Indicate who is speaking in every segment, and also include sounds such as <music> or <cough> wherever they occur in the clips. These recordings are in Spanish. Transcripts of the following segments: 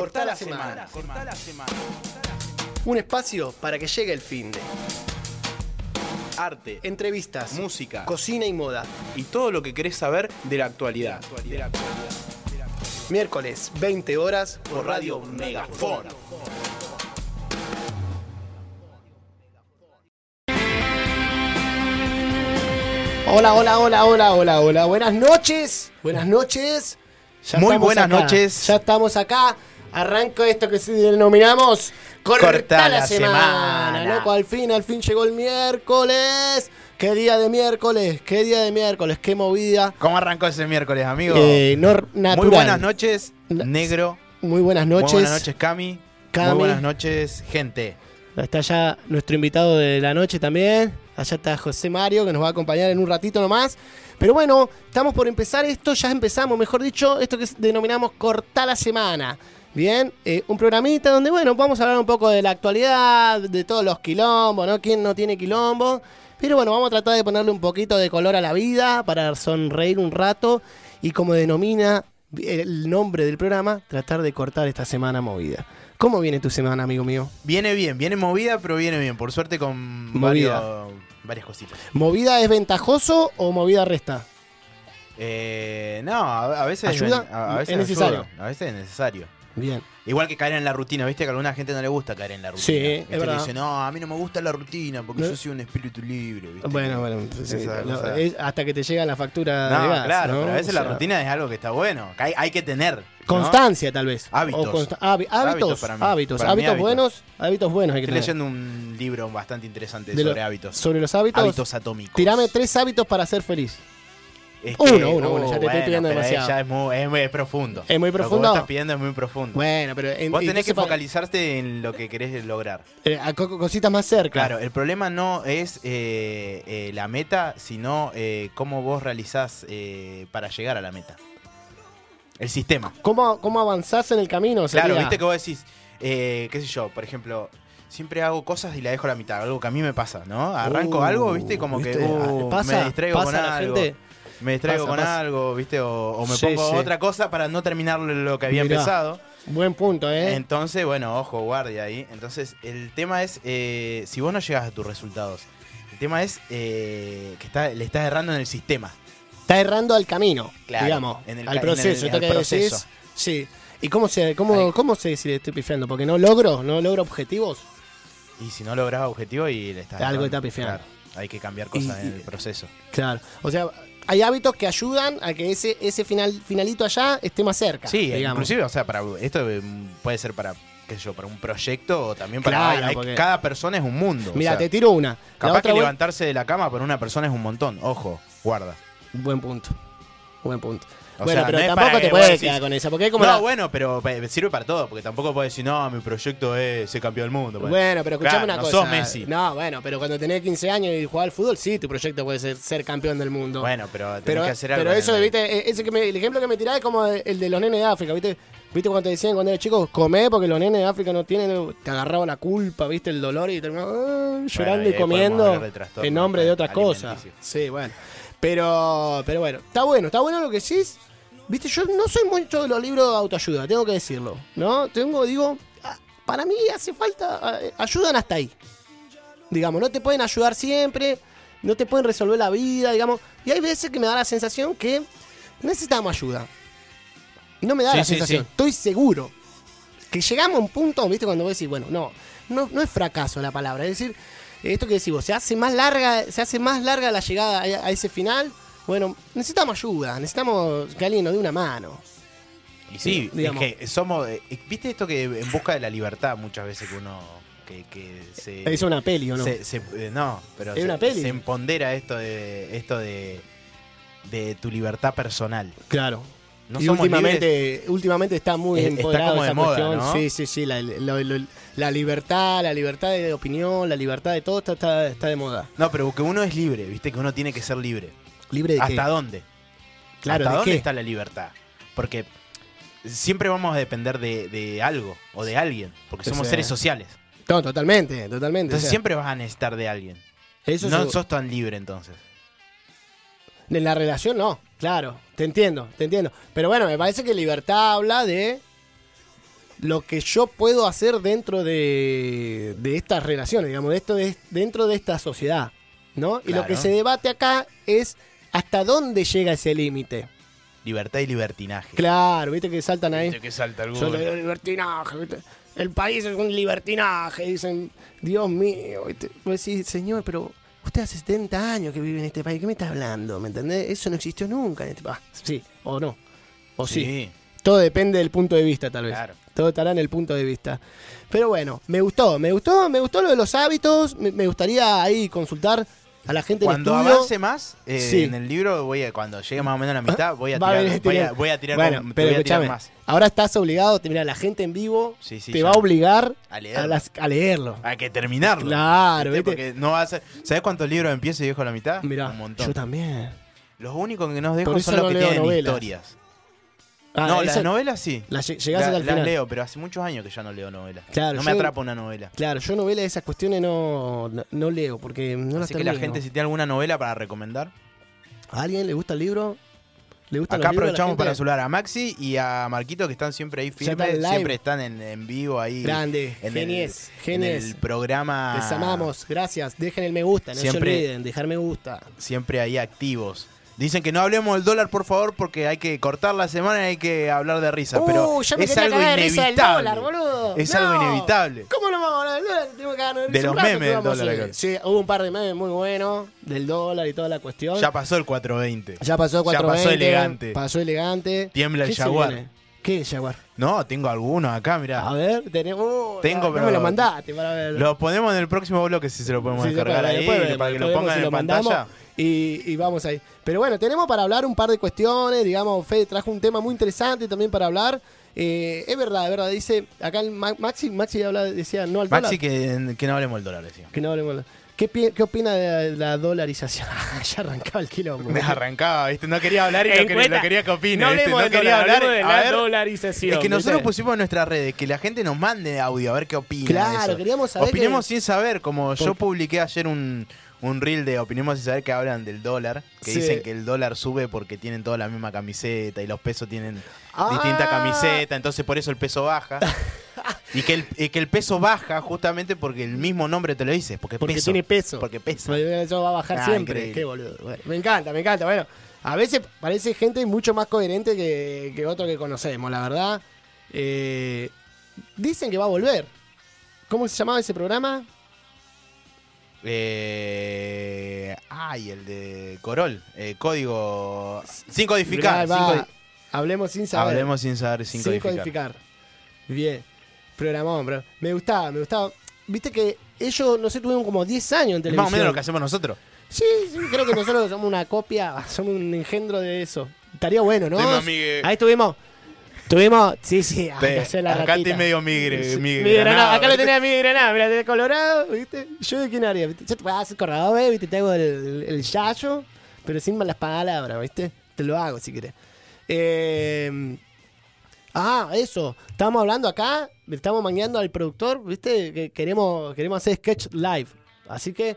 Speaker 1: Cortá la semana. Un espacio para que llegue el fin de.
Speaker 2: Arte,
Speaker 1: Entrevistas,
Speaker 2: música
Speaker 1: cocina y moda.
Speaker 2: y todo lo que querés saber de la actualidad.
Speaker 1: Miércoles, 20 horas por Radio Megafon. Hola, hola, hola, hola, hola, hola. Buenas noches. Buenas noches. Ya
Speaker 2: Muy buenas
Speaker 1: acá.
Speaker 2: noches.
Speaker 1: Ya estamos acá. Arranco esto que se denominamos Corta,
Speaker 2: Corta
Speaker 1: la,
Speaker 2: la
Speaker 1: semana.
Speaker 2: semana.
Speaker 1: Loco, al fin, al fin llegó el miércoles. Qué día de miércoles, qué día de miércoles, qué movida.
Speaker 2: ¿Cómo arrancó ese miércoles, amigo?
Speaker 1: Eh, natural.
Speaker 2: Muy buenas noches, negro.
Speaker 1: Muy buenas
Speaker 2: Muy
Speaker 1: noches.
Speaker 2: buenas noches, Cami.
Speaker 1: Cami.
Speaker 2: Muy buenas noches, gente.
Speaker 1: Está ya nuestro invitado de la noche también. Allá está José Mario, que nos va a acompañar en un ratito nomás. Pero bueno, estamos por empezar esto, ya empezamos, mejor dicho, esto que denominamos Corta la Semana. Bien, eh, un programita donde, bueno, vamos a hablar un poco de la actualidad, de todos los quilombos, ¿no? ¿Quién no tiene quilombo? Pero bueno, vamos a tratar de ponerle un poquito de color a la vida para sonreír un rato y como denomina el nombre del programa, tratar de cortar esta semana movida. ¿Cómo viene tu semana, amigo mío?
Speaker 2: Viene bien, viene movida, pero viene bien. Por suerte con
Speaker 1: Movida.
Speaker 2: varios- varias cositas.
Speaker 1: ¿Movida es ventajoso o movida resta?
Speaker 2: Eh, no, a, a veces
Speaker 1: ¿Ayuda?
Speaker 2: a, a veces
Speaker 1: Es necesario.
Speaker 2: ayuda, a veces es necesario.
Speaker 1: Bien.
Speaker 2: Igual que caer en la rutina, viste que a alguna gente no le gusta caer en la rutina.
Speaker 1: Sí, es verdad.
Speaker 2: le dice, no, a mí no me gusta la rutina porque
Speaker 1: No.
Speaker 2: yo soy un espíritu libre. ¿viste?
Speaker 1: Bueno, bueno, sí, es hasta que te llega la factura
Speaker 2: No,
Speaker 1: de gas,
Speaker 2: claro, pero a veces
Speaker 1: O
Speaker 2: la rutina es algo que está bueno, que hay, hay que tener.
Speaker 1: Constancia, tal vez.
Speaker 2: Hábitos.
Speaker 1: O consta- hábi- hábitos,
Speaker 2: Hábitos para mí.
Speaker 1: hábitos,
Speaker 2: Para mí,
Speaker 1: hábitos
Speaker 2: hábitos.
Speaker 1: buenos, hábitos buenos hay que
Speaker 2: Estoy
Speaker 1: tener.
Speaker 2: leyendo un libro bastante interesante
Speaker 1: De lo-
Speaker 2: sobre hábitos.
Speaker 1: Sobre los hábitos,
Speaker 2: Hábitos atómicos.
Speaker 1: tirame tres hábitos para ser feliz.
Speaker 2: Es
Speaker 1: Uno, uno, uno, ya te estoy pidiendo
Speaker 2: pero
Speaker 1: demasiado.
Speaker 2: Ya es muy, es muy profundo.
Speaker 1: ¿Es muy
Speaker 2: Lo que
Speaker 1: profundo?
Speaker 2: vos estás pidiendo es muy profundo.
Speaker 1: Bueno, pero en,
Speaker 2: vos tenés que focalizarte en lo que querés lograr.
Speaker 1: eh, a co- cositas más cerca.
Speaker 2: Claro, el problema no es eh, eh, la meta, sino eh, cómo vos realizás eh, para llegar a la meta. El sistema.
Speaker 1: ¿Cómo, ¿Cómo avanzás en el camino?
Speaker 2: Claro, viste que vos decís, eh, qué sé yo, por ejemplo, siempre hago cosas y la dejo a la mitad, algo que a mí me pasa, ¿no? Arranco
Speaker 1: Uh,
Speaker 2: algo, viste, como que
Speaker 1: ¿viste?
Speaker 2: uh,
Speaker 1: Pasa,
Speaker 2: me distraigo
Speaker 1: pasa
Speaker 2: con
Speaker 1: a la
Speaker 2: algo.
Speaker 1: gente.
Speaker 2: Me distraigo
Speaker 1: Pasa,
Speaker 2: con
Speaker 1: pasa.
Speaker 2: algo, viste, o, o me
Speaker 1: Sí,
Speaker 2: pongo
Speaker 1: sí.
Speaker 2: otra cosa para no terminar lo que había
Speaker 1: Mirá.
Speaker 2: empezado.
Speaker 1: Buen punto, ¿eh?
Speaker 2: Entonces, bueno, ojo, guardia ahí. Entonces, el tema es, eh, si vos no llegas a tus resultados, el tema es eh, que está, le estás errando en el sistema.
Speaker 1: Está errando al camino,
Speaker 2: Claro,
Speaker 1: digamos,
Speaker 2: en el
Speaker 1: al
Speaker 2: ca- en
Speaker 1: proceso.
Speaker 2: el-
Speaker 1: Esto
Speaker 2: al
Speaker 1: que
Speaker 2: proceso.
Speaker 1: decís, sí. ¿Y cómo se, cómo, cómo sé si le estoy pifiando? Porque no logro, no logro objetivos.
Speaker 2: Y si no lográs objetivo y le estás
Speaker 1: Algo
Speaker 2: errando.
Speaker 1: está pifiando.
Speaker 2: Claro, hay que cambiar cosas
Speaker 1: Y-
Speaker 2: en el proceso.
Speaker 1: Claro. O sea, hay hábitos que ayudan a que ese, ese final, finalito allá esté más cerca.
Speaker 2: Sí,
Speaker 1: digamos.
Speaker 2: inclusive, o sea, para esto eh, puede ser para, qué sé yo, para un proyecto o también para...
Speaker 1: Claro,
Speaker 2: hay-
Speaker 1: porque-
Speaker 2: Cada persona es un mundo. o
Speaker 1: Mira,
Speaker 2: sea,
Speaker 1: te tiro una.
Speaker 2: Capaz
Speaker 1: otra
Speaker 2: que levantarse de la cama por una persona es un montón. Ojo, guarda.
Speaker 1: Buen punto. Buen punto.
Speaker 2: O
Speaker 1: bueno,
Speaker 2: sea,
Speaker 1: pero
Speaker 2: no
Speaker 1: tampoco te puedes
Speaker 2: decís,
Speaker 1: quedar con esa. Porque es como.
Speaker 2: no,
Speaker 1: la-
Speaker 2: bueno, pero eh, sirve para todo, porque tampoco puedes decir, no, mi proyecto es ser campeón del mundo. Bueno,
Speaker 1: Bueno, pero escuchame
Speaker 2: Claro,
Speaker 1: una
Speaker 2: no
Speaker 1: cosa.
Speaker 2: sos Messi.
Speaker 1: No, bueno, pero cuando tenés 15 años y jugás al fútbol, sí, tu proyecto puede ser ser campeón del mundo.
Speaker 2: Bueno, pero tenés
Speaker 1: pero,
Speaker 2: que hacer algo.
Speaker 1: pero eso,
Speaker 2: el-
Speaker 1: viste, eh, ese que me- el ejemplo que me tirás es como el de los nenes de África, viste. Viste cuando te decían cuando eras chico, comé porque los nenes de África no tienen, te agarraba la culpa, viste, el dolor y terminaba ah, llorando y comiendo en nombre de otras cosas. Sí, bueno. Pero, pero bueno, está bueno, está bueno lo que decís. Viste, yo no soy mucho de los libros de autoayuda, tengo que decirlo, ¿no? Tengo, digo, ah, para mí hace falta, ah, ayudan hasta ahí. Digamos, no te pueden ayudar siempre, no te pueden resolver la vida, digamos. Y hay veces que me da la sensación que necesitamos ayuda. No me da
Speaker 2: Sí,
Speaker 1: la
Speaker 2: sí,
Speaker 1: sensación,
Speaker 2: sí.
Speaker 1: estoy seguro. Que llegamos a un punto, ¿viste? Cuando vos decís, bueno, no, no, no es fracaso la palabra. Es decir, esto que decís vos, se hace más larga, se hace más larga la llegada a, a ese final. Bueno, necesitamos ayuda, necesitamos que alguien nos dé una mano.
Speaker 2: Y sí,
Speaker 1: digamos.
Speaker 2: es que somos. eh, ¿Viste esto que en busca de la libertad muchas veces que uno. que, que se.
Speaker 1: Es una peli, ¿o no?
Speaker 2: se- se- eh, no, pero
Speaker 1: Es
Speaker 2: se,
Speaker 1: una peli.
Speaker 2: se empodera esto de. esto de. de tu libertad personal.
Speaker 1: Claro.
Speaker 2: No
Speaker 1: y
Speaker 2: somos
Speaker 1: últimamente, últimamente está muy
Speaker 2: Es- está
Speaker 1: empoderado
Speaker 2: como de
Speaker 1: esa
Speaker 2: moda,
Speaker 1: cuestión.
Speaker 2: ¿no?
Speaker 1: Sí, sí, sí. La, lo- lo- la libertad, la libertad de opinión, la libertad de todo está, está, está de moda.
Speaker 2: No, pero que uno es libre, ¿viste? Que uno tiene que ser libre.
Speaker 1: ¿Libre de
Speaker 2: ¿Hasta
Speaker 1: qué?
Speaker 2: dónde?
Speaker 1: Claro,
Speaker 2: ¿Hasta
Speaker 1: ¿de
Speaker 2: dónde
Speaker 1: qué?
Speaker 2: está la libertad? Porque siempre vamos a depender de, de algo o de alguien, porque somos seres sociales.
Speaker 1: No, totalmente, totalmente.
Speaker 2: Entonces
Speaker 1: o sea,
Speaker 2: siempre vas a necesitar de alguien.
Speaker 1: eso
Speaker 2: no
Speaker 1: es-
Speaker 2: sos tan libre entonces.
Speaker 1: En la relación no, claro, te entiendo, te entiendo. Pero bueno, me parece que libertad habla de lo que yo puedo hacer dentro de, de estas relaciones, digamos, de esto de- dentro de esta sociedad, ¿no? Y lo que se debate acá es hasta dónde llega ese límite.
Speaker 2: Libertad y libertinaje.
Speaker 1: Claro, viste que saltan ahí.
Speaker 2: Viste que salta el
Speaker 1: Yo le digo libertinaje, ¿viste? El país es un libertinaje, dicen, Dios mío, ¿viste? Vos decís, señor, pero usted hace 70 años que vive en este país, ¿qué me está hablando? ¿Me entendés? Eso no existió nunca en este país. Sí, o no. O sí. Todo depende del punto de vista, tal vez.
Speaker 2: Claro.
Speaker 1: Todo estará en el punto de vista. Pero bueno, me gustó, me gustó, me gustó lo de los hábitos. Me, me gustaría ahí consultar a la gente
Speaker 2: Cuando
Speaker 1: en estudio.
Speaker 2: avance más eh,
Speaker 1: Sí.
Speaker 2: en el libro, voy a, cuando llegue más o menos a la mitad, voy a
Speaker 1: a
Speaker 2: tirar, voy a, voy a tirar,
Speaker 1: Bueno,
Speaker 2: con-
Speaker 1: pero
Speaker 2: voy a tirar
Speaker 1: escúchame,
Speaker 2: más.
Speaker 1: ahora estás obligado, mira, la gente en vivo
Speaker 2: Sí, sí,
Speaker 1: te va a obligar
Speaker 2: A leerlo.
Speaker 1: a, las- a leerlo.
Speaker 2: Hay que terminarlo.
Speaker 1: Claro,
Speaker 2: ¿viste?
Speaker 1: ¿viste?
Speaker 2: Porque no va a ser. ¿Sabes cuántos libros empiezo y dejo a la mitad?
Speaker 1: Mirá,
Speaker 2: Un montón.
Speaker 1: yo también.
Speaker 2: Los únicos que nos dejo son los que tienen
Speaker 1: novelas.
Speaker 2: historias.
Speaker 1: Ah,
Speaker 2: no,
Speaker 1: esa-
Speaker 2: las novelas sí.
Speaker 1: la lle- llegás
Speaker 2: La-
Speaker 1: hasta el
Speaker 2: las
Speaker 1: final.
Speaker 2: leo, pero hace muchos años que ya no leo novelas.
Speaker 1: Claro,
Speaker 2: no me
Speaker 1: yo-
Speaker 2: atrapa una novela.
Speaker 1: Claro, yo novelas de esas cuestiones no, no, no leo porque no las
Speaker 2: Así que la
Speaker 1: termino.
Speaker 2: gente, si tiene alguna novela para recomendar,
Speaker 1: ¿A alguien le gusta el libro? ¿Le gusta
Speaker 2: acá aprovechamos para saludar a Maxi y a Marquito que están siempre ahí
Speaker 1: Ya
Speaker 2: firmes,
Speaker 1: live.
Speaker 2: siempre están en, en vivo ahí.
Speaker 1: Grande,
Speaker 2: en
Speaker 1: genies,
Speaker 2: el,
Speaker 1: genies.
Speaker 2: En el programa.
Speaker 1: Les amamos, gracias. Dejen el me gusta, no
Speaker 2: Siempre-
Speaker 1: se olviden, dejar me gusta.
Speaker 2: Siempre ahí activos. Dicen que no hablemos del dólar, por favor, porque hay que cortar la semana y hay que hablar de risa. pero
Speaker 1: Uh, ya me
Speaker 2: es algo
Speaker 1: de risa del
Speaker 2: inevitable.
Speaker 1: dólar, boludo.
Speaker 2: Es
Speaker 1: No.
Speaker 2: algo inevitable.
Speaker 1: ¿Cómo no vamos a hablar del dólar? Tenemos que cagarnos
Speaker 2: De los memes del dólar acá.
Speaker 1: Sí, hubo un par de memes muy buenos del dólar y toda la cuestión.
Speaker 2: Ya pasó el 420.
Speaker 1: Ya pasó 420.
Speaker 2: pasó elegante.
Speaker 1: Pasó elegante.
Speaker 2: Tiembla el
Speaker 1: ¿Qué se
Speaker 2: jaguar.
Speaker 1: ¿Qué es jaguar?
Speaker 2: No, tengo algunos acá, mirá.
Speaker 1: A ver, tenemos.
Speaker 2: Tengo,
Speaker 1: no
Speaker 2: pero-
Speaker 1: me lo mandaste para ver.
Speaker 2: Lo ponemos en el próximo bloque si se lo podemos
Speaker 1: Sí,
Speaker 2: descargar ahí, para que lo pongan
Speaker 1: si
Speaker 2: en
Speaker 1: mandamos
Speaker 2: pantalla.
Speaker 1: Y, y vamos ahí. Pero bueno, tenemos para hablar un par de cuestiones. Digamos, Fede trajo un tema muy interesante también para hablar. Eh, es verdad, es verdad. Dice acá el Ma- Maxi, Maxi habla, decía no al dólar.
Speaker 2: Maxi, que, que no hablemos del dólar, decía.
Speaker 1: Que no hablemos del- ¿Qué, ¿Qué opina de la, la dolarización? <laughs> ya arrancaba el quilombo.
Speaker 2: Me arrancaba, ¿viste? No quería hablar y no quería,
Speaker 1: Encuesta.
Speaker 2: no quería que opine,
Speaker 1: No hablemos
Speaker 2: No
Speaker 1: del
Speaker 2: quería
Speaker 1: dólar,
Speaker 2: hablar.
Speaker 1: de la
Speaker 2: ver,
Speaker 1: dolarización.
Speaker 2: es que nosotros
Speaker 1: ¿viste?
Speaker 2: pusimos en nuestras redes que la gente nos mande audio a ver qué opina. de
Speaker 1: Claro,
Speaker 2: eso.
Speaker 1: queríamos saber
Speaker 2: Opinemos
Speaker 1: que-
Speaker 2: sin saber, como yo publiqué ayer un, un reel de Opinemos sin saber que hablan del dólar, que
Speaker 1: Sí.
Speaker 2: dicen que el dólar sube porque tienen toda la misma camiseta y los pesos tienen
Speaker 1: Ah.
Speaker 2: distinta camiseta, entonces por eso el peso baja. <laughs> y, que el, y que el peso baja justamente porque el mismo nombre te lo dice, porque,
Speaker 1: Porque
Speaker 2: peso,
Speaker 1: tiene peso.
Speaker 2: Porque pesa.
Speaker 1: Eso va a bajar
Speaker 2: Ah,
Speaker 1: siempre.
Speaker 2: increíble.
Speaker 1: Qué boludo. Bueno, me encanta, me encanta. Bueno, a veces parece gente mucho más coherente que, que otro que conocemos, la verdad. Eh, dicen que va a volver. ¿Cómo se llamaba ese programa?
Speaker 2: Eh, ay, el de Corol, eh, código sin codificar.
Speaker 1: Mirá,
Speaker 2: sin
Speaker 1: va,
Speaker 2: codi-
Speaker 1: Hablemos sin saber.
Speaker 2: Hablemos sin saber sin,
Speaker 1: sin
Speaker 2: codificar.
Speaker 1: codificar. Bien. Programón, bro. Me gustaba, me gustaba. Viste que ellos, no sé, tuvieron como 10 años en televisión.
Speaker 2: más o menos lo que hacemos nosotros.
Speaker 1: Sí, sí, creo que nosotros somos una copia, <laughs> somos un engendro de eso. Estaría bueno, ¿no? Ahí estuvimos. Tuvimos, sí, sí, hay
Speaker 2: Te-
Speaker 1: que hacer la
Speaker 2: acá
Speaker 1: ratita.
Speaker 2: estoy medio migre, migre granado.
Speaker 1: Acá lo tenía mi granada, mira, de colorado, ¿viste? Yo de quién haría, ¿viste? Yo te puedo hacer corredor. ¿viste? Te hago el, el, yayo, pero sin malas palabras, ¿viste? Te lo hago si querés. Eh, ah, eso. Estamos hablando acá, le estamos mangueando al productor, ¿viste? Que queremos, queremos hacer sketch live. Así que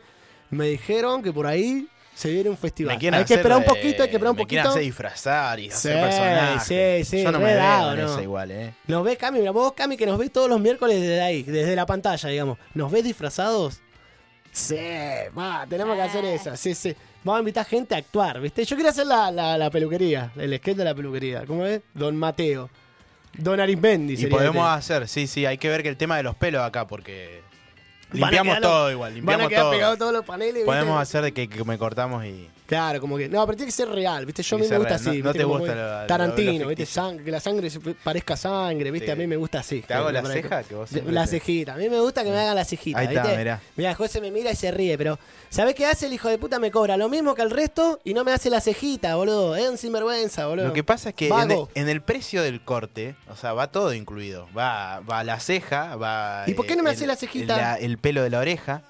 Speaker 1: me dijeron que por ahí se viene un festival. Hay que
Speaker 2: hacer
Speaker 1: esperar un poquito, hay que esperar un
Speaker 2: me
Speaker 1: poquito.
Speaker 2: hacer disfrazar y hacer
Speaker 1: Sí,
Speaker 2: personajes.
Speaker 1: sí, sí,
Speaker 2: Yo no me
Speaker 1: dado, ¿no?
Speaker 2: esa igual, eh.
Speaker 1: Nos ves, Cami, mira, vos, Cami, que nos ves todos los miércoles desde ahí, desde la pantalla, digamos. ¿Nos ves disfrazados? Sí, va, tenemos que hacer eso, sí, sí. Vamos a invitar gente a actuar, ¿viste? Yo quería hacer la, la, la peluquería, el sketch de la peluquería. ¿Cómo es? Don Mateo. Don Arismendi
Speaker 2: Y podemos hacer, sí, sí, hay que ver que el tema de los pelos acá, porque limpiamos
Speaker 1: quedar-
Speaker 2: todo igual,
Speaker 1: Van a
Speaker 2: limpiamos
Speaker 1: quedar
Speaker 2: todo.
Speaker 1: pegados todos los paneles, ¿viste?
Speaker 2: Podemos hacer de que, que me cortamos y...
Speaker 1: Claro, como que. No, pero tiene que ser real, ¿viste? Yo a mí me gusta
Speaker 2: real.
Speaker 1: así.
Speaker 2: No- no
Speaker 1: ¿viste?
Speaker 2: te gusta lo
Speaker 1: Tarantino, ¿viste?
Speaker 2: ficticio.
Speaker 1: Sang- que la sangre se parezca sangre, ¿viste?
Speaker 2: Sí.
Speaker 1: A mí me gusta así.
Speaker 2: Te hago la ceja, que vos
Speaker 1: La cejita. A mí me gusta que me hagan la cejita,
Speaker 2: Ahí está,
Speaker 1: ¿viste?
Speaker 2: mirá.
Speaker 1: Mira, José me mira y se ríe, pero ¿sabés qué hace el hijo de puta? Me cobra lo mismo que el resto y no me hace la cejita, boludo. Es un sinvergüenza, boludo.
Speaker 2: Lo que pasa es que en el,
Speaker 1: Vago.
Speaker 2: en el precio del corte, o sea, va todo incluido. Va, va la ceja, va...
Speaker 1: ¿Y por qué no me
Speaker 2: eh,
Speaker 1: hace la cejita?
Speaker 2: la- El, pelo de la oreja,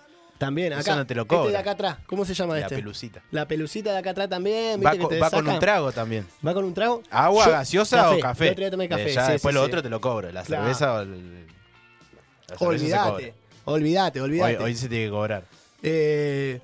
Speaker 1: También,
Speaker 2: Eso
Speaker 1: acá.
Speaker 2: no te lo
Speaker 1: Este de
Speaker 2: cobra.
Speaker 1: acá atrás. ¿Cómo se llama
Speaker 2: la
Speaker 1: este?
Speaker 2: pelucita.
Speaker 1: La pelucita de acá atrás también. ¿viste?
Speaker 2: Va,
Speaker 1: que
Speaker 2: con,
Speaker 1: te
Speaker 2: va con
Speaker 1: saca.
Speaker 2: un trago también.
Speaker 1: ¿Va con un trago?
Speaker 2: ¿Agua,
Speaker 1: Yo-
Speaker 2: gaseosa o café?
Speaker 1: El otro día tomé café.
Speaker 2: Eh, ya
Speaker 1: sí,
Speaker 2: después
Speaker 1: sí,
Speaker 2: lo
Speaker 1: sí.
Speaker 2: otro te lo cobro. La
Speaker 1: Claro.
Speaker 2: cerveza o el... la
Speaker 1: Olvídate. Olvídate, olvídate.
Speaker 2: Hoy, hoy se tiene que cobrar.
Speaker 1: Eh,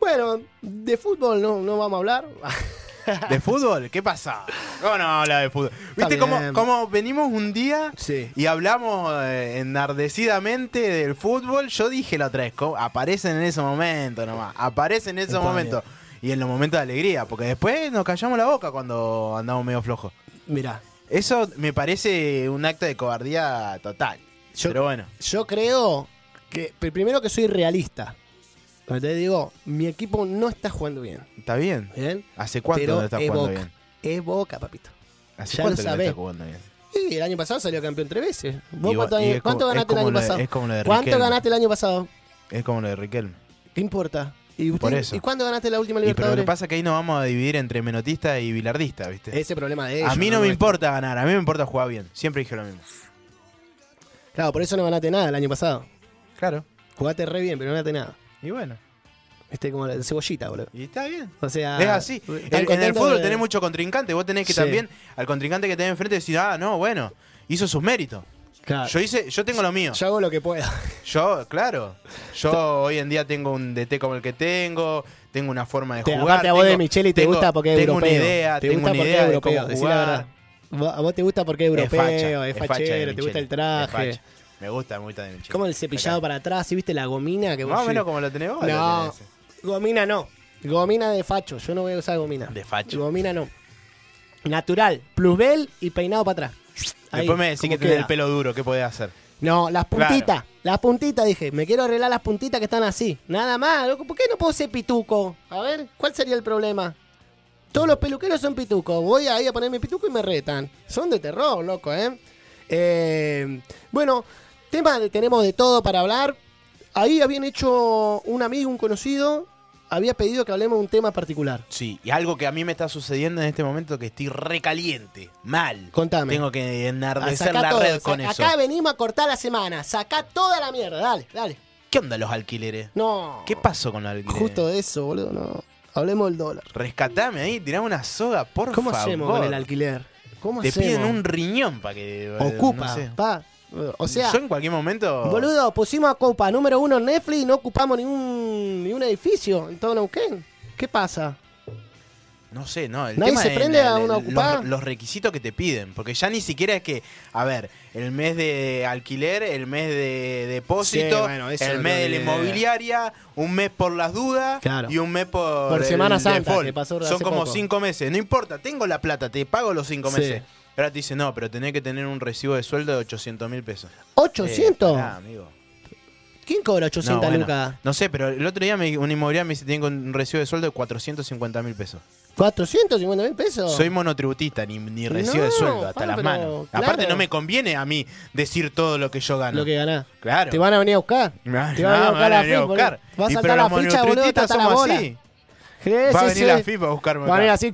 Speaker 1: bueno, de fútbol no, no vamos a hablar. <laughs> <laughs>
Speaker 2: ¿De fútbol? ¿Qué pasa? ¿Cómo no habla de fútbol? ¿Viste cómo, cómo venimos un día
Speaker 1: Sí.
Speaker 2: y hablamos eh, enardecidamente del fútbol? Yo dije la otra vez, aparecen en ese momento nomás. Aparecen en esos
Speaker 1: Está
Speaker 2: momentos. Y en los momentos de alegría, porque después nos callamos la boca cuando andamos medio flojos.
Speaker 1: Mira,
Speaker 2: Eso me parece un acto de cobardía total.
Speaker 1: Yo-
Speaker 2: Pero bueno,
Speaker 1: yo creo que pr- primero que soy realista. Pero te digo, mi equipo no está jugando bien.
Speaker 2: está bien.
Speaker 1: ¿Bien?
Speaker 2: ¿Hace cuánto
Speaker 1: Pero
Speaker 2: no está
Speaker 1: es
Speaker 2: jugando
Speaker 1: Boca.
Speaker 2: bien?
Speaker 1: Es Boca, papito.
Speaker 2: ¿Hace
Speaker 1: Ya
Speaker 2: cuánto
Speaker 1: lo
Speaker 2: no está jugando bien?
Speaker 1: Y el año pasado salió campeón tres veces. ¿Vos
Speaker 2: Y
Speaker 1: cuánto, año- ganaste el año
Speaker 2: lo
Speaker 1: pasado?
Speaker 2: es como lo de
Speaker 1: ¿Cuánto
Speaker 2: Riquelme.
Speaker 1: ganaste el año pasado?
Speaker 2: Es como lo de Riquelme.
Speaker 1: ¿Qué importa? ¿Y, usted-
Speaker 2: Por eso.
Speaker 1: ¿Y cuándo ganaste la última
Speaker 2: Y pero lo
Speaker 1: Libertadores?
Speaker 2: que pasa es que ahí nos vamos a dividir entre menotista y bilardista, ¿viste?
Speaker 1: Ese problema de ellos.
Speaker 2: a mí no me
Speaker 1: nuestro.
Speaker 2: importa ganar, a mí me importa jugar bien. Siempre dije lo mismo.
Speaker 1: Claro, por eso no ganaste nada el año pasado.
Speaker 2: Claro.
Speaker 1: Jugaste re bien, pero no ganaste nada.
Speaker 2: Y bueno,
Speaker 1: Este como la cebollita, boludo.
Speaker 2: y está bien.
Speaker 1: O sea,
Speaker 2: es así.
Speaker 1: ¿están
Speaker 2: En, el fútbol
Speaker 1: de-
Speaker 2: tenés mucho contrincante. Vos tenés que
Speaker 1: Sí.
Speaker 2: también al contrincante que tenés enfrente decir, ah, no, bueno, hizo sus méritos.
Speaker 1: Claro.
Speaker 2: Yo hice, yo tengo lo mío.
Speaker 1: Yo hago lo que pueda.
Speaker 2: Yo, claro. Yo hoy en día tengo un DT como el que tengo, tengo una forma de
Speaker 1: Te-
Speaker 2: jugar.
Speaker 1: aparte a vos de Micheli te gusta porque es
Speaker 2: tengo
Speaker 1: europeo.
Speaker 2: una idea,
Speaker 1: te
Speaker 2: tengo
Speaker 1: gusta
Speaker 2: una
Speaker 1: porque
Speaker 2: idea
Speaker 1: es
Speaker 2: de
Speaker 1: europeo,
Speaker 2: cómo
Speaker 1: la verdad. A vos te gusta porque es
Speaker 2: Es
Speaker 1: europeo,
Speaker 2: facha,
Speaker 1: es,
Speaker 2: es facha de
Speaker 1: fachero, te gusta el traje.
Speaker 2: Me gusta, me gusta de.
Speaker 1: Como el cepillado para atrás, ¿sí viste la gomina que
Speaker 2: Más o menos como lo tenés vos. lo
Speaker 1: No,
Speaker 2: tenés.
Speaker 1: gomina no. Gomina de facho, yo no voy a usar gomina.
Speaker 2: De facho.
Speaker 1: Gomina no. Natural, plusbel y peinado para atrás. Ahí,
Speaker 2: Después me decís que tenés
Speaker 1: queda.
Speaker 2: el pelo duro, ¿qué podés hacer?
Speaker 1: No, las puntitas, las puntitas dije, me quiero arreglar las puntitas que están así. Nada más, loco, ¿por qué no puedo ser pituco? A ver, ¿cuál sería el problema? Todos los peluqueros son pitucos. Voy ahí a ponerme pituco y me retan. Son de terror, loco, ¿eh? Eh, bueno, tema de, tenemos de todo para hablar. Ahí habían hecho un amigo, un conocido, había pedido que hablemos de un tema particular.
Speaker 2: Sí, y algo que a mí me está sucediendo en este momento que estoy recaliente, mal.
Speaker 1: Contame.
Speaker 2: Tengo que enardecer la
Speaker 1: todo,
Speaker 2: red con eso.
Speaker 1: Acá venimos a cortar la semana. Sacá toda la mierda. Dale, dale.
Speaker 2: ¿Qué onda los alquileres?
Speaker 1: No.
Speaker 2: ¿Qué pasó con los alquileres?
Speaker 1: Justo de eso, boludo. No. Hablemos del dólar.
Speaker 2: Rescatame ahí, tirame una soga, por
Speaker 1: ¿Cómo
Speaker 2: favor.
Speaker 1: hacemos con el alquiler? ¿Cómo
Speaker 2: Te
Speaker 1: hacemos?
Speaker 2: piden un riñón para que.
Speaker 1: Ocupa,
Speaker 2: no sé.
Speaker 1: pa. O sea,
Speaker 2: Yo en cualquier momento.
Speaker 1: boludo, pusimos a Copa número uno en Netflix y no ocupamos ni un, ni un edificio en todo Neuquén. ¿Qué pasa?
Speaker 2: No sé, no. El
Speaker 1: ¿Nadie
Speaker 2: tema
Speaker 1: se prende a una
Speaker 2: los-
Speaker 1: ocupada?
Speaker 2: Los, requisitos que te piden. Porque ya ni siquiera es que. A ver, el mes de alquiler, el mes de depósito,
Speaker 1: Sí, bueno, eso
Speaker 2: el mes de la inmobiliaria, un mes por las dudas
Speaker 1: Claro.
Speaker 2: y un mes por.
Speaker 1: Por
Speaker 2: el
Speaker 1: Semana Santa,
Speaker 2: default.
Speaker 1: que pasó
Speaker 2: Son como
Speaker 1: poco.
Speaker 2: cinco meses. No importa, tengo la plata, te pago los cinco
Speaker 1: Sí.
Speaker 2: Ahora te dice, no, pero tenés que tener un recibo de sueldo de 800 mil pesos.
Speaker 1: ¿800?
Speaker 2: Eh, pará, amigo.
Speaker 1: ¿Quién cobra 800
Speaker 2: No, bueno,
Speaker 1: lucas?
Speaker 2: no sé, pero el otro día me, una inmobiliaria me dice tengo un recibo de sueldo de 450 mil pesos.
Speaker 1: ¿450 mil pesos?
Speaker 2: Soy monotributista, ni, ni recibo
Speaker 1: No,
Speaker 2: de sueldo, hasta
Speaker 1: bueno,
Speaker 2: las manos.
Speaker 1: claro.
Speaker 2: Aparte no me conviene a mí decir todo lo que yo gano.
Speaker 1: lo que ganás.
Speaker 2: Claro.
Speaker 1: Te van a venir a buscar. <laughs>
Speaker 2: No,
Speaker 1: Te van a buscar
Speaker 2: me
Speaker 1: a
Speaker 2: van a venir a
Speaker 1: FIP, boludo.
Speaker 2: buscar.
Speaker 1: Vas a saltar la ficha, boludo, hasta la bola.
Speaker 2: así.
Speaker 1: Sí,
Speaker 2: Va a venir la FIFA a buscarme
Speaker 1: Va a venir así,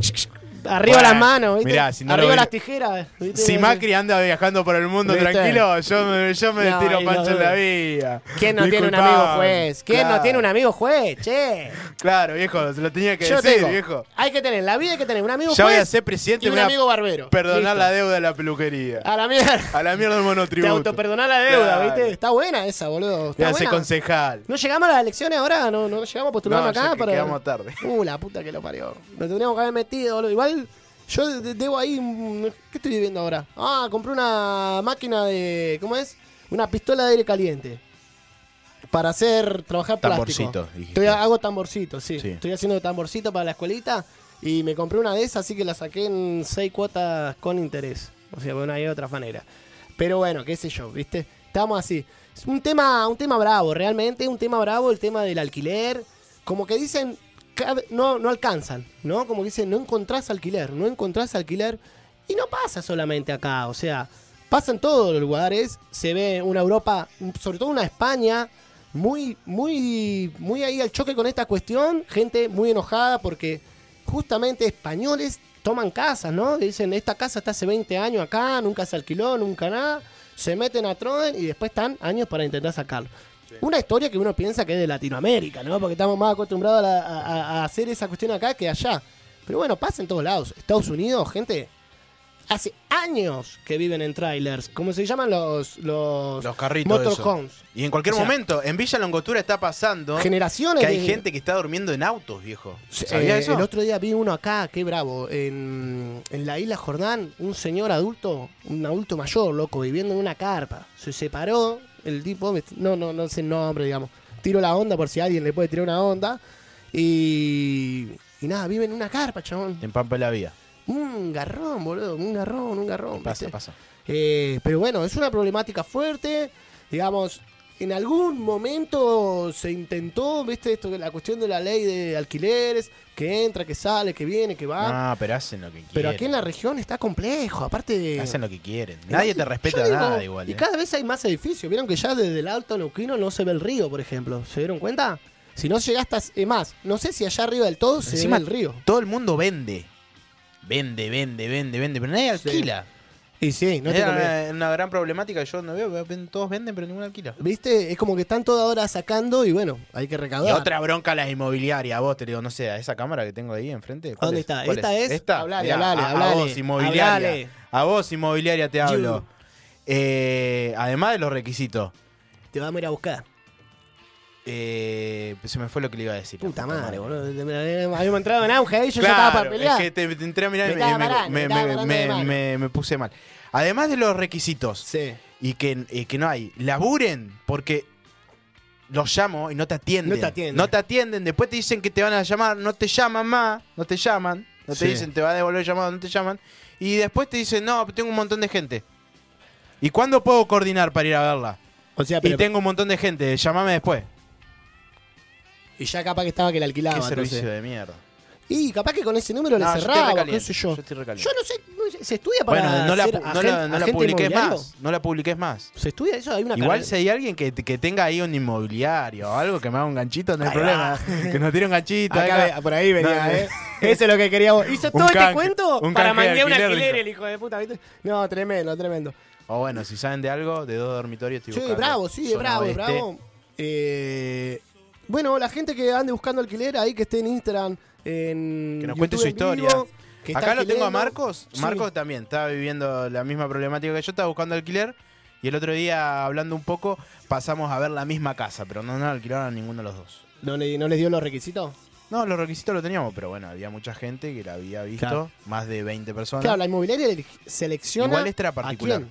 Speaker 1: arriba
Speaker 2: Bueno,
Speaker 1: las manos, ¿viste?
Speaker 2: mirá, si no
Speaker 1: arriba las tijeras. ¿viste?
Speaker 2: Si Macri anda viajando por el mundo
Speaker 1: ¿Viste?
Speaker 2: tranquilo, yo me, yo me
Speaker 1: No,
Speaker 2: tiro pancho
Speaker 1: no
Speaker 2: en la vida.
Speaker 1: ¿Quién no tiene un amigo juez? ¿Quién no tiene un amigo juez? Che.
Speaker 2: Claro, viejo, se lo tenía que
Speaker 1: Yo
Speaker 2: decir,
Speaker 1: tengo.
Speaker 2: viejo.
Speaker 1: Hay que tener, la vida hay que tener un amigo
Speaker 2: Ya voy
Speaker 1: juez
Speaker 2: a ser presidente
Speaker 1: y un amigo barbero.
Speaker 2: perdonar
Speaker 1: Listo.
Speaker 2: la deuda de la peluquería.
Speaker 1: A la mierda.
Speaker 2: A la mierda del
Speaker 1: Te
Speaker 2: monotributo.
Speaker 1: autoperdonás la deuda,
Speaker 2: Claro.
Speaker 1: ¿viste? Está buena esa, boludo. Está buena.
Speaker 2: concejal.
Speaker 1: ¿No llegamos a las elecciones ahora? ¿No, no llegamos a postularnos
Speaker 2: No,
Speaker 1: acá? para...
Speaker 2: quedamos tarde.
Speaker 1: Uh, la puta que lo parió. Lo tendríamos que haber metido, boludo. Igual yo de- debo ahí... mm, ¿Qué estoy viviendo ahora? Ah, compré una máquina de... ¿Cómo es? Una pistola de aire caliente. Para hacer... Trabajar.
Speaker 2: Tamborcito.
Speaker 1: Estoy, hago tamborcito, sí.
Speaker 2: Sí.
Speaker 1: Estoy haciendo tamborcito para la escuelita. Y me compré una de esas, así que la saqué en seis cuotas con interés. O sea, bueno, hay otra manera. Pero bueno, qué sé yo, ¿viste? Estamos así. Es un tema, un tema bravo, realmente, un tema bravo el tema del alquiler. Como que dicen, no, no alcanzan, ¿no? Como dicen, no encontrás alquiler, no encontrás alquiler. Y no pasa solamente acá, o sea, pasa en todos los lugares. Se ve una Europa, sobre todo una España, muy, muy, muy ahí al choque con esta cuestión. Gente muy enojada porque justamente españoles toman casas, ¿no? Dicen, esta casa está hace 20 años acá, nunca se alquiló, nunca nada. Se meten a Troden y después están años para intentar sacarlo. Una historia que uno piensa que es de Latinoamérica, ¿no? Porque estamos más acostumbrados a, la- a- a hacer esa cuestión acá que allá. Pero bueno, pasa en todos lados. Estados Unidos, gente, hace años que viven en trailers. ¿Cómo se llaman los, los,
Speaker 2: Los carritos.
Speaker 1: motorhomes?
Speaker 2: Y en cualquier
Speaker 1: O sea,
Speaker 2: momento, en Villa Longotura está pasando
Speaker 1: Generaciones
Speaker 2: que hay
Speaker 1: de-
Speaker 2: gente que está durmiendo en autos, viejo.
Speaker 1: Sí,
Speaker 2: ¿Sabías
Speaker 1: eh,
Speaker 2: eso?
Speaker 1: El otro día vi uno acá, qué bravo, en, en la isla Jordán, un señor adulto, un adulto mayor, loco, viviendo en una carpa. Se separó, el tipo, no, no, no sé el nombre, digamos. Tiro la onda por si alguien le puede tirar una onda. Y, y nada, vive en una carpa, chabón.
Speaker 2: En Pampa la Vía.
Speaker 1: Un garrón, boludo, un garrón, un garrón.
Speaker 2: Pasa,
Speaker 1: ¿viste?
Speaker 2: pasa.
Speaker 1: Eh, pero bueno, es una problemática fuerte. Digamos, en algún momento se intentó, viste, esto la cuestión de la ley de alquileres, que entra, que sale, que viene, que va.
Speaker 2: No, pero hacen lo que quieren.
Speaker 1: pero aquí en la región está complejo, aparte de...
Speaker 2: Hacen lo que quieren. Nadie te respeta
Speaker 1: digo,
Speaker 2: nada igual.
Speaker 1: Y
Speaker 2: eh.
Speaker 1: cada vez hay más edificios. Vieron que ya desde el Alto Neuquino no se ve el río, por ejemplo. ¿Se dieron cuenta? Si no llegaste a... Más, no sé si allá arriba del todo se ve el río.
Speaker 2: Todo el mundo vende. Vende, vende, vende, vende. Pero nadie
Speaker 1: Sí. Y sí, no te
Speaker 2: es
Speaker 1: conviene.
Speaker 2: una, una gran problemática que yo no veo. ven- Todos venden, pero ninguno alquila.
Speaker 1: ¿Viste? Es como que están toda hora sacando y bueno, hay que
Speaker 2: Y
Speaker 1: recaudar.
Speaker 2: otra bronca a las inmobiliarias. Vos te digo, no sé, a esa cámara que tengo ahí enfrente. ¿cuál
Speaker 1: ¿Dónde
Speaker 2: es?
Speaker 1: está?
Speaker 2: ¿Cuál
Speaker 1: Esta es-
Speaker 2: ¿Esta?
Speaker 1: hablale,
Speaker 2: Mirá,
Speaker 1: hablale,
Speaker 2: a, a
Speaker 1: hablale,
Speaker 2: vos, inmobiliaria.
Speaker 1: hablale.
Speaker 2: A vos, inmobiliaria, te hablo.
Speaker 1: You.
Speaker 2: Eh, además de los requisitos.
Speaker 1: Te vamos a ir a buscar.
Speaker 2: Eh, se me fue lo que le iba a decir.
Speaker 1: Puta madre, boludo. Habíamos entrado en auge ahí, yo ya
Speaker 2: Claro,
Speaker 1: estaba para pelear.
Speaker 2: es que te, te entré a mirar y me, puse mal. Además de los requisitos
Speaker 1: Sí.
Speaker 2: y que, y que no hay, laburen porque los llamo y no te atienden.
Speaker 1: No te atienden.
Speaker 2: No te atienden, después te dicen que te van a llamar, no te llaman más, no te llaman, no te
Speaker 1: Sí.
Speaker 2: dicen te va a devolver el llamado, no te llaman. Y después te dicen, no, tengo un montón de gente. ¿Y cuándo puedo coordinar para ir a verla?
Speaker 1: O sea,
Speaker 2: Y tengo un montón de gente, llamame después.
Speaker 1: Y ya capaz que estaba que la alquilaba.
Speaker 2: Qué servicio
Speaker 1: entonces.
Speaker 2: de mierda.
Speaker 1: Y capaz que con ese número
Speaker 2: No,
Speaker 1: le cerraba, qué sé yo.
Speaker 2: yo estoy.
Speaker 1: Yo no sé, no sé, ¿se estudia para
Speaker 2: Bueno, no la,
Speaker 1: ser
Speaker 2: no la- no la publiques más. No la publiques más.
Speaker 1: ¿Se estudia eso? Hay una
Speaker 2: Igual
Speaker 1: carrera-
Speaker 2: si hay alguien que, que tenga ahí un inmobiliario o algo que me haga un ganchito, no hay
Speaker 1: Ahí
Speaker 2: problema.
Speaker 1: va. <laughs>
Speaker 2: Que nos tire un ganchito.
Speaker 1: Acá por ahí venía,
Speaker 2: No,
Speaker 1: ¿eh? Eso es lo que queríamos. Hizo <laughs>
Speaker 2: Un
Speaker 1: todo este cuento
Speaker 2: un
Speaker 1: para manguear un
Speaker 2: alquiler,
Speaker 1: el hijo de puta, ¿viste? No, tremendo, tremendo.
Speaker 2: O bueno, si saben de algo, de dos dormitorios estoy
Speaker 1: Sí, bravo, sí, bravo, bravo. Eh, bueno, la gente que ande buscando alquiler ahí, que esté en Instagram, en
Speaker 2: Que nos cuente su historia.
Speaker 1: vivo, que está
Speaker 2: Acá lo tengo a. Marcos.
Speaker 1: Sí.
Speaker 2: Marcos también estaba viviendo la misma problemática que yo, estaba buscando alquiler. Y el otro día, hablando un poco, pasamos a ver la misma casa, pero no nos alquilaron a ninguno de los dos.
Speaker 1: ¿No, le, ¿No les dio los requisitos?
Speaker 2: No, los requisitos los teníamos, pero bueno, había mucha gente que la había visto,
Speaker 1: Claro.
Speaker 2: más de 20 personas.
Speaker 1: Claro, la inmobiliaria selecciona.
Speaker 2: Igual este era
Speaker 1: ¿a
Speaker 2: particular.
Speaker 1: quién?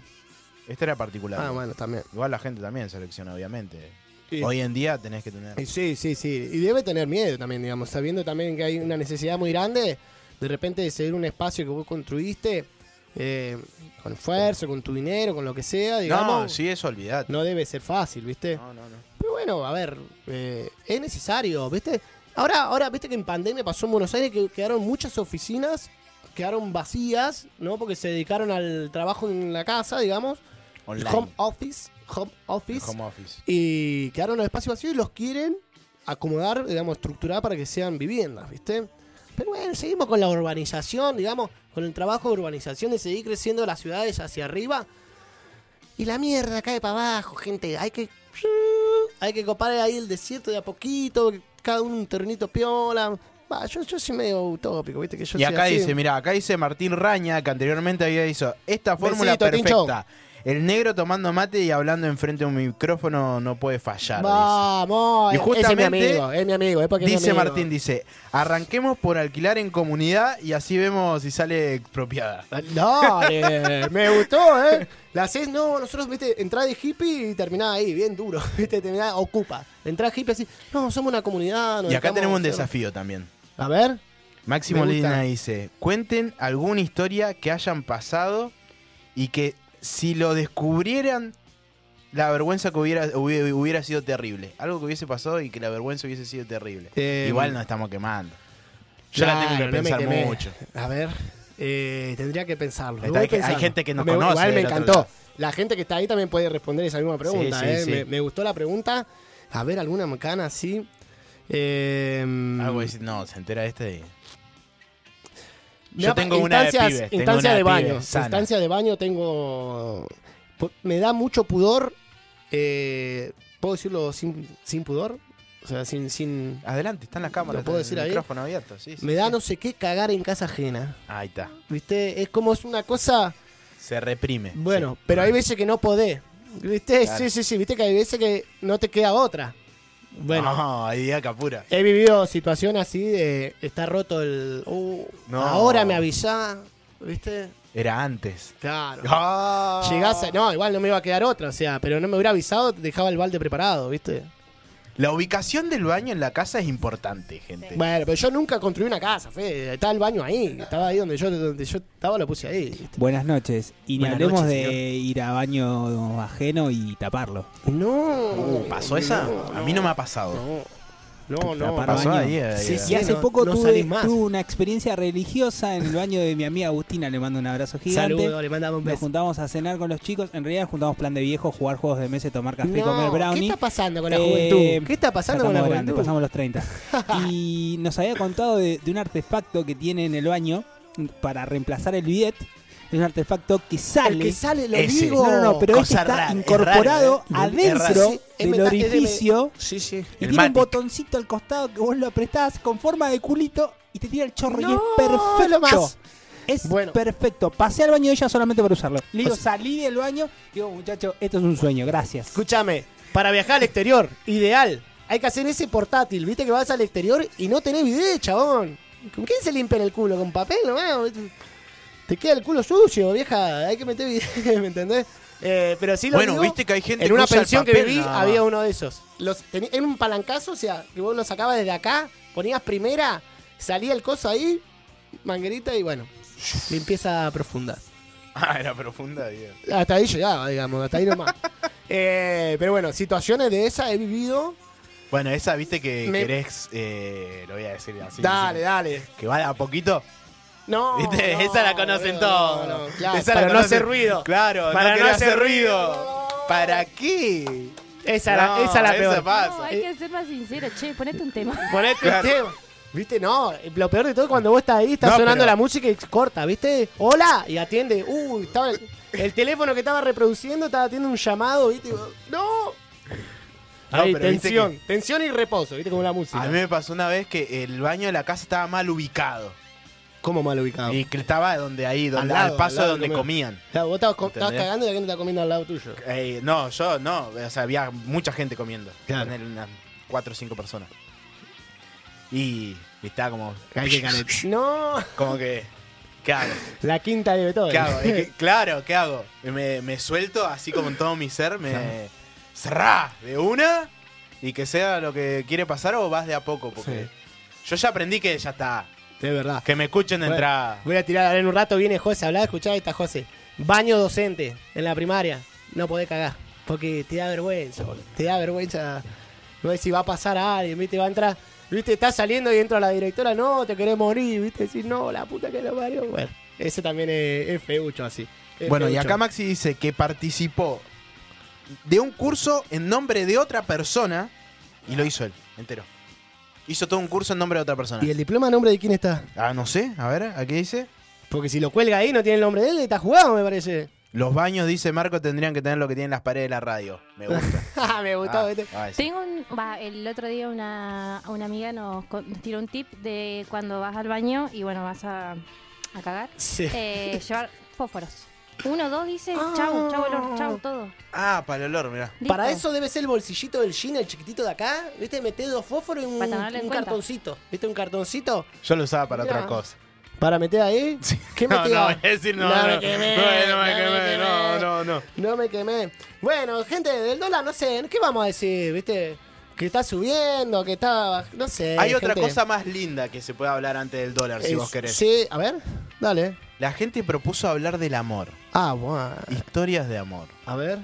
Speaker 2: Este era particular.
Speaker 1: Ah, bueno, también.
Speaker 2: Igual la gente también selecciona, obviamente.
Speaker 1: Sí.
Speaker 2: Hoy en día tenés que tener.
Speaker 1: Y Sí, sí, sí. Y debe tener miedo también, digamos, sabiendo también que hay una necesidad muy grande, de repente de seguir un espacio que vos construiste eh, con esfuerzo, con tu dinero, con lo que sea, digamos.
Speaker 2: no, sí, eso olvidate.
Speaker 1: No debe ser fácil, ¿viste?
Speaker 2: No, no, no.
Speaker 1: Pero bueno, a ver, eh, es necesario, ¿viste? Ahora, ahora, viste que en pandemia pasó en Buenos Aires que quedaron muchas oficinas, quedaron vacías, ¿no? Porque se dedicaron al trabajo en la casa, digamos.
Speaker 2: Online.
Speaker 1: Home office, home office.
Speaker 2: Home office.
Speaker 1: Y quedaron los espacios vacíos y los quieren acomodar, digamos, estructurar para que sean viviendas, ¿viste? Pero bueno, seguimos con la urbanización, digamos, con el trabajo de urbanización de seguir creciendo las ciudades hacia arriba. Y la mierda cae para abajo, gente. Hay que. Hay que copar ahí el desierto de a poquito, cada uno un terrenito piola. Va, yo, yo soy medio utópico, ¿viste? Que yo
Speaker 2: Y acá
Speaker 1: así.
Speaker 2: dice, mira, acá dice Martín Raña, que anteriormente había dicho, esta fórmula
Speaker 1: Besito, Tincho.
Speaker 2: El negro tomando mate y hablando enfrente de un micrófono no puede fallar. dice.
Speaker 1: Vamos,
Speaker 2: Y
Speaker 1: ese es mi
Speaker 2: justamente
Speaker 1: amigo, es mi amigo, es porque es mi
Speaker 2: Dice
Speaker 1: amigo.
Speaker 2: Martín, dice, arranquemos por alquilar en comunidad y así vemos si sale expropiada.
Speaker 1: Dale, <laughs> me gustó, ¿eh? La haces, no, nosotros, viste, entrá de hippie y terminás ahí, bien duro, <laughs> viste, terminás, ocupa. Entrá hippie así, no, somos una comunidad.
Speaker 2: Y acá tenemos un desafío también.
Speaker 1: A ver,
Speaker 2: Máximo. Lina dice, cuenten alguna historia que hayan pasado y que si lo descubrieran, la vergüenza que hubiera, hubiera, hubiera sido terrible. Algo que hubiese pasado y que la vergüenza hubiese sido terrible.
Speaker 1: Eh,
Speaker 2: Igual nos estamos quemando. Yo la tengo que pensar
Speaker 1: quemé.
Speaker 2: mucho.
Speaker 1: A ver, eh, tendría que pensarlo.
Speaker 2: Está- hay gente que no
Speaker 1: Me-
Speaker 2: conoce
Speaker 1: Igual me encantó. La gente que está ahí también puede responder esa misma pregunta,
Speaker 2: Sí,
Speaker 1: ¿eh?
Speaker 2: sí.
Speaker 1: Me, me gustó la pregunta. A ver, alguna macana así. Eh,
Speaker 2: Algo no, se entera este y...
Speaker 1: Me
Speaker 2: Yo tengo una de tengo
Speaker 1: Instancia
Speaker 2: una
Speaker 1: de
Speaker 2: de
Speaker 1: baño.
Speaker 2: sana.
Speaker 1: Instancia de baño tengo. Me da mucho pudor. eh, ¿Puedo decirlo sin, sin pudor? O sea, sin, sin.
Speaker 2: Adelante, están las cámaras.
Speaker 1: ¿Lo puedo
Speaker 2: el
Speaker 1: decir ahí?
Speaker 2: micrófono abierto, sí, sí,
Speaker 1: Me da
Speaker 2: sí.
Speaker 1: no sé qué cagar en casa ajena.
Speaker 2: Ahí está.
Speaker 1: ¿Viste? Es como es una cosa.
Speaker 2: Se reprime.
Speaker 1: Bueno, pero hay veces que no podés. ¿Viste?
Speaker 2: Claro.
Speaker 1: Sí, sí, sí. ¿Viste que hay veces que no te queda otra? Bueno.
Speaker 2: No, capura.
Speaker 1: He vivido situaciones así de está roto el. Uh,
Speaker 2: No.
Speaker 1: Ahora me avisá. ¿Viste?
Speaker 2: Era antes.
Speaker 1: Claro.
Speaker 2: Ah.
Speaker 1: Llegás a. No, igual no me iba a quedar otra, o sea, pero no me hubiera avisado, dejaba el balde preparado, ¿viste?
Speaker 2: La ubicación del baño en la casa es importante, gente.
Speaker 1: Bueno, pero yo nunca construí una casa, Fede. Estaba el baño ahí. Estaba ahí donde yo, donde yo estaba, lo puse ahí. ¿viste?
Speaker 3: Buenas noches. Y ni
Speaker 1: Buenas
Speaker 3: hablemos
Speaker 1: noches,
Speaker 3: de
Speaker 1: señor.
Speaker 3: ir a baño ajeno y taparlo.
Speaker 1: No.
Speaker 2: Uh, ¿Pasó esa? A mí no me ha pasado.
Speaker 1: No. No, no.
Speaker 2: Pasó
Speaker 3: baño.
Speaker 2: ahí, ahí,
Speaker 1: Sí, sí.
Speaker 3: Y hace
Speaker 1: no-
Speaker 3: poco
Speaker 1: no
Speaker 3: tuve, tuve una experiencia religiosa en el baño de mi amiga Agustina. Le mando un abrazo gigante.
Speaker 1: Saludos, le mandamos un
Speaker 3: Nos
Speaker 1: beso.
Speaker 3: juntamos a cenar con los chicos. En realidad juntamos plan de viejo, jugar juegos de mesa, tomar café
Speaker 1: No,
Speaker 3: comer
Speaker 1: ¿Qué
Speaker 3: brownie.
Speaker 1: está pasando con la
Speaker 3: Eh,
Speaker 1: juventud? ¿Qué está pasando con la juventud?
Speaker 3: pasamos los 30. <laughs> y nos había contado de, de un artefacto que tiene en el baño para reemplazar el bidet. Es un artefacto que sale.
Speaker 1: El que sale, lo
Speaker 2: Ese.
Speaker 1: digo.
Speaker 3: No, no, no, pero este está
Speaker 2: rara, es
Speaker 3: incorporado
Speaker 2: ¿eh?
Speaker 3: Adentro
Speaker 2: sí,
Speaker 1: es
Speaker 3: del orificio.
Speaker 1: Sí, sí.
Speaker 3: Y
Speaker 2: El
Speaker 3: tiene un botoncito al costado que vos lo apretás con forma de culito y te tira el chorro y es perfecto.
Speaker 1: lo más.
Speaker 3: Es
Speaker 1: Bueno.
Speaker 3: perfecto. Pasé al baño de ella solamente para usarlo. Le digo,
Speaker 1: O sea-
Speaker 3: salí del baño. Digo, muchacho, esto es un sueño, gracias.
Speaker 1: Escúchame, para viajar al exterior, ideal. Hay que hacer ese portátil, viste que vas al exterior y no tenés video, chabón. ¿Con quién se limpian el culo? ¿Con papel nomás? Te queda el culo sucio, vieja. Hay que meter video, <laughs> ¿me entendés? Eh, pero sí lo
Speaker 2: Bueno,
Speaker 1: digo,
Speaker 2: viste que hay gente
Speaker 1: en
Speaker 2: que
Speaker 1: una
Speaker 2: usa el
Speaker 1: pensión que viví
Speaker 2: nada más.
Speaker 1: había uno de esos. Los, teni- en un palancazo, o sea, que vos lo sacabas desde acá, ponías primera, salía el coso ahí, manguerita y bueno, limpieza profunda. <laughs>
Speaker 2: Ah, era profunda, Dios.
Speaker 1: Hasta ahí llegaba, digamos, hasta ahí nomás. <laughs> Eh, pero bueno, situaciones de esa he vivido.
Speaker 2: Bueno, esa, viste que
Speaker 1: Me-
Speaker 2: querés. eh, lo voy a decir así.
Speaker 1: dale, dale.
Speaker 2: Que va a poquito.
Speaker 1: No,
Speaker 2: ¿Viste?
Speaker 1: no,
Speaker 2: esa la conocen
Speaker 1: no,
Speaker 2: todos.
Speaker 1: no, claro,
Speaker 2: Esa la
Speaker 1: para no
Speaker 2: conocen-
Speaker 1: hacer ruido.
Speaker 2: Claro,
Speaker 1: Para
Speaker 2: no,
Speaker 1: no hacer
Speaker 2: ruido.
Speaker 1: ruido.
Speaker 2: ¿Para qué?
Speaker 1: Esa, la,
Speaker 2: No,
Speaker 1: esa es la
Speaker 2: esa
Speaker 1: peor.
Speaker 2: pasa.
Speaker 4: No, hay que ser más sincero. Che, ponete un tema. <laughs>
Speaker 1: Ponete
Speaker 2: Claro.
Speaker 1: el tema. ¿Viste? No, lo peor de todo es cuando vos estás ahí, está
Speaker 2: No,
Speaker 1: sonando
Speaker 2: pero-
Speaker 1: la música y corta, ¿viste? Hola, y atiende. Uy, estaba el, el teléfono que estaba reproduciendo estaba haciendo un llamado, ¿viste? ¡No!
Speaker 2: No,
Speaker 1: tensión, tensión y reposo, ¿viste? Como la música.
Speaker 2: A mí me pasó una vez que el baño de la casa estaba mal ubicado.
Speaker 1: ¿Cómo mal ubicado?
Speaker 2: Y que estaba donde ahí, donde,
Speaker 1: Al
Speaker 2: al,
Speaker 1: lado,
Speaker 2: paso
Speaker 1: al
Speaker 2: de donde comían.
Speaker 1: Claro, vos estabas, estabas cagando y la gente está comiendo al lado tuyo.
Speaker 2: Eh, no, yo no. O sea, había mucha gente comiendo.
Speaker 1: Claro.
Speaker 2: Unas cuatro o cinco personas. Y, y estaba como. <laughs>
Speaker 1: No,
Speaker 2: Como que. ¿Qué hago?
Speaker 1: la quinta de Beethoven.
Speaker 2: ¿Qué hago? Es que, <laughs> claro, ¿qué hago? Me, me suelto así como en todo mi ser, me. Cerrá de una y que sea lo que quiere pasar o vas de a poco. Porque yo ya aprendí que ya está.
Speaker 1: De verdad.
Speaker 2: Que me escuchen de
Speaker 1: Bueno,
Speaker 2: entrada.
Speaker 1: Voy a tirar, en un rato viene José a hablar, escuchá esta José. Baño docente en la primaria. No podés cagar. Porque te da vergüenza, boludo. Te da vergüenza. No sé si va a pasar a alguien, ¿viste? Va a entrar. ¿Viste? Estás saliendo y entra la directora. No, te querés morir, ¿viste? Decir, no, la puta que lo parió. Bueno, ese también es, es feucho así. Es
Speaker 2: Bueno, y acá Maxi dice que participó de un curso en nombre de otra persona y lo hizo él, entero. Hizo todo un curso en nombre de otra persona.
Speaker 1: ¿Y el diploma a nombre de quién está?
Speaker 2: Ah, no sé, a ver, ¿a qué dice?
Speaker 1: Porque si lo cuelga ahí no tiene el nombre de él, está jugado, me parece.
Speaker 2: Los baños, dice Marco, tendrían que tener lo que tienen las paredes de la radio. Me gusta. <laughs>
Speaker 1: me gustó,
Speaker 2: Ah, ah.
Speaker 4: Tengo un. Va, el otro día una, una amiga nos, con- nos tiró un tip de cuando vas al baño y bueno, vas a, a cagar.
Speaker 1: Sí.
Speaker 4: eh, llevar fósforos. Uno, dos, dice,
Speaker 1: Ah.
Speaker 4: chau, chau, olor, chau, todo.
Speaker 2: Ah, para el olor, mirá.
Speaker 4: Listo.
Speaker 1: Para eso debe ser el bolsillito del jean, el chiquitito de acá. ¿Viste? Metés dos fósforos y un, cartoncito. ¿Viste? Un cartoncito
Speaker 2: Yo lo usaba para
Speaker 1: Ya.
Speaker 2: otra cosa.
Speaker 1: para meter ahí. ¿Qué
Speaker 2: no,
Speaker 1: metía?
Speaker 2: no, voy a decir no.
Speaker 1: No
Speaker 2: No,
Speaker 1: me quemé,
Speaker 2: no, no me
Speaker 1: no me
Speaker 2: quemé,
Speaker 1: quemé.
Speaker 2: no, no, no.
Speaker 1: No me quemé. Bueno, gente del dólar, no sé. ¿Qué vamos a decir? ¿Viste? Que está subiendo, que está. No sé.
Speaker 2: Hay otra cosa más linda que se puede hablar antes del dólar, si vos querés.
Speaker 1: Sí, a ver, dale.
Speaker 2: La gente propuso hablar del amor.
Speaker 1: Ah, bueno.
Speaker 2: Historias de amor.
Speaker 1: A ver.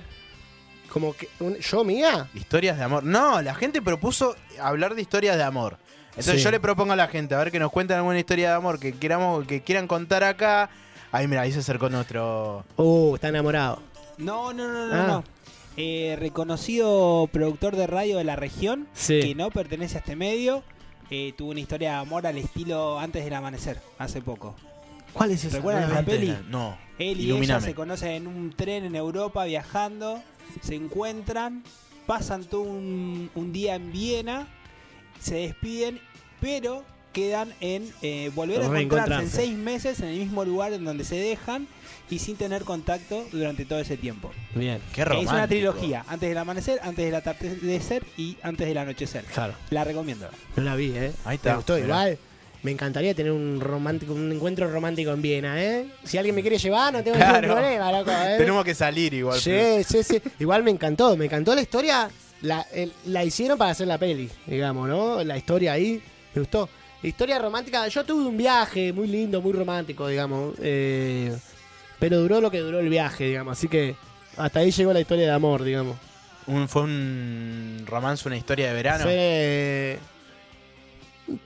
Speaker 1: Como que. un- ¿Yo mía?
Speaker 2: Historias de amor. No, la gente propuso hablar de historias de amor. Entonces
Speaker 1: Sí.
Speaker 2: yo le propongo a la gente a ver que nos cuenten alguna historia de amor que queramos, que quieran contar acá. Ahí mira, ahí se acercó nuestro.
Speaker 1: Uh, está enamorado.
Speaker 3: No, no, no, no.
Speaker 1: Ah.
Speaker 3: no. Eh, reconocido productor de radio de la región,
Speaker 1: Sí.
Speaker 3: que no pertenece a este medio, eh, tuvo una historia de amor al estilo antes del amanecer, hace poco.
Speaker 1: ¿Cuál es esa?
Speaker 3: ¿Recuerdan esa peli?
Speaker 2: No.
Speaker 3: Él y
Speaker 2: Iluminame.
Speaker 3: ella se conocen en un tren en Europa viajando, se encuentran, pasan todo un, un día en Viena se despiden, pero quedan en eh, volver a encontrarse en seis meses en el mismo lugar en donde se dejan y sin tener contacto durante todo ese tiempo.
Speaker 1: Bien,
Speaker 2: Qué
Speaker 3: Es
Speaker 2: romántico.
Speaker 3: una trilogía, antes del amanecer, antes del atardecer y antes del anochecer.
Speaker 1: claro.
Speaker 3: La recomiendo.
Speaker 1: No la vi, ¿eh?
Speaker 2: Ahí está,
Speaker 1: Me gustó
Speaker 2: mirá.
Speaker 1: igual. Me encantaría tener un romántico, un encuentro romántico en Viena, ¿eh? Si alguien me quiere llevar, no tengo ningún
Speaker 2: Claro.
Speaker 1: problema, loco, ¿eh?
Speaker 2: Tenemos que salir igual.
Speaker 1: Sí, sí, sí. Igual me encantó, me encantó la historia. La, el- la hicieron para hacer la peli, digamos, ¿no? La historia ahí, me gustó. Historia romántica, yo tuve un viaje muy lindo, muy romántico, digamos. eh, pero duró lo que duró el viaje, digamos. Así que hasta ahí llegó la historia de amor, digamos.
Speaker 2: Un- fue un romance, una historia de verano.
Speaker 1: Fue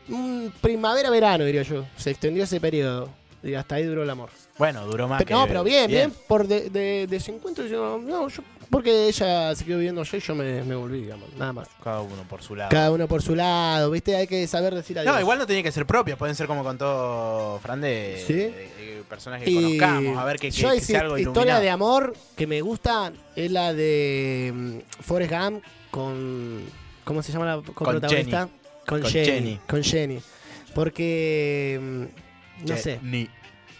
Speaker 1: un primavera-verano, diría yo. Se extendió ese periodo. Y hasta ahí duró el amor.
Speaker 2: Bueno, duró más.
Speaker 1: Pero- no,
Speaker 2: que-
Speaker 1: pero bien, bien. Por de, de, de ese encuentro, yo, no, yo, porque ella se quedó viviendo allá y yo me, me volví, digamos, nada más.
Speaker 2: Cada uno por su lado.
Speaker 1: Cada uno por su lado, ¿viste? Hay que saber decir adiós.
Speaker 2: No, igual no tenía que ser propias, pueden ser como contó Fran de,
Speaker 1: Sí.
Speaker 2: de- de personas que
Speaker 1: Y
Speaker 2: conozcamos, a ver que, que-
Speaker 1: yo
Speaker 2: que
Speaker 1: hice
Speaker 2: sea algo
Speaker 1: historia de amor que me gusta es la de mm, Forrest Gump con ¿cómo se llama la
Speaker 2: Con
Speaker 1: protagonista? Con,
Speaker 2: Con
Speaker 1: Jenny,
Speaker 2: Jenny.
Speaker 1: Con Jenny. Porque mm, no sé,
Speaker 2: Ni,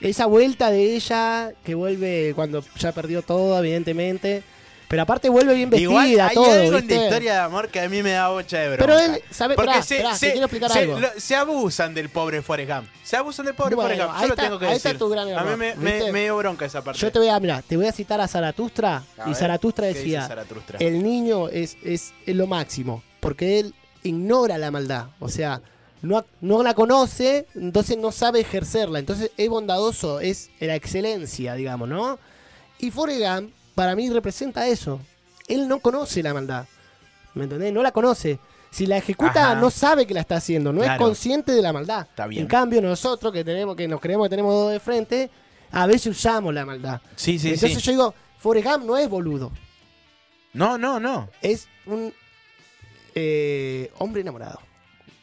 Speaker 1: esa vuelta de ella que vuelve cuando ya perdió todo, evidentemente, pero aparte vuelve bien vestida,
Speaker 2: Igual hay
Speaker 1: todo,
Speaker 2: algo en
Speaker 1: ¿viste?
Speaker 2: la historia de amor que a mí me da bocha de broma.
Speaker 1: Pero él, ¿sabe?
Speaker 2: Porque
Speaker 1: Pará,
Speaker 2: se,
Speaker 1: pará,
Speaker 2: se-
Speaker 1: te quiero explicar
Speaker 2: se-
Speaker 1: algo.
Speaker 2: lo- se abusan del pobre Forrest Gump. Se abusan del pobre
Speaker 1: Bueno,
Speaker 2: Forrest Gump. Yo lo tengo que
Speaker 1: ahí
Speaker 2: decir.
Speaker 1: está tu gran
Speaker 2: a mí me, me-
Speaker 1: ¿viste?
Speaker 2: me dio bronca esa parte.
Speaker 1: Yo te voy a, mira, te voy a citar a Zaratustra
Speaker 2: A
Speaker 1: y Zaratustra
Speaker 2: ¿qué dice
Speaker 1: decía,
Speaker 2: Zaratustra?
Speaker 1: el niño es, es, es lo máximo, porque él ignora la maldad, o sea, no, no la conoce, entonces no sabe ejercerla, entonces es bondadoso, es la excelencia, digamos, ¿no? Y Forrest Gump, para mí representa eso, él no conoce la maldad, ¿me entendés? No la conoce. Si la ejecuta,
Speaker 2: Ajá.
Speaker 1: no sabe que la está haciendo, no
Speaker 2: Claro.
Speaker 1: es consciente de la maldad.
Speaker 2: Está bien.
Speaker 1: En cambio, nosotros que tenemos, que nos creemos que tenemos dos de frente, a veces usamos la maldad.
Speaker 2: Sí, sí,
Speaker 1: Entonces
Speaker 2: sí.
Speaker 1: yo digo, Forrest Gump no es boludo,
Speaker 2: No, no, no.
Speaker 1: es un eh, hombre enamorado.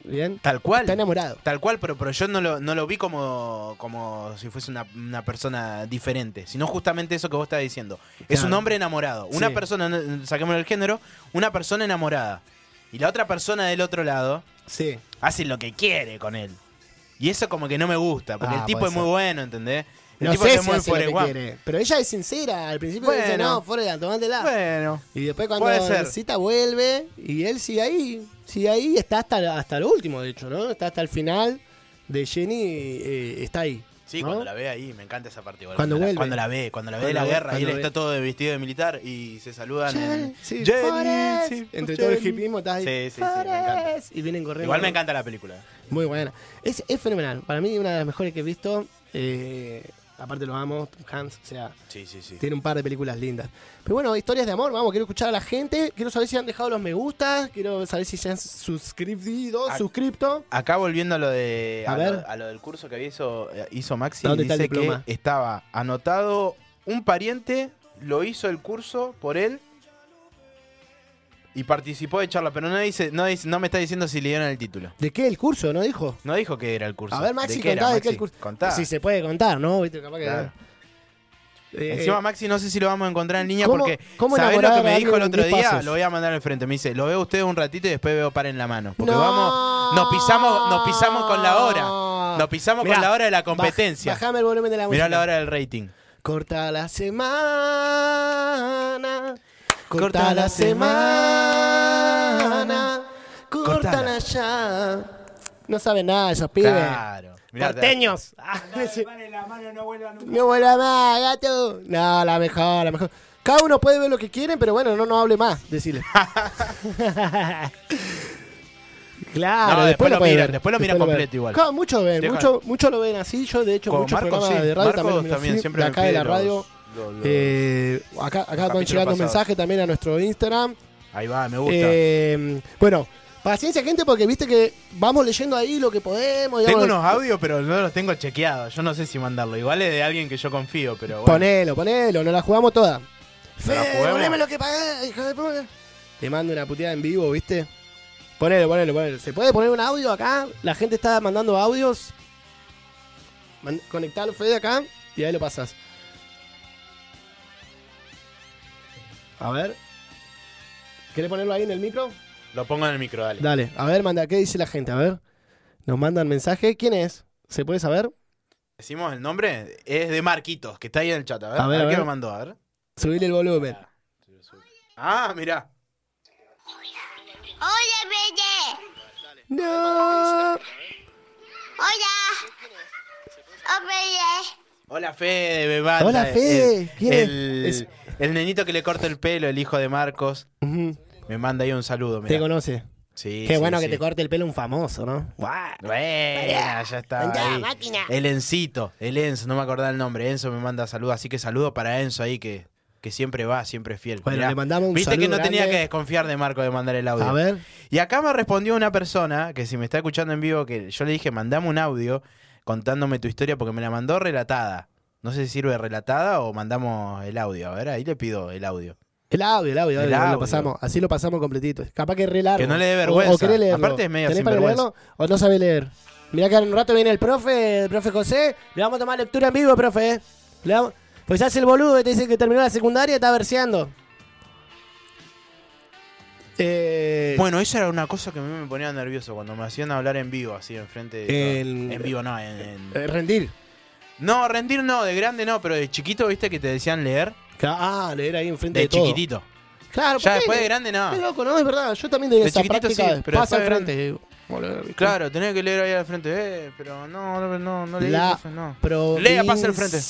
Speaker 1: ¿Bien?
Speaker 2: Tal cual.
Speaker 1: Está enamorado.
Speaker 2: Tal cual, pero, pero yo no lo, no lo vi como, como si fuese una, una persona diferente, sino justamente eso que vos estás diciendo. Es un hombre enamorado. Una
Speaker 1: Sí.
Speaker 2: persona, saquémoslo del género, una persona enamorada. Y la otra persona del otro lado
Speaker 1: Sí.
Speaker 2: hace lo que quiere con él. Y eso como que no me gusta, porque
Speaker 1: Ah,
Speaker 2: el tipo es muy bueno, ¿entendés? El
Speaker 1: No
Speaker 2: tipo
Speaker 1: sé si
Speaker 2: muy
Speaker 1: hace lo
Speaker 2: Forrest
Speaker 1: que
Speaker 2: Gump.
Speaker 1: quiere, pero ella es sincera. Al principio dice, no, Forrest tomátela.
Speaker 2: Bueno,
Speaker 1: Y después cuando
Speaker 2: puede ser.
Speaker 1: necesita vuelve y él sigue ahí. Sigue ahí, está hasta, hasta lo último, de hecho, ¿no? Está hasta el final de Jenny, eh, está ahí.
Speaker 2: sí,
Speaker 1: ¿no?
Speaker 2: cuando la ve ahí, me encanta esa parte. igual,
Speaker 1: Cuando
Speaker 2: la, cuando la ve, cuando la ve de
Speaker 1: Cuando
Speaker 2: la
Speaker 1: ve-
Speaker 2: guerra y él
Speaker 1: cuando
Speaker 2: está
Speaker 1: ve.
Speaker 2: todo de vestido de militar y se saludan. en-
Speaker 1: Sí,
Speaker 2: Jenny,
Speaker 1: Forrest.
Speaker 2: sí,
Speaker 1: Entre todo el
Speaker 2: Jenny.
Speaker 1: hipismo está ahí.
Speaker 2: Sí, sí, sí, me encanta.
Speaker 1: Forrest. Y vienen corriendo.
Speaker 2: Igual me encanta la película.
Speaker 1: Muy buena. Es, es fenomenal. Para mí, una de las mejores que he visto. Eh, aparte, lo amo, Tom Hanks. O sea,
Speaker 2: Sí, sí, sí.
Speaker 1: tiene un par de películas lindas. Pero bueno, historias de amor. Vamos, quiero escuchar a la gente. Quiero saber si han dejado los me gusta. Quiero saber si se han suscribido,
Speaker 2: Ah.
Speaker 1: suscripto.
Speaker 2: Acá volviendo a lo de
Speaker 1: A
Speaker 2: a,
Speaker 1: ver.
Speaker 2: lo, a lo del curso que había hizo, eh, hizo Maxi,
Speaker 1: ¿Dónde está el
Speaker 2: dice que estaba anotado un pariente, lo hizo el curso por él y participó de charla, pero no dice, no dice, no me está diciendo si le dieron el título.
Speaker 1: ¿De qué el curso? ¿No dijo?
Speaker 2: No dijo que era el curso.
Speaker 1: A ver, Maxi,
Speaker 2: ¿De qué era,
Speaker 1: de qué
Speaker 2: Maxi?
Speaker 1: el curso.
Speaker 2: Contá.
Speaker 1: Si se puede contar, ¿no? ¿Viste? Capaz que.
Speaker 2: Claro.
Speaker 1: Eh,
Speaker 2: Encima Maxi no sé si lo vamos a encontrar en línea
Speaker 1: ¿Cómo-
Speaker 2: porque
Speaker 1: cómo
Speaker 2: ¿sabés lo
Speaker 1: enamorar
Speaker 2: que
Speaker 1: a
Speaker 2: me dijo el
Speaker 1: alguien
Speaker 2: otro
Speaker 1: diez
Speaker 2: día?
Speaker 1: pasos?
Speaker 2: Lo voy a mandar al frente. Me dice, lo veo usted un ratito y después veo para en la mano. Porque
Speaker 1: no.
Speaker 2: vamos, nos pisamos, nos pisamos con la hora. Nos pisamos
Speaker 1: Mirá,
Speaker 2: con la hora de la
Speaker 1: baj-
Speaker 2: competencia.
Speaker 1: Bajame el volumen de la música.
Speaker 2: Mirá la hora del rating.
Speaker 1: Corta la semana. Corta, la semana.
Speaker 2: Cortala.
Speaker 1: Ya. No saben nada esos pibes.
Speaker 2: Claro. Mirá,
Speaker 1: Porteños. Ah, <laughs> sí.
Speaker 3: la mano no vuelva nunca.
Speaker 1: no vuelva más, gato. No, la mejor, la mejor. Cada uno puede ver lo que quieren, pero bueno, no, no hable más, decirle. <laughs> claro,
Speaker 2: No,
Speaker 1: después,
Speaker 2: después
Speaker 1: lo
Speaker 2: miran,
Speaker 1: ver,
Speaker 2: después lo miran completo igual.
Speaker 1: Claro, muchos ven, muchos mucho lo ven así. Yo, de hecho,
Speaker 2: Con
Speaker 1: muchos
Speaker 2: Marcos,
Speaker 1: programas
Speaker 2: sí.
Speaker 1: de radio
Speaker 2: Marcos
Speaker 1: también,
Speaker 2: siempre
Speaker 1: de
Speaker 2: me
Speaker 1: acá de la radio.
Speaker 2: los-
Speaker 1: Eh, acá acá van llegando
Speaker 2: pasados.
Speaker 1: mensajes también a nuestro Instagram.
Speaker 2: Ahí va, me gusta.
Speaker 1: Eh, bueno, paciencia, gente, porque viste que vamos leyendo ahí lo que podemos.
Speaker 2: tengo unos audios, pero no los tengo chequeados. Yo no sé si mandarlo. Igual es de alguien que yo confío, pero bueno.
Speaker 1: Ponelo, ponelo, nos la jugamos toda.
Speaker 2: la
Speaker 1: Fe,
Speaker 2: juguemos?
Speaker 1: poneme lo que pagás, hijo de puta. Te mando una puteada en vivo, ¿viste? Ponelo, ponelo, ponelo. ¿Se puede poner un audio acá? La gente está mandando audios. Man- Conectalo, Fede, acá, y ahí lo pasas. A ver. ¿Querés ponerlo ahí en el micro?
Speaker 2: Lo pongo en el micro, dale.
Speaker 1: Dale, a ver, manda, ¿qué dice la gente? A ver. Nos mandan mensaje. ¿Quién es? ¿Se puede saber?
Speaker 2: Decimos el nombre. Es de Marquitos, que está ahí en el chat. A ver,
Speaker 1: A ver, a
Speaker 2: qué me mandó, a ver.
Speaker 1: Subile el volumen.
Speaker 2: Ah, mirá.
Speaker 5: Hola, Belle.
Speaker 1: No.
Speaker 5: Hola. Hola, Belle.
Speaker 2: Hola, Fede, me manda.
Speaker 1: Hola, Fede. ¿Quién es?
Speaker 2: el,
Speaker 1: Es-
Speaker 2: el nenito que le corta el pelo, el hijo de Marcos.
Speaker 1: Ujú,
Speaker 2: Me manda ahí un saludo.
Speaker 1: Te conoce.
Speaker 2: Sí,
Speaker 1: Qué
Speaker 2: sí,
Speaker 1: bueno que
Speaker 2: sí.
Speaker 1: te corte el pelo un famoso, ¿no? Guau.
Speaker 2: Bueno, ya está.
Speaker 5: Andá,
Speaker 2: ahí.
Speaker 5: máquina.
Speaker 2: El Encito, el Enzo, no me acordaba el nombre. Enzo me manda saludos, así que saludo para Enzo ahí que, que siempre va, siempre es fiel.
Speaker 1: Bueno, le mandamos un
Speaker 2: Viste que
Speaker 1: saludo
Speaker 2: no tenía
Speaker 1: grande.
Speaker 2: que desconfiar de Marco de mandar el audio.
Speaker 1: A ver.
Speaker 2: Y acá me respondió una persona que si me está escuchando en vivo, que yo le dije, mandame un audio contándome tu historia porque me la mandó relatada. No sé si sirve relatada o mandamos el audio. A ver, ahí le pido el audio.
Speaker 1: El audio, el audio,
Speaker 2: El audio.
Speaker 1: Lo pasamos, así lo pasamos completito. Capaz que es re largo.
Speaker 2: Que no le dé
Speaker 1: O-
Speaker 2: vergüenza.
Speaker 1: O, querés leerlo.
Speaker 2: Aparte es medio
Speaker 1: ¿Tenés para
Speaker 2: sinvergüenza.
Speaker 1: leerlo o no sabe leer? Mirá que en un rato viene el profe, el profe José. Le vamos a tomar lectura en vivo, profe. eh. Le vamos- Pues hace el boludo que te dice que terminó la secundaria y está verseando. Eh,
Speaker 2: Bueno, esa era una cosa que a mí me ponía nervioso cuando me hacían hablar en vivo, así enfrente de.
Speaker 1: En
Speaker 2: vivo, no, en- en,
Speaker 1: eh, rendir.
Speaker 2: No, rendir no, de grande no, pero de chiquito, viste que te decían leer.
Speaker 1: Ah, leer ahí enfrente
Speaker 2: De,
Speaker 1: de, todo.
Speaker 2: chiquitito.
Speaker 1: Claro,
Speaker 2: Ya después de grande no.
Speaker 1: Qué loco, ¿no? Es verdad. Yo también tenía
Speaker 2: De
Speaker 1: esa práctica.
Speaker 2: sí, pero
Speaker 1: pasa al
Speaker 2: Claro, tenía que leer ahí al frente, eh, pero no, no, no, no leí
Speaker 1: La
Speaker 2: eso, no.
Speaker 1: Provincia
Speaker 2: Lea, pasa al frente.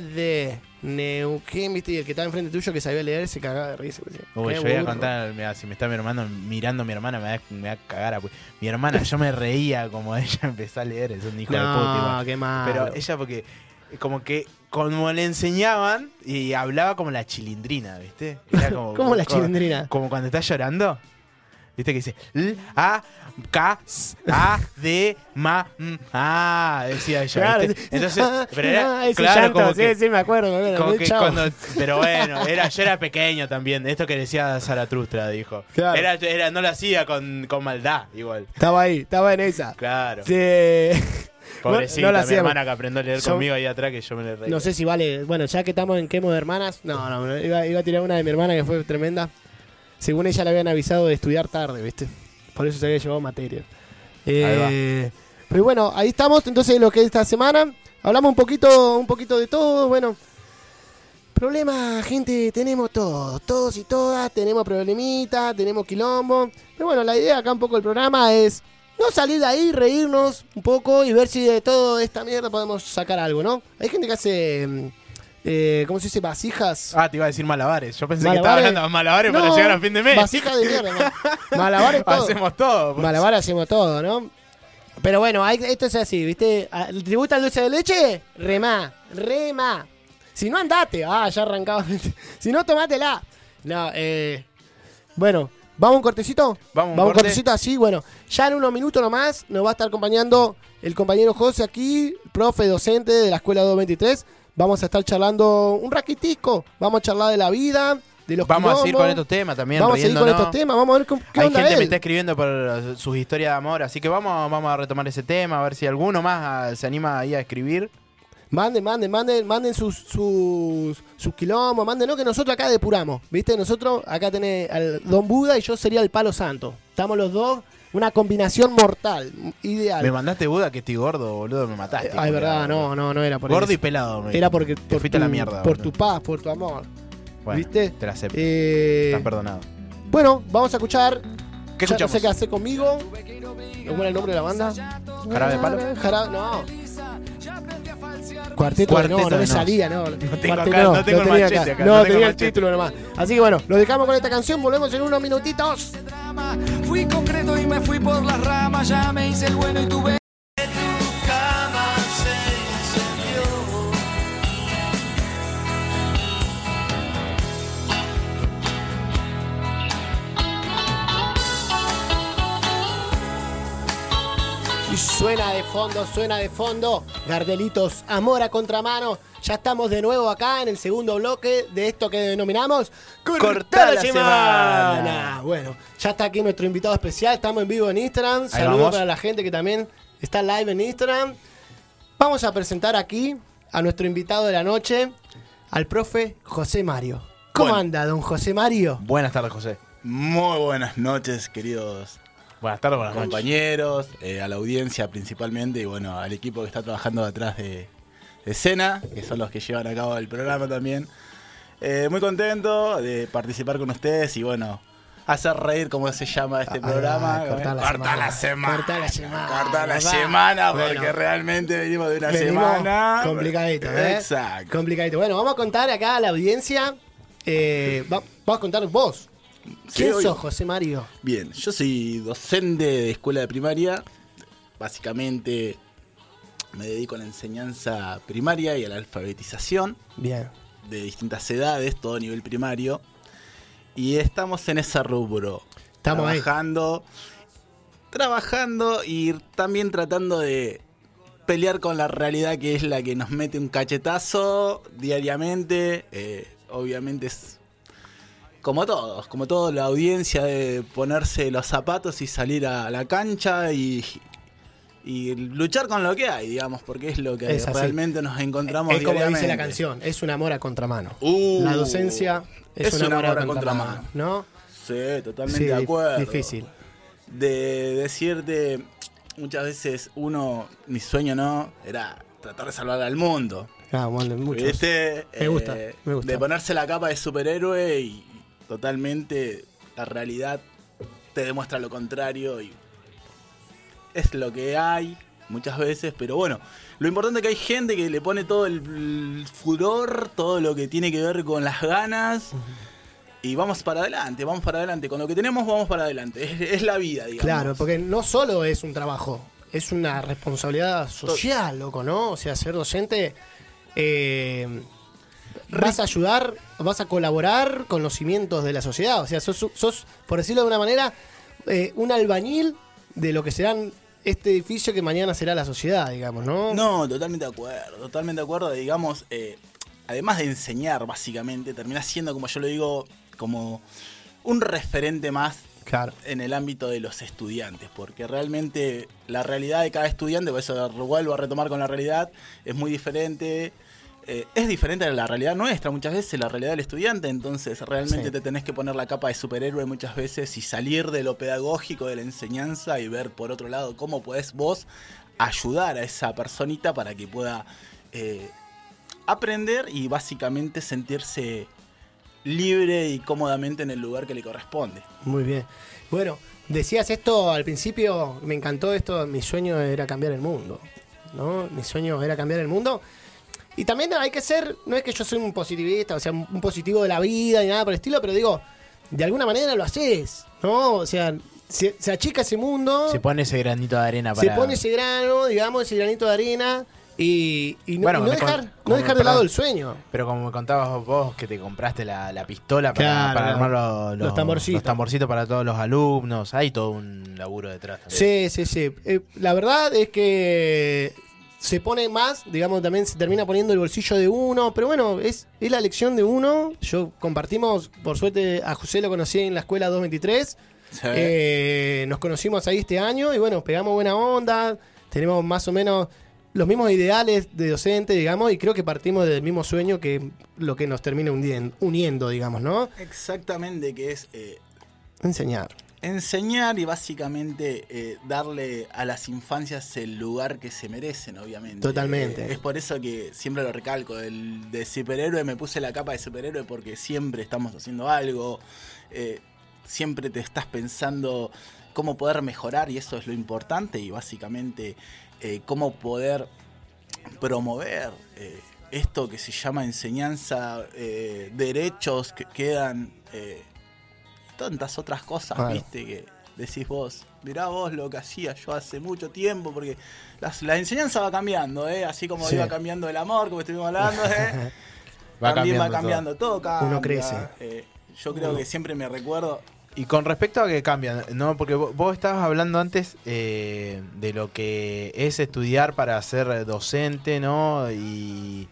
Speaker 1: de Neuquén, viste, y el que estaba enfrente tuyo que sabía leer se cagaba de risa. decía,
Speaker 2: Uy,
Speaker 1: "Qué
Speaker 2: yo voy a
Speaker 1: burro".
Speaker 2: contar, mira, si me está mi hermano mirando mi hermana, me va, a- me va a cagar. a pu- Mi hermana, yo me reía como <laughs> ella empezó a leer, es un hijo de puta.
Speaker 1: No,
Speaker 2: igual.
Speaker 1: qué malo.
Speaker 2: Pero ella porque como que como le enseñaban y hablaba como la chilindrina, ¿viste? Era como, <laughs>
Speaker 1: ¿Cómo la
Speaker 2: como-
Speaker 1: chilindrina?
Speaker 2: Como cuando está llorando. ¿Viste que dice? L, A, K, A, D, Ma, M, A, decía ella.
Speaker 1: Claro,
Speaker 2: ¿viste? Entonces, pero era,
Speaker 1: ah,
Speaker 2: claro,
Speaker 1: llanto,
Speaker 2: como
Speaker 1: sí,
Speaker 2: que,
Speaker 1: sí, me acuerdo. Me acuerdo
Speaker 2: como
Speaker 1: muy
Speaker 2: que
Speaker 1: chavo.
Speaker 2: cuando, pero <laughs> bueno, era, yo era pequeño también. Esto que decía Zaratustra, dijo.
Speaker 1: Claro.
Speaker 2: Era, era, no lo hacía con, con maldad, igual.
Speaker 1: Estaba ahí, estaba en esa.
Speaker 2: Claro.
Speaker 1: Sí. <laughs>
Speaker 2: Pobrecita,
Speaker 1: no lo
Speaker 2: mi hermana que aprendió a leer
Speaker 1: Yo-
Speaker 2: conmigo ahí atrás, que yo me le reí.
Speaker 1: No sé si vale. Bueno, ya que estamos en quemo de hermanas. No, no, iba, iba a tirar una de mi hermana que fue tremenda. Según ella le habían avisado de estudiar tarde, ¿viste? Por eso se había llevado materia. Eh, pero bueno, ahí estamos. Entonces, lo que es esta semana. Hablamos un poquito, un poquito de todo. Bueno, problemas, gente, tenemos todos. Todos y todas tenemos problemitas, tenemos quilombo. Pero bueno, la idea acá un poco del programa es no salir de ahí, reírnos un poco y ver si de toda esta mierda podemos sacar algo, ¿no? Hay gente que hace, mm, eh, ¿cómo se dice? Vasijas.
Speaker 2: Ah, te iba a decir malabares. Yo pensé que
Speaker 1: Malabares-
Speaker 2: estaba hablando de malabares para llegar a fin de mes.
Speaker 1: Vasijas de mierda, ¿no? <laughs> Malabares todo.
Speaker 2: Hacemos todo. pues.
Speaker 1: Malabar hacemos todo, ¿no? Pero bueno, hay- esto es así, ¿viste? ¿Te gusta el dulce de leche? Remá, remá. Si no, andate. Ah, ya arrancaba. <laughs> si no, tomátela. No, eh. Bueno, ¿vamos un cortecito?
Speaker 2: Vamos un
Speaker 1: Vamos un
Speaker 2: corte.
Speaker 1: cortecito así. Bueno, ya en unos minutos nomás nos va a estar acompañando el compañero José aquí, profe docente de la escuela 223. Vamos a estar charlando un raquitico. Vamos a charlar de la vida, de los
Speaker 2: Vamos a seguir
Speaker 1: quilombos.
Speaker 2: con estos temas también.
Speaker 1: Vamos a seguir con estos temas. Vamos a ver qué
Speaker 2: Hay
Speaker 1: onda
Speaker 2: gente que me está escribiendo por sus historias de amor, así que vamos, vamos a retomar ese tema, a ver si alguno más ah, se anima ahí a escribir.
Speaker 1: Manden, manden, manden, manden sus, sus, sus quilombos, manden, no, que nosotros acá depuramos, ¿viste? Nosotros acá tenés al Don Buda y yo sería el Palo Santo. Estamos los dos, una combinación mortal, ideal.
Speaker 2: Me mandaste Buda que estoy gordo, boludo, me mataste.
Speaker 1: Ay, verdad, no, no, no era por
Speaker 2: Gordo
Speaker 1: eso.
Speaker 2: y pelado. me
Speaker 1: Era porque
Speaker 2: Te
Speaker 1: por
Speaker 2: fuiste a
Speaker 1: tu,
Speaker 2: la mierda.
Speaker 1: por
Speaker 2: boludo.
Speaker 1: tu paz, por tu amor.
Speaker 2: Bueno,
Speaker 1: ¿viste?
Speaker 2: Te la acepto.
Speaker 1: Eh,
Speaker 2: Estás perdonado.
Speaker 1: bueno, vamos a escuchar.
Speaker 2: ¿Qué
Speaker 1: ya no
Speaker 2: escuchamos?
Speaker 1: sé qué hacer conmigo. ¿Cómo era el nombre de la banda?
Speaker 2: ¿Jarabe de palo?
Speaker 1: Jarabe- no. Cuarteto,
Speaker 2: Cuarteto
Speaker 1: no, no
Speaker 2: de
Speaker 1: me salía, no.
Speaker 2: tengo
Speaker 1: Cuarteto
Speaker 2: acá, no tengo el
Speaker 1: tenía
Speaker 2: machete acá,
Speaker 1: No,
Speaker 2: no tengo
Speaker 1: tenía
Speaker 2: el
Speaker 1: el
Speaker 2: machete.
Speaker 1: título nomás. Así que bueno, lo dejamos con esta canción, volvemos en unos minutitos.
Speaker 6: Fui concreto y me fui por las ramas, ya me hice el bueno y tuve.
Speaker 1: Suena de fondo, suena de fondo. Gardelitos, amor a contramano. Ya estamos de nuevo acá en el segundo bloque de esto que denominamos
Speaker 2: Corta la semana.
Speaker 1: Bueno, ya está aquí nuestro invitado especial. Estamos en vivo en Instagram. Saludos para la gente que también está live en Instagram. Vamos a presentar aquí a nuestro invitado de la noche, al profe José Mario. ¿Cómo
Speaker 2: Bueno.
Speaker 1: anda, don José Mario?
Speaker 2: Buenas tardes, José.
Speaker 7: Muy buenas noches, queridos
Speaker 2: Buenas tardes, buenas
Speaker 7: compañeros, eh, a la audiencia principalmente y bueno, al equipo que está trabajando detrás de, de escena, que son los que llevan a cabo el programa también. Eh, muy contento de participar con ustedes y bueno, hacer reír como se llama este
Speaker 1: Ah,
Speaker 7: programa.
Speaker 1: cortá la semana.
Speaker 7: la semana.
Speaker 1: Cortá la semana,
Speaker 7: Cortá la
Speaker 1: papá.
Speaker 7: semana porque
Speaker 1: Bueno.
Speaker 7: realmente venimos de una
Speaker 1: Venimos
Speaker 7: semana.
Speaker 1: complicadito, ¿eh?
Speaker 7: Exacto.
Speaker 1: Complicadito. Bueno, vamos a contar acá a la audiencia. eh, va- vamos a contar vos.
Speaker 7: Sí,
Speaker 1: ¿Quién
Speaker 7: hoy-
Speaker 1: sos, José Mario?
Speaker 7: Bien, yo soy docente de escuela de primaria. Básicamente me dedico a la enseñanza primaria y a la alfabetización
Speaker 1: Bien.
Speaker 7: de distintas edades, todo nivel primario. Y estamos en ese rubro.
Speaker 1: Estamos ahí.
Speaker 7: trabajando, trabajando y también tratando de pelear con la realidad que es la que nos mete un cachetazo diariamente. Eh, obviamente es como todos, como toda la audiencia de ponerse los zapatos y salir a la cancha y, y luchar con lo que hay, digamos, porque es lo que
Speaker 1: Es
Speaker 7: realmente nos encontramos
Speaker 1: Es como
Speaker 7: diariamente.
Speaker 1: dice la canción, es un amor a contramano.
Speaker 7: Uh,
Speaker 1: la docencia es, un amor, a contramano. ¿No?
Speaker 7: Sí, totalmente
Speaker 1: Sí,
Speaker 7: de acuerdo.
Speaker 1: difícil.
Speaker 7: De decirte, muchas veces uno, mi sueño no, era tratar de salvar al mundo.
Speaker 1: Ah, bueno, muchos.
Speaker 7: ¿Viste?
Speaker 1: Me gusta,
Speaker 7: Eh,
Speaker 1: me gusta.
Speaker 7: De ponerse la capa de superhéroe y totalmente la realidad te demuestra lo contrario y es lo que hay muchas veces, pero bueno, lo importante es que hay gente que le pone todo el, furor, todo lo que tiene que ver con las ganas. Y vamos para adelante, vamos para adelante. Con lo que tenemos, vamos para adelante. Es, es la vida, digamos.
Speaker 1: Claro, porque no solo es un trabajo, es una responsabilidad social, loco, ¿no? O sea, ser docente, eh, vas a ayudar, vas a colaborar con los cimientos de la sociedad. O sea, sos, sos, por decirlo de una manera, eh, un albañil de lo que serán este edificio que mañana será la sociedad, digamos, ¿no?
Speaker 7: No, totalmente de acuerdo, totalmente de acuerdo. Digamos, eh, además de enseñar, básicamente, termina siendo, como yo lo digo, como un referente más
Speaker 1: Claro.
Speaker 7: en el ámbito de los estudiantes, porque realmente la realidad de cada estudiante, por eso vuelvo a retomar con la realidad, es muy diferente. Eh, es diferente a la realidad nuestra, muchas veces la realidad del estudiante, entonces realmente
Speaker 1: Sí.
Speaker 7: te tenés que poner la capa de superhéroe muchas veces y salir de lo pedagógico, de la enseñanza y ver por otro lado cómo podés vos ayudar a esa personita para que pueda eh, aprender y básicamente sentirse libre y cómodamente en el lugar que le corresponde.
Speaker 1: Muy bien. Bueno, decías esto al principio, me encantó esto, mi sueño era cambiar el mundo, ¿no? Mi sueño era cambiar el mundo. Y también hay que ser, no es que yo soy un positivista, o sea, un positivo de la vida y nada por el estilo, pero digo, de alguna manera lo haces, ¿no? O sea, se, se achica ese mundo,
Speaker 2: Se pone ese granito de arena
Speaker 1: se
Speaker 2: para.
Speaker 1: pone ese grano, digamos, ese granito de arena, y, y no,
Speaker 2: Bueno,
Speaker 1: y no
Speaker 2: me con-
Speaker 1: dejar, no dejar de lado el sueño.
Speaker 2: Pero como me contabas vos que te compraste la, la pistola para,
Speaker 1: Claro,
Speaker 2: para armar los,
Speaker 1: Los tamborcitos.
Speaker 2: los tamborcitos para todos los alumnos, hay todo un laburo detrás. también.
Speaker 1: Sí, sí, sí. Eh, la verdad es que se pone más, digamos, también se termina poniendo el bolsillo de uno, pero bueno, es, es la elección de uno. Yo compartimos, por suerte, a José lo conocí en la escuela 223.
Speaker 7: Sí.
Speaker 1: Eh, nos conocimos ahí este año y bueno, pegamos buena onda, tenemos más o menos los mismos ideales de docente, digamos, y creo que partimos del mismo sueño que lo que nos termina hundien- uniendo, digamos, ¿no?
Speaker 7: Exactamente, que es eh,
Speaker 1: Enseñar.
Speaker 7: Enseñar y básicamente eh, darle a las infancias el lugar que se merecen, obviamente.
Speaker 1: Totalmente.
Speaker 7: Eh, es por eso que siempre lo recalco, el de superhéroe me puse la capa de superhéroe porque siempre estamos haciendo algo, eh, siempre te estás pensando cómo poder mejorar y eso es lo importante y básicamente eh, cómo poder promover eh, esto que se llama enseñanza, derechos que quedan, tantas otras cosas,
Speaker 1: Claro.
Speaker 7: viste, que decís vos, mirá vos lo que hacía yo hace mucho tiempo, porque las- la enseñanza va cambiando, ¿eh? así como
Speaker 1: Sí.
Speaker 7: iba cambiando el amor, como estuvimos hablando, ¿eh? <laughs>
Speaker 2: Va
Speaker 7: también va
Speaker 2: cambiando todo.
Speaker 7: cambiando todo, cambia.
Speaker 1: Uno crece.
Speaker 7: Eh, yo creo que siempre me recuerdo
Speaker 2: Y con respecto a que cambian, ¿no? Porque vos, vos estabas hablando antes eh, de lo que es estudiar para ser docente, ¿no? Y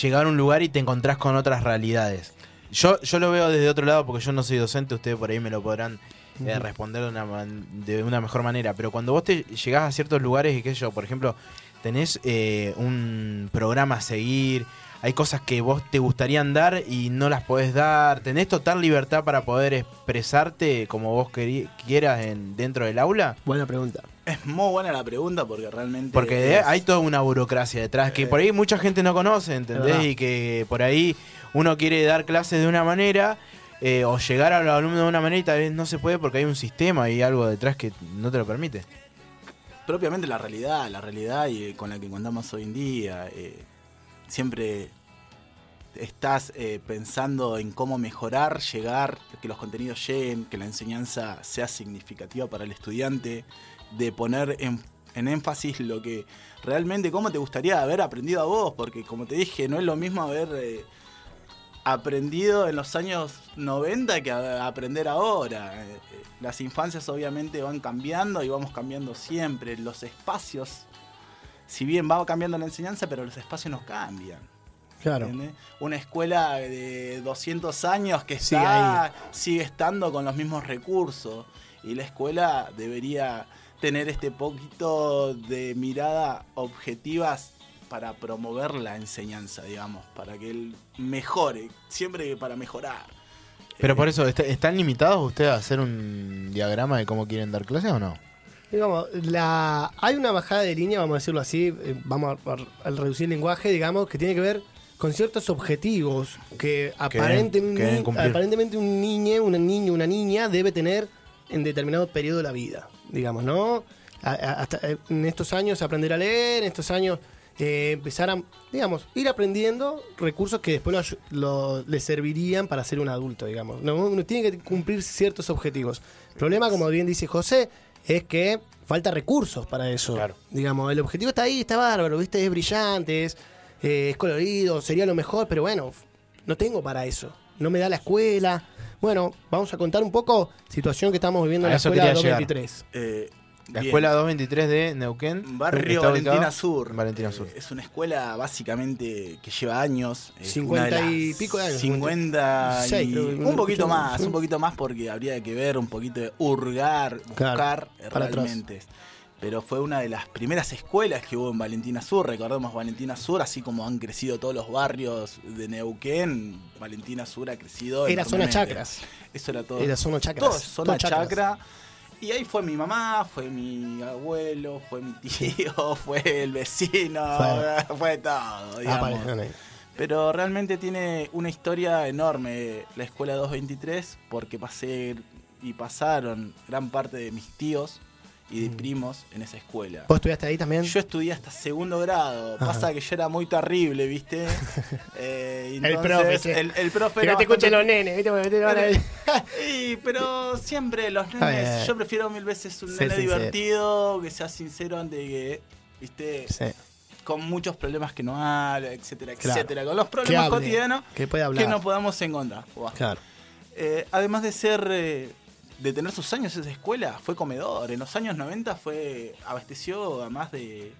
Speaker 2: llegar a un lugar y te encontrás con otras realidades. Yo, yo lo veo desde otro lado porque yo no soy docente, ustedes por ahí me lo podrán eh, responder de una, man- de una mejor manera. Pero cuando vos te llegás a ciertos lugares y qué sé yo, por ejemplo, tenés eh, un programa a seguir, hay cosas que vos te gustarían dar y no las podés dar, tenés total libertad para poder expresarte como vos quieras en, dentro del aula.
Speaker 1: Buena pregunta.
Speaker 7: Es muy buena la pregunta porque realmente.
Speaker 2: Porque
Speaker 7: es-
Speaker 2: hay toda una burocracia detrás que
Speaker 7: Eh.
Speaker 2: por ahí mucha gente no conoce, ¿entendés? Y que por ahí uno quiere dar clases de una manera eh, o llegar a los alumnos de una manera y tal vez no se puede porque hay un sistema y algo detrás que no te lo permite.
Speaker 7: propiamente la realidad, la realidad y, eh, con la que contamos hoy en día. eh, siempre estás eh, pensando en cómo mejorar, llegar, que los contenidos lleguen, que la enseñanza sea significativa para el estudiante, de poner en, en énfasis lo que realmente, cómo te gustaría haber aprendido a vos, porque como te dije, no es lo mismo haber eh, aprendido en los años 90 que aprender ahora. Eh, Las infancias obviamente van cambiando y vamos cambiando siempre. Los espacios, si bien va cambiando la enseñanza, pero los espacios no cambian.
Speaker 1: Claro.
Speaker 7: Una escuela de 200 años que
Speaker 1: Sigue
Speaker 7: está, sigue estando con los mismos recursos. Y la escuela debería tener este poquito de mirada objetivas para promover la enseñanza, digamos, para que él mejore, siempre para mejorar.
Speaker 2: Pero
Speaker 7: Eh,
Speaker 2: por eso, ¿est- ¿están limitados ustedes a hacer un diagrama de cómo quieren dar clases o no?
Speaker 1: Digamos, la, hay una bajada de línea, vamos a decirlo así, eh, vamos a, a- a reducir el lenguaje, digamos, que tiene que ver con ciertos objetivos que,
Speaker 2: deben cumplir.
Speaker 1: aparentemente un niño, una niña, una niña debe tener en determinado periodo de la vida, digamos, ¿no? A- a- hasta eh, en estos años aprender a leer, en estos años eh, empezar a, digamos, ir aprendiendo recursos que después lo lo- le servirían para ser un adulto, digamos. ¿no? Uno tiene que cumplir ciertos objetivos. El problema, como bien dice José, es que falta recursos para eso.
Speaker 2: Claro.
Speaker 1: Digamos, el objetivo está ahí, está bárbaro, ¿viste? Es brillante, es, eh, es colorido, sería lo mejor, pero bueno, no tengo para eso. No me da la escuela. Bueno, vamos a contar un poco situación que estamos viviendo
Speaker 2: A
Speaker 1: en la escuela
Speaker 2: quería llegar.
Speaker 1: 223.
Speaker 7: eh,
Speaker 2: La
Speaker 7: bien.
Speaker 2: escuela 223 de Neuquén.
Speaker 7: Barrio Valentina
Speaker 2: ubicado-
Speaker 7: Sur.
Speaker 2: Valentina
Speaker 7: Eh,
Speaker 2: Sur.
Speaker 7: Es una escuela básicamente que lleva años. es
Speaker 1: 50
Speaker 7: una de
Speaker 1: y pico de años,
Speaker 7: 50 y-
Speaker 1: 56, creo que
Speaker 7: un poquito más, un poquito más porque habría que ver, un poquito de hurgar, buscar
Speaker 1: Claro,
Speaker 7: eh, realmente. Pero fue una de las primeras escuelas que hubo en Valentina Sur. Recordemos Valentina Sur, así como han crecido todos los barrios de Neuquén, Valentina Sur ha crecido.
Speaker 1: Era zona chacras.
Speaker 7: Eso era todo.
Speaker 1: Era zona chacras.
Speaker 7: Todo zona
Speaker 1: Todo chacras.
Speaker 7: chacra. Y ahí fue mi mamá, fue mi abuelo, fue mi tío, <laughs> fue el vecino,
Speaker 1: Fue. <laughs>
Speaker 7: fue, todo, digamos. Pero realmente tiene una historia enorme la escuela 223 porque pasé y pasaron gran parte de mis tíos y de
Speaker 1: Mm.
Speaker 7: primos en esa escuela.
Speaker 1: ¿Vos estudiaste ahí también?
Speaker 7: Yo estudié hasta segundo grado.
Speaker 1: Ajá.
Speaker 7: Pasa que yo era muy terrible, ¿viste? <laughs> Eh,
Speaker 1: El profe.
Speaker 7: El, el profe
Speaker 1: Que no te escuchen los nenes, ¿viste? Porque te van a-
Speaker 7: Sí, <laughs> pero siempre los nenes, yo prefiero mil veces un nene divertido, que sea sincero antes de que, viste,
Speaker 1: Sí,
Speaker 7: con muchos problemas que no habla, etcétera,
Speaker 1: Claro.
Speaker 7: etcétera, con los problemas cotidianos
Speaker 1: que
Speaker 7: que no podamos encontrar.
Speaker 1: Claro.
Speaker 7: Eh, además de ser, eh, de tener sus años esa escuela, fue comedor. En los años 90 fue, abasteció a más de,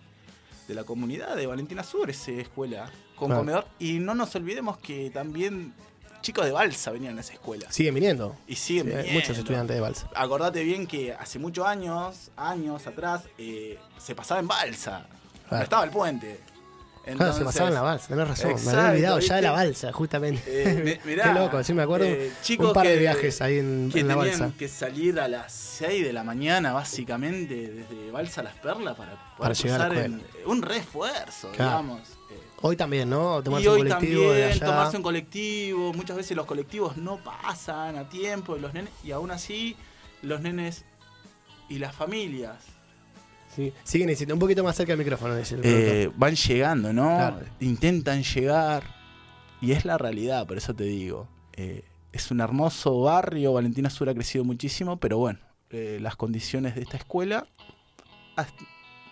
Speaker 7: de la comunidad de Valentina Sur esa escuela con comedor. Y no nos olvidemos que también chicos de Balsa venían a esa escuela.
Speaker 1: Siguen viniendo.
Speaker 7: Y siguen
Speaker 1: Sí, hay
Speaker 7: viniendo.
Speaker 1: muchos estudiantes de balsa.
Speaker 7: Acordate bien que hace muchos años, años atrás, eh, se pasaba en balsa. No estaba el puente.
Speaker 1: Claro, se pasaba en la balsa, tenés razón. me
Speaker 7: Exacto,
Speaker 1: había olvidado ya de la balsa, justamente.
Speaker 7: Eh, mi- <laughs> mirá,
Speaker 1: Qué loco, sí me acuerdo.
Speaker 7: eh, chicos
Speaker 1: un par de
Speaker 7: que-
Speaker 1: viajes ahí en,
Speaker 7: que
Speaker 1: en la
Speaker 7: tenían
Speaker 1: balsa.
Speaker 7: que salir a las 6 de la mañana, básicamente, desde Balsa a Las Perlas para poder
Speaker 1: Para llegar a
Speaker 7: en- un refuerzo,
Speaker 1: Claro.
Speaker 7: digamos. Eh,
Speaker 1: Hoy también, ¿no? Tomarse
Speaker 7: y
Speaker 1: un
Speaker 7: hoy
Speaker 1: colectivo de
Speaker 7: también
Speaker 1: allá.
Speaker 7: tomarse un colectivo, muchas veces los colectivos no pasan a tiempo y los nenes, y aún así los nenes y las familias
Speaker 1: Sí. Siguen diciendo un poquito más cerca del micrófono. dice el
Speaker 7: eh, van llegando, ¿no?
Speaker 1: Claro.
Speaker 7: Intentan llegar y es la realidad, por eso te digo. Eh, es un hermoso barrio, Valentina Sur ha crecido muchísimo, pero bueno, eh, las condiciones de esta escuela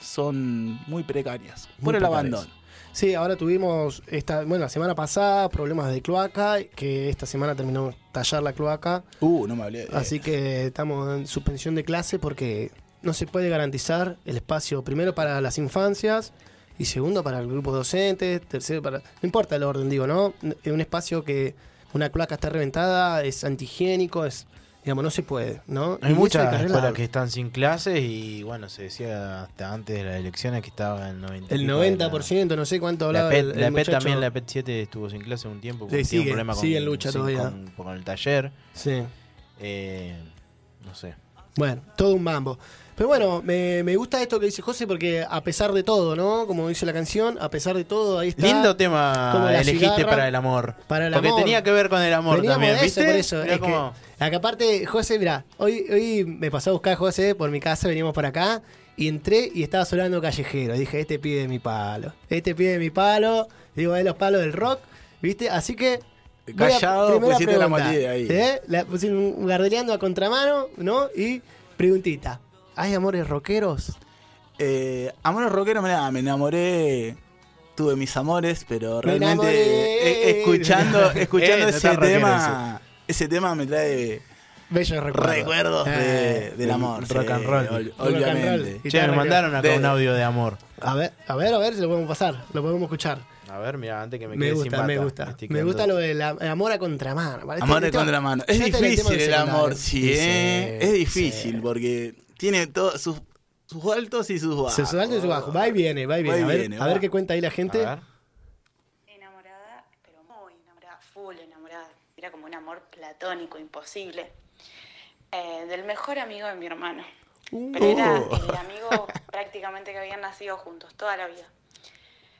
Speaker 7: son muy precarias
Speaker 1: Muy
Speaker 7: por el
Speaker 1: precarias.
Speaker 7: abandono.
Speaker 1: Sí, ahora tuvimos, esta, bueno, la semana pasada problemas de cloaca, que esta semana terminó tallar la cloaca.
Speaker 7: Uh, no me hablé de
Speaker 1: Así que estamos en suspensión de clase porque no se puede garantizar el espacio, primero para las infancias y segundo para el grupo docente, tercero para... No importa el orden, digo, ¿no? En un espacio que una cloaca está reventada, es antihigiénico, es, Digamos, no se puede, ¿no?
Speaker 2: Hay
Speaker 1: Y
Speaker 2: muchas escuelas que están sin clases y bueno, se decía hasta antes de las elecciones que estaba el 90.
Speaker 1: El
Speaker 2: y pico de la-
Speaker 1: 90%, no sé cuánto
Speaker 2: La
Speaker 1: hablaba
Speaker 2: PET,
Speaker 1: el, el
Speaker 2: la PET también, la PET 7 estuvo sin clase un tiempo.
Speaker 1: Sí,
Speaker 2: porque tiene
Speaker 1: sigue,
Speaker 2: un problema con,
Speaker 1: sigue en lucha
Speaker 2: sí,
Speaker 1: todavía.
Speaker 2: Con, con el taller.
Speaker 1: Sí.
Speaker 2: Eh, no sé.
Speaker 1: Bueno, todo un mambo. Pero bueno, me, me gusta esto que dice José porque a pesar de todo, ¿no? Como dice la canción, a pesar de todo, ahí está.
Speaker 2: Lindo tema
Speaker 1: la
Speaker 2: elegiste
Speaker 1: cigarra
Speaker 2: para el amor.
Speaker 1: para el
Speaker 2: porque
Speaker 1: amor.
Speaker 2: tenía que ver con el amor
Speaker 1: Veníamos
Speaker 2: también,
Speaker 1: de
Speaker 2: ¿viste?
Speaker 1: por eso.
Speaker 2: Mirá
Speaker 1: es que- acá aparte, José, mira, hoy, hoy me pasó a buscar a José por mi casa, veníamos para acá, y entré y estaba sonando callejero. Dije, este pide mi palo. Este pide mi palo. Digo, de los palos del rock, ¿viste? Así que.
Speaker 7: Callado, pusiste la
Speaker 1: pregunta,
Speaker 7: molida ahí.
Speaker 1: ¿eh? La un- gardeleando a contramano, ¿no? Y preguntita. ¿Hay amores rockeros?
Speaker 7: Eh, amores rockeros, mirá, me enamoré. Tuve mis amores, pero
Speaker 1: Me
Speaker 7: realmente eh, escuchando, <laughs>
Speaker 2: Eh,
Speaker 7: escuchando
Speaker 2: no
Speaker 7: ese tema, ese tema me trae
Speaker 1: Bellos recuerdos.
Speaker 7: recuerdos de-
Speaker 1: Eh,
Speaker 7: del amor.
Speaker 2: rock and roll.
Speaker 7: ol-
Speaker 1: Rock and
Speaker 7: obviamente.
Speaker 1: roll.
Speaker 2: Che, mandaron acá
Speaker 7: de-
Speaker 2: un audio de amor.
Speaker 1: A ver, a ver, a ver si lo podemos pasar. Lo podemos escuchar.
Speaker 2: A ver, mira, antes que me,
Speaker 1: Me
Speaker 2: quede sin
Speaker 1: gusta,
Speaker 2: bata.
Speaker 1: me gusta.
Speaker 2: estoy
Speaker 1: Me gusta lo del am- amor a contramano. ¿vale?
Speaker 7: Amor
Speaker 1: Este-
Speaker 7: de
Speaker 1: este-
Speaker 7: contramano. Es difícil el amor, sí,
Speaker 1: Sí,
Speaker 7: ¿eh? Es difícil
Speaker 1: sí.
Speaker 7: porque tiene todos sus, sus altos y sus bajos.
Speaker 1: Se sube alto y sube bajo. Va y viene, va y viene.
Speaker 7: Va y
Speaker 1: a ver,
Speaker 7: viene,
Speaker 1: a ver qué cuenta ahí la gente.
Speaker 2: A ver.
Speaker 8: Enamorada, pero muy enamorada, full enamorada. Era como un amor platónico, imposible. Eh, del mejor amigo de mi hermano. Pero era el amigo <laughs> prácticamente que habían nacido juntos toda la vida.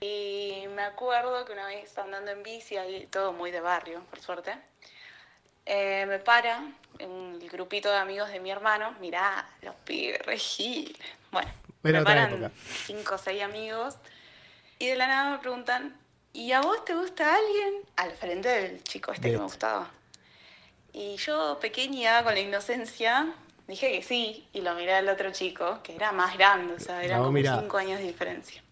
Speaker 8: Y me acuerdo que una vez andando en bici, ahí todo muy de barrio, por suerte, eh, me para un grupito de amigos de mi hermano, mirá, los pibes, regil. Bueno,
Speaker 1: Era
Speaker 8: me paran
Speaker 1: época.
Speaker 8: cinco o seis amigos y de la nada me preguntan, ¿y a vos te gusta alguien? Al frente del chico este que me gustaba. Y yo, pequeña, con la inocencia, dije que sí, y lo miré al otro chico, que era más grande, o sea, eran
Speaker 1: No,
Speaker 8: como
Speaker 1: mirá.
Speaker 8: cinco años de diferencia.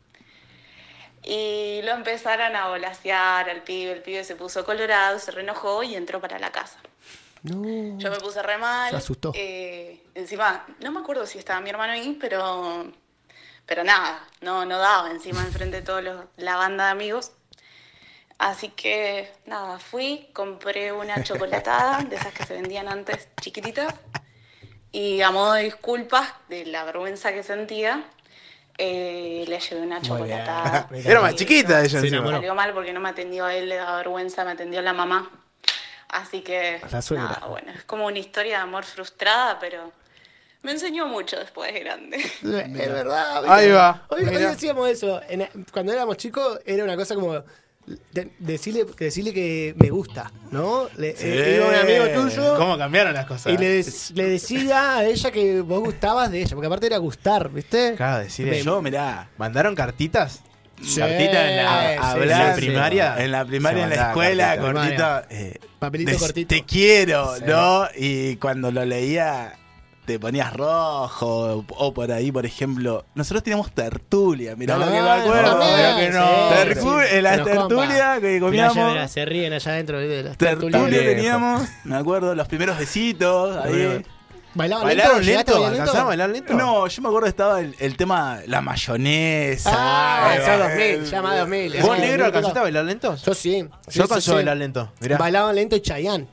Speaker 8: Y lo empezaron a volasear al pibe, el pibe se puso colorado, se reenojó y entró para la casa.
Speaker 1: No.
Speaker 8: Yo me puse re mal.
Speaker 1: Se asustó.
Speaker 8: eh, encima, no me acuerdo si estaba mi hermano ahí, pero, pero nada, no, no daba encima enfrente de toda la banda de amigos. Así que nada, fui, compré una chocolatada de esas que se vendían antes, chiquititas, y a modo de disculpas de la vergüenza que sentía, eh, le llevé una chocolatada. <laughs>
Speaker 2: Era más chiquita ella
Speaker 1: Se
Speaker 2: encima.
Speaker 1: enamoró.
Speaker 8: Salió mal porque no me atendió a él, le daba vergüenza, me atendió la mamá. Así que,
Speaker 1: La suegra.
Speaker 8: nada, bueno, es como una historia de amor frustrada, pero me enseñó mucho después de grande. <laughs>
Speaker 1: Es verdad.
Speaker 2: Ahí va,
Speaker 1: Hoy, hoy decíamos eso. En- cuando éramos chicos era una cosa como de- decirle, que decirle que me gusta, ¿no? Le, eh, iba un amigo tuyo
Speaker 2: ¿Cómo cambiaron las cosas?
Speaker 1: y le, dec- le decía a ella que vos gustabas de ella, porque aparte era gustar, ¿viste?
Speaker 2: Claro, decirle.
Speaker 7: Yo, mirá,
Speaker 2: ¿Mandaron cartitas?
Speaker 1: Sí,
Speaker 2: Cartita en la,
Speaker 1: sí,
Speaker 2: hablar
Speaker 1: sí,
Speaker 2: en
Speaker 1: sí.
Speaker 2: primaria.
Speaker 7: En la primaria, en la escuela,
Speaker 2: cartita.
Speaker 7: cortito. eh,
Speaker 1: Papelito cortito.
Speaker 7: Te quiero,
Speaker 1: Sí.
Speaker 7: ¿no? Y cuando lo leía, te ponías rojo. O por ahí, por ejemplo. Nosotros teníamos tertulia, mirá lo que me
Speaker 1: Ah,
Speaker 7: acuerdo.
Speaker 1: también,
Speaker 7: mirá que no.
Speaker 1: sí,
Speaker 7: Tercu-
Speaker 1: sí.
Speaker 7: En la tertulia que
Speaker 1: Mirá,
Speaker 7: comíamos.
Speaker 1: ya, mirá, se ríen allá adentro de las
Speaker 7: Tertulia
Speaker 1: tertulias.
Speaker 7: Teníamos, me acuerdo, los primeros besitos. Ahí.
Speaker 1: ¿Bailaban
Speaker 2: ¿Bailaron
Speaker 1: lento? ¿Llegaste a
Speaker 2: lento?
Speaker 1: bailar
Speaker 2: ¿Alcanzaron a bailar lento?
Speaker 7: No, yo me acuerdo que estaba el, el tema, la mayonesa.
Speaker 1: Ah, eso 2000, ya más 2000.
Speaker 2: ¿Vos, negro,
Speaker 1: 2000,
Speaker 2: alcanzaste a bailar lento?
Speaker 1: Yo sí.
Speaker 2: Yo
Speaker 1: sí.
Speaker 2: a bailar lento. Mirá.
Speaker 1: Bailaban lento y Chayanne.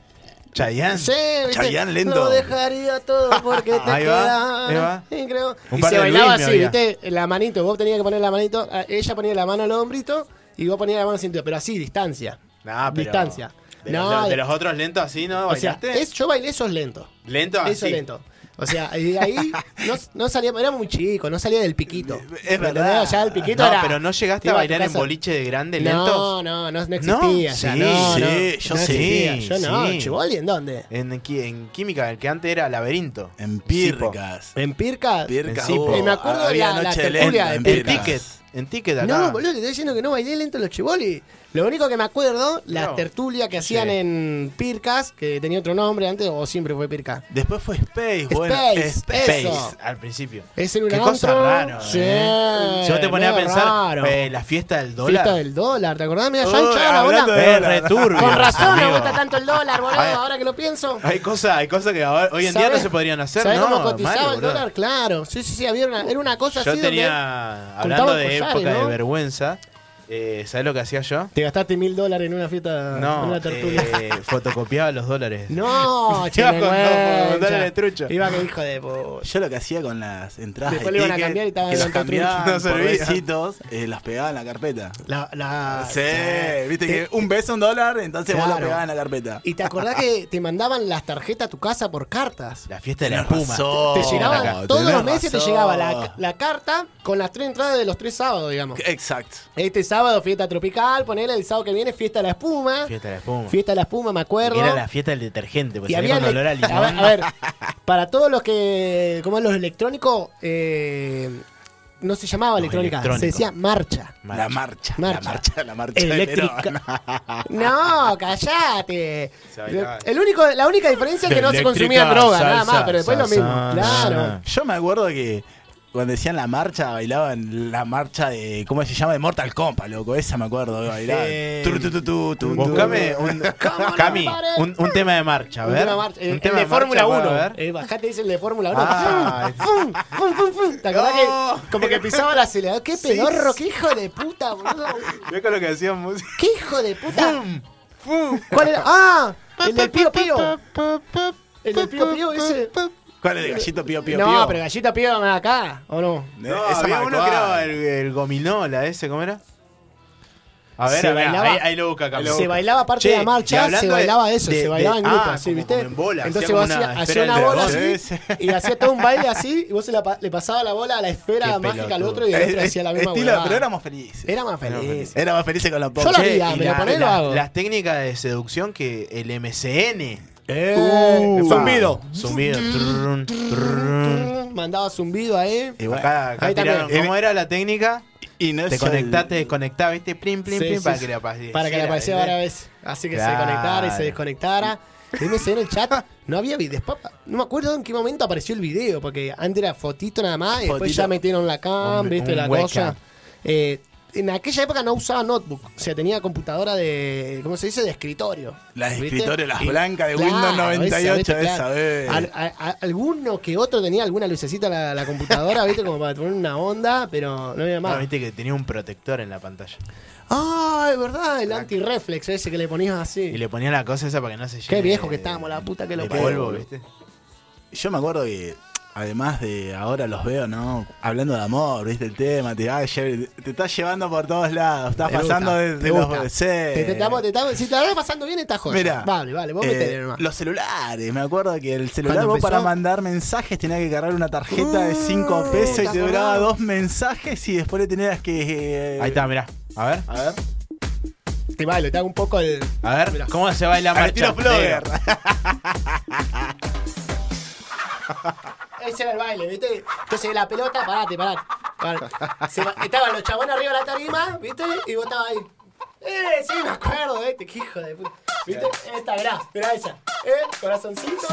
Speaker 2: Chayanne.
Speaker 1: Sí, ¿viste?
Speaker 7: Chayanne lento.
Speaker 1: No dejaría todo porque <laughs> te
Speaker 2: Ahí va, ahí va.
Speaker 1: Sí, creo.
Speaker 2: Un
Speaker 1: y se bailaba así,
Speaker 2: había.
Speaker 1: ¿viste? La manito. Vos tenías que poner la manito. eh, Ella ponía la mano al hombrito y vos ponías la mano al cinturón. Pero así, distancia.
Speaker 2: Nah, pero-
Speaker 1: Distancia.
Speaker 2: De,
Speaker 1: No,
Speaker 2: los, de
Speaker 1: de-
Speaker 2: los otros lentos así, ¿no?
Speaker 1: O sea,
Speaker 2: ¿Bailaste?
Speaker 1: es, yo bailé esos lentos.
Speaker 2: lento así.
Speaker 1: Eso lento. O sea, y de ahí no, no salía, era muy chico, no salía del piquito.
Speaker 7: Es verdad.
Speaker 1: Ya el piquito
Speaker 2: No,
Speaker 1: era.
Speaker 2: pero no llegaste a bailar en boliche de grande
Speaker 1: No,
Speaker 2: lentos.
Speaker 1: no, no, no existía.
Speaker 2: No,
Speaker 1: ya,
Speaker 2: sí,
Speaker 1: no,
Speaker 7: sí,
Speaker 1: no,
Speaker 7: yo
Speaker 1: no
Speaker 7: sí,
Speaker 1: existía. Yo no,
Speaker 2: sí.
Speaker 1: Chiboli, ¿en dónde?
Speaker 2: En, en química, el que antes era laberinto.
Speaker 7: En. Pircas.
Speaker 1: En Pirca.
Speaker 7: Pircas
Speaker 1: eh, me acuerdo
Speaker 7: había
Speaker 1: la- la
Speaker 7: noche
Speaker 1: tertulia
Speaker 7: lenta
Speaker 1: de
Speaker 7: en
Speaker 2: En
Speaker 1: Pircas.
Speaker 2: ticket. En ticket acá.
Speaker 1: No, boludo, te estoy diciendo que no bailé lento los chiboli. Lo único que me acuerdo, la
Speaker 2: No.
Speaker 1: tertulia que hacían
Speaker 2: Sí.
Speaker 1: en Pircas, que tenía otro nombre antes, o siempre fue Pirca.
Speaker 7: Después fue Space, bueno.
Speaker 1: Space,
Speaker 7: Space.
Speaker 1: eso.
Speaker 2: al principio.
Speaker 1: Es en un
Speaker 2: Qué cosa raro,
Speaker 1: Sí,
Speaker 2: ¿eh? Si vos te ponías a pensar, eh, la fiesta del dólar.
Speaker 1: Fiesta del dólar, ¿te acordás? Mira,
Speaker 7: Oh,
Speaker 1: ya la Con razón me gusta tanto el dólar, boludo, ahora que lo pienso.
Speaker 2: Hay cosas hay cosas que ahora- hoy en día no
Speaker 1: ¿Sabés-
Speaker 2: se podrían hacer,
Speaker 1: ¿sabés
Speaker 2: ¿no?
Speaker 1: cómo cotizaba
Speaker 2: Mario,
Speaker 1: el
Speaker 2: boludo.
Speaker 1: dólar? Claro, sí, sí, sí, había una, era una cosa
Speaker 2: Yo
Speaker 1: así
Speaker 2: tenía, hablando de época de vergüenza, Eh, ¿Sabes lo que hacía yo?
Speaker 1: Te gastaste mil dólares en una fiesta, en
Speaker 2: No,
Speaker 1: una tertulia.
Speaker 2: eh, fotocopiaba los dólares.
Speaker 1: No, <laughs>
Speaker 2: Iba con- con dólares de trucho.
Speaker 1: Iba que hijo de.
Speaker 7: Yo lo que hacía con las entradas
Speaker 1: Después
Speaker 7: de
Speaker 1: le iban a cambiar y estaban
Speaker 7: que
Speaker 1: del
Speaker 7: cambiaban
Speaker 2: trucho. No
Speaker 7: por besitos, eh, las pegaba en la carpeta.
Speaker 1: La, la,
Speaker 7: sí, viste
Speaker 1: Te-
Speaker 7: que un beso, un dólar, entonces vos
Speaker 1: Claro.
Speaker 7: lo pegabas en la carpeta.
Speaker 1: ¿Y te acordás que te mandaban las tarjetas a tu casa por cartas?
Speaker 2: La fiesta de la espuma.
Speaker 7: razón.
Speaker 1: Te llegaba,
Speaker 7: tenés
Speaker 1: todos los meses te llegaba la, la carta con las tres entradas de los tres sábados, digamos.
Speaker 7: Exacto.
Speaker 1: Este sábado fiesta tropical, ponele el sábado que viene fiesta de la espuma.
Speaker 2: Fiesta de la espuma.
Speaker 1: Fiesta de la espuma, me acuerdo.
Speaker 2: Era la fiesta del detergente, porque
Speaker 1: había
Speaker 2: con olor <laughs> a
Speaker 1: ver, a ver, para todos los que, como es los electrónicos, eh, no se llamaba
Speaker 2: Los
Speaker 1: electrónica, se decía marcha.
Speaker 7: La marcha,
Speaker 1: Marcha.
Speaker 7: La marcha, la marcha de
Speaker 1: Eléctrica. <laughs> No, callate. El único, la única diferencia es que no se consumían droga, nada más, pero después lo mismo. Claro.
Speaker 7: Yo me acuerdo que cuando decían la marcha, bailaban la marcha de, ¿cómo se llama? De Mortal Kombat, loco. Esa me acuerdo bailar.
Speaker 1: Eh,
Speaker 7: tu, tu, tu, tu.
Speaker 2: Buscame un, <laughs>
Speaker 1: ¿Cómo
Speaker 2: Cami, un, un <laughs> tema de marcha, a
Speaker 1: Un
Speaker 2: ver.
Speaker 1: tema marcha. El,
Speaker 2: Un tema
Speaker 1: de Fórmula
Speaker 2: marcha,
Speaker 1: 1.
Speaker 2: a ver.
Speaker 1: Eh, bajate dice el de Fórmula 1.
Speaker 2: Ah,
Speaker 1: Fum, fum, fum, fum. ¿Te acordás
Speaker 2: No.
Speaker 1: que como que pisaba el acelerador? ¡Qué pedorro! ¡Qué hijo de puta, boludo!
Speaker 2: Ve con lo que hacían música.
Speaker 1: ¡Qué hijo de puta! ¿Cuál era? ¡Ah! El del Pío Pío. El del Pío Pío ese.
Speaker 7: ¿Cuál es de gallito pío pío
Speaker 1: No,
Speaker 7: pío?
Speaker 1: pero Gallita Pío me acá, ¿o no?
Speaker 2: No,
Speaker 7: Esa
Speaker 2: había uno que era el, el gominola ese, ¿cómo era? A ver,
Speaker 1: Se
Speaker 2: a ver,
Speaker 1: bailaba-
Speaker 2: ahí, ahí lo busca Cami.
Speaker 1: Se bailaba parte
Speaker 2: Che,
Speaker 1: de la marcha, se
Speaker 2: de-
Speaker 1: bailaba eso,
Speaker 2: de-
Speaker 1: se bailaba
Speaker 2: de-
Speaker 1: en grupo,
Speaker 2: ah, como-
Speaker 1: ¿viste?
Speaker 2: como en bola,
Speaker 1: Entonces
Speaker 2: hacía
Speaker 1: vos
Speaker 2: como
Speaker 1: hacía,
Speaker 2: una
Speaker 1: bola así <laughs> y hacía todo un baile así y vos se la, le pasaba la bola a la esfera
Speaker 2: Qué
Speaker 1: mágica al otro y el otro <laughs> hacía la misma
Speaker 7: estilo, pero éramos felices.
Speaker 1: Era más feliz.
Speaker 7: Era más felices con la
Speaker 1: Yo
Speaker 7: poca.
Speaker 1: la
Speaker 2: Che,
Speaker 1: haría,
Speaker 2: y
Speaker 1: me lo
Speaker 2: la-
Speaker 1: ponés, lo
Speaker 2: la-
Speaker 1: hago.
Speaker 2: Las técnicas de seducción que el MCN.
Speaker 1: Eh, zumbido.
Speaker 2: Zumbido.
Speaker 1: Mandaba zumbido ahí.
Speaker 7: Y bueno,
Speaker 2: Acá, acá
Speaker 1: ahí
Speaker 2: tiraron,
Speaker 1: también.
Speaker 2: ¿Cómo era la técnica?
Speaker 7: y no
Speaker 2: Te
Speaker 7: es el-
Speaker 2: te desconectás, ¿viste? Plim, plim,
Speaker 1: Sí,
Speaker 2: plim,
Speaker 1: sí,
Speaker 2: para
Speaker 1: sí.
Speaker 2: que le apareciera.
Speaker 1: Para que le apareciera varias veces. Así que se
Speaker 2: Claro.
Speaker 1: conectara y se desconectara. MSN en el chat no había videos. Papá, no me acuerdo en qué momento apareció el video, porque antes era fotito nada más y después
Speaker 7: Fotito.
Speaker 1: ya metieron la cam,
Speaker 2: Un-
Speaker 1: viste
Speaker 2: un
Speaker 1: la
Speaker 2: webcam.
Speaker 1: cosa. Eh, en aquella época no usaba notebook, o sea, tenía computadora de, ¿cómo se dice? De escritorio.
Speaker 7: Las de
Speaker 1: ¿viste?
Speaker 7: escritorio, las blancas de
Speaker 1: claro,
Speaker 7: Windows 98,
Speaker 1: ¿viste?
Speaker 7: esa,
Speaker 1: Claro. Al- a- a- alguno que otro tenía alguna lucecita la, la computadora, ¿viste? Como para poner una onda, pero no había
Speaker 2: No,
Speaker 1: más.
Speaker 2: viste que tenía un protector en la pantalla.
Speaker 1: Ah, es verdad, el anti-reflex ese que le ponías así.
Speaker 2: Y le ponía la cosa esa para que no se llene.
Speaker 1: Qué viejo que estábamos, la puta que lo
Speaker 2: de
Speaker 1: parió.
Speaker 2: polvo, ¿viste?
Speaker 7: Yo me acuerdo que, además de ahora los veo, ¿no? Hablando de amor, ¿viste? El tema, te, te estás llevando por todos lados, estás
Speaker 1: Te
Speaker 7: pasando
Speaker 1: gusta,
Speaker 7: de,
Speaker 1: te
Speaker 7: de los.
Speaker 1: gusta.
Speaker 7: sí.
Speaker 1: Te- te estamos- te estamos- si te la estás pasando bien, estás joya.
Speaker 7: Mira,
Speaker 1: Vale, vale, vos
Speaker 7: eh,
Speaker 1: metele nomás.
Speaker 7: los celulares, me acuerdo que el celular vos
Speaker 1: empezó-
Speaker 7: para mandar mensajes tenías que cargar una tarjeta de 5
Speaker 1: Uh,
Speaker 7: pesos y
Speaker 1: ¿te
Speaker 7: duraba dos mensajes y después le tenías que... eh,
Speaker 2: Ahí está, mirá. A ver.
Speaker 7: A ver.
Speaker 1: Te bailo, te hago un poco el.
Speaker 2: A ver,
Speaker 1: Mirá.
Speaker 2: ¿cómo se baila
Speaker 7: Al
Speaker 2: marcha?
Speaker 7: Flogger. <laughs>
Speaker 1: Ese era el baile, ¿viste? Entonces la pelota, parate, parate. parate. Se estaban los chabones arriba de la tarima, ¿viste? Y vos estabas ahí. Eh, sí, me acuerdo, ¿viste? Qué hijo de puta. ¿Viste? Esta, mirá, mirá esa. Eh, corazoncito.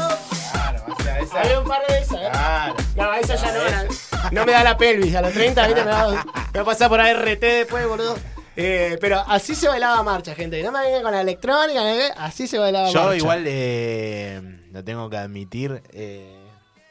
Speaker 2: Claro, o sea, esa.
Speaker 1: Había un par de esas, ¿eh?
Speaker 2: Claro.
Speaker 1: No, esa ya no era. No me da la pelvis. A los 30, ¿viste? Me va, me va a pasar por ART después, boludo. Eh, pero así se bailaba marcha, gente. No me vengan con la electrónica, ¿eh? así se bailaba
Speaker 2: Yo
Speaker 1: marcha.
Speaker 2: igual eh, lo tengo que admitir. Eh,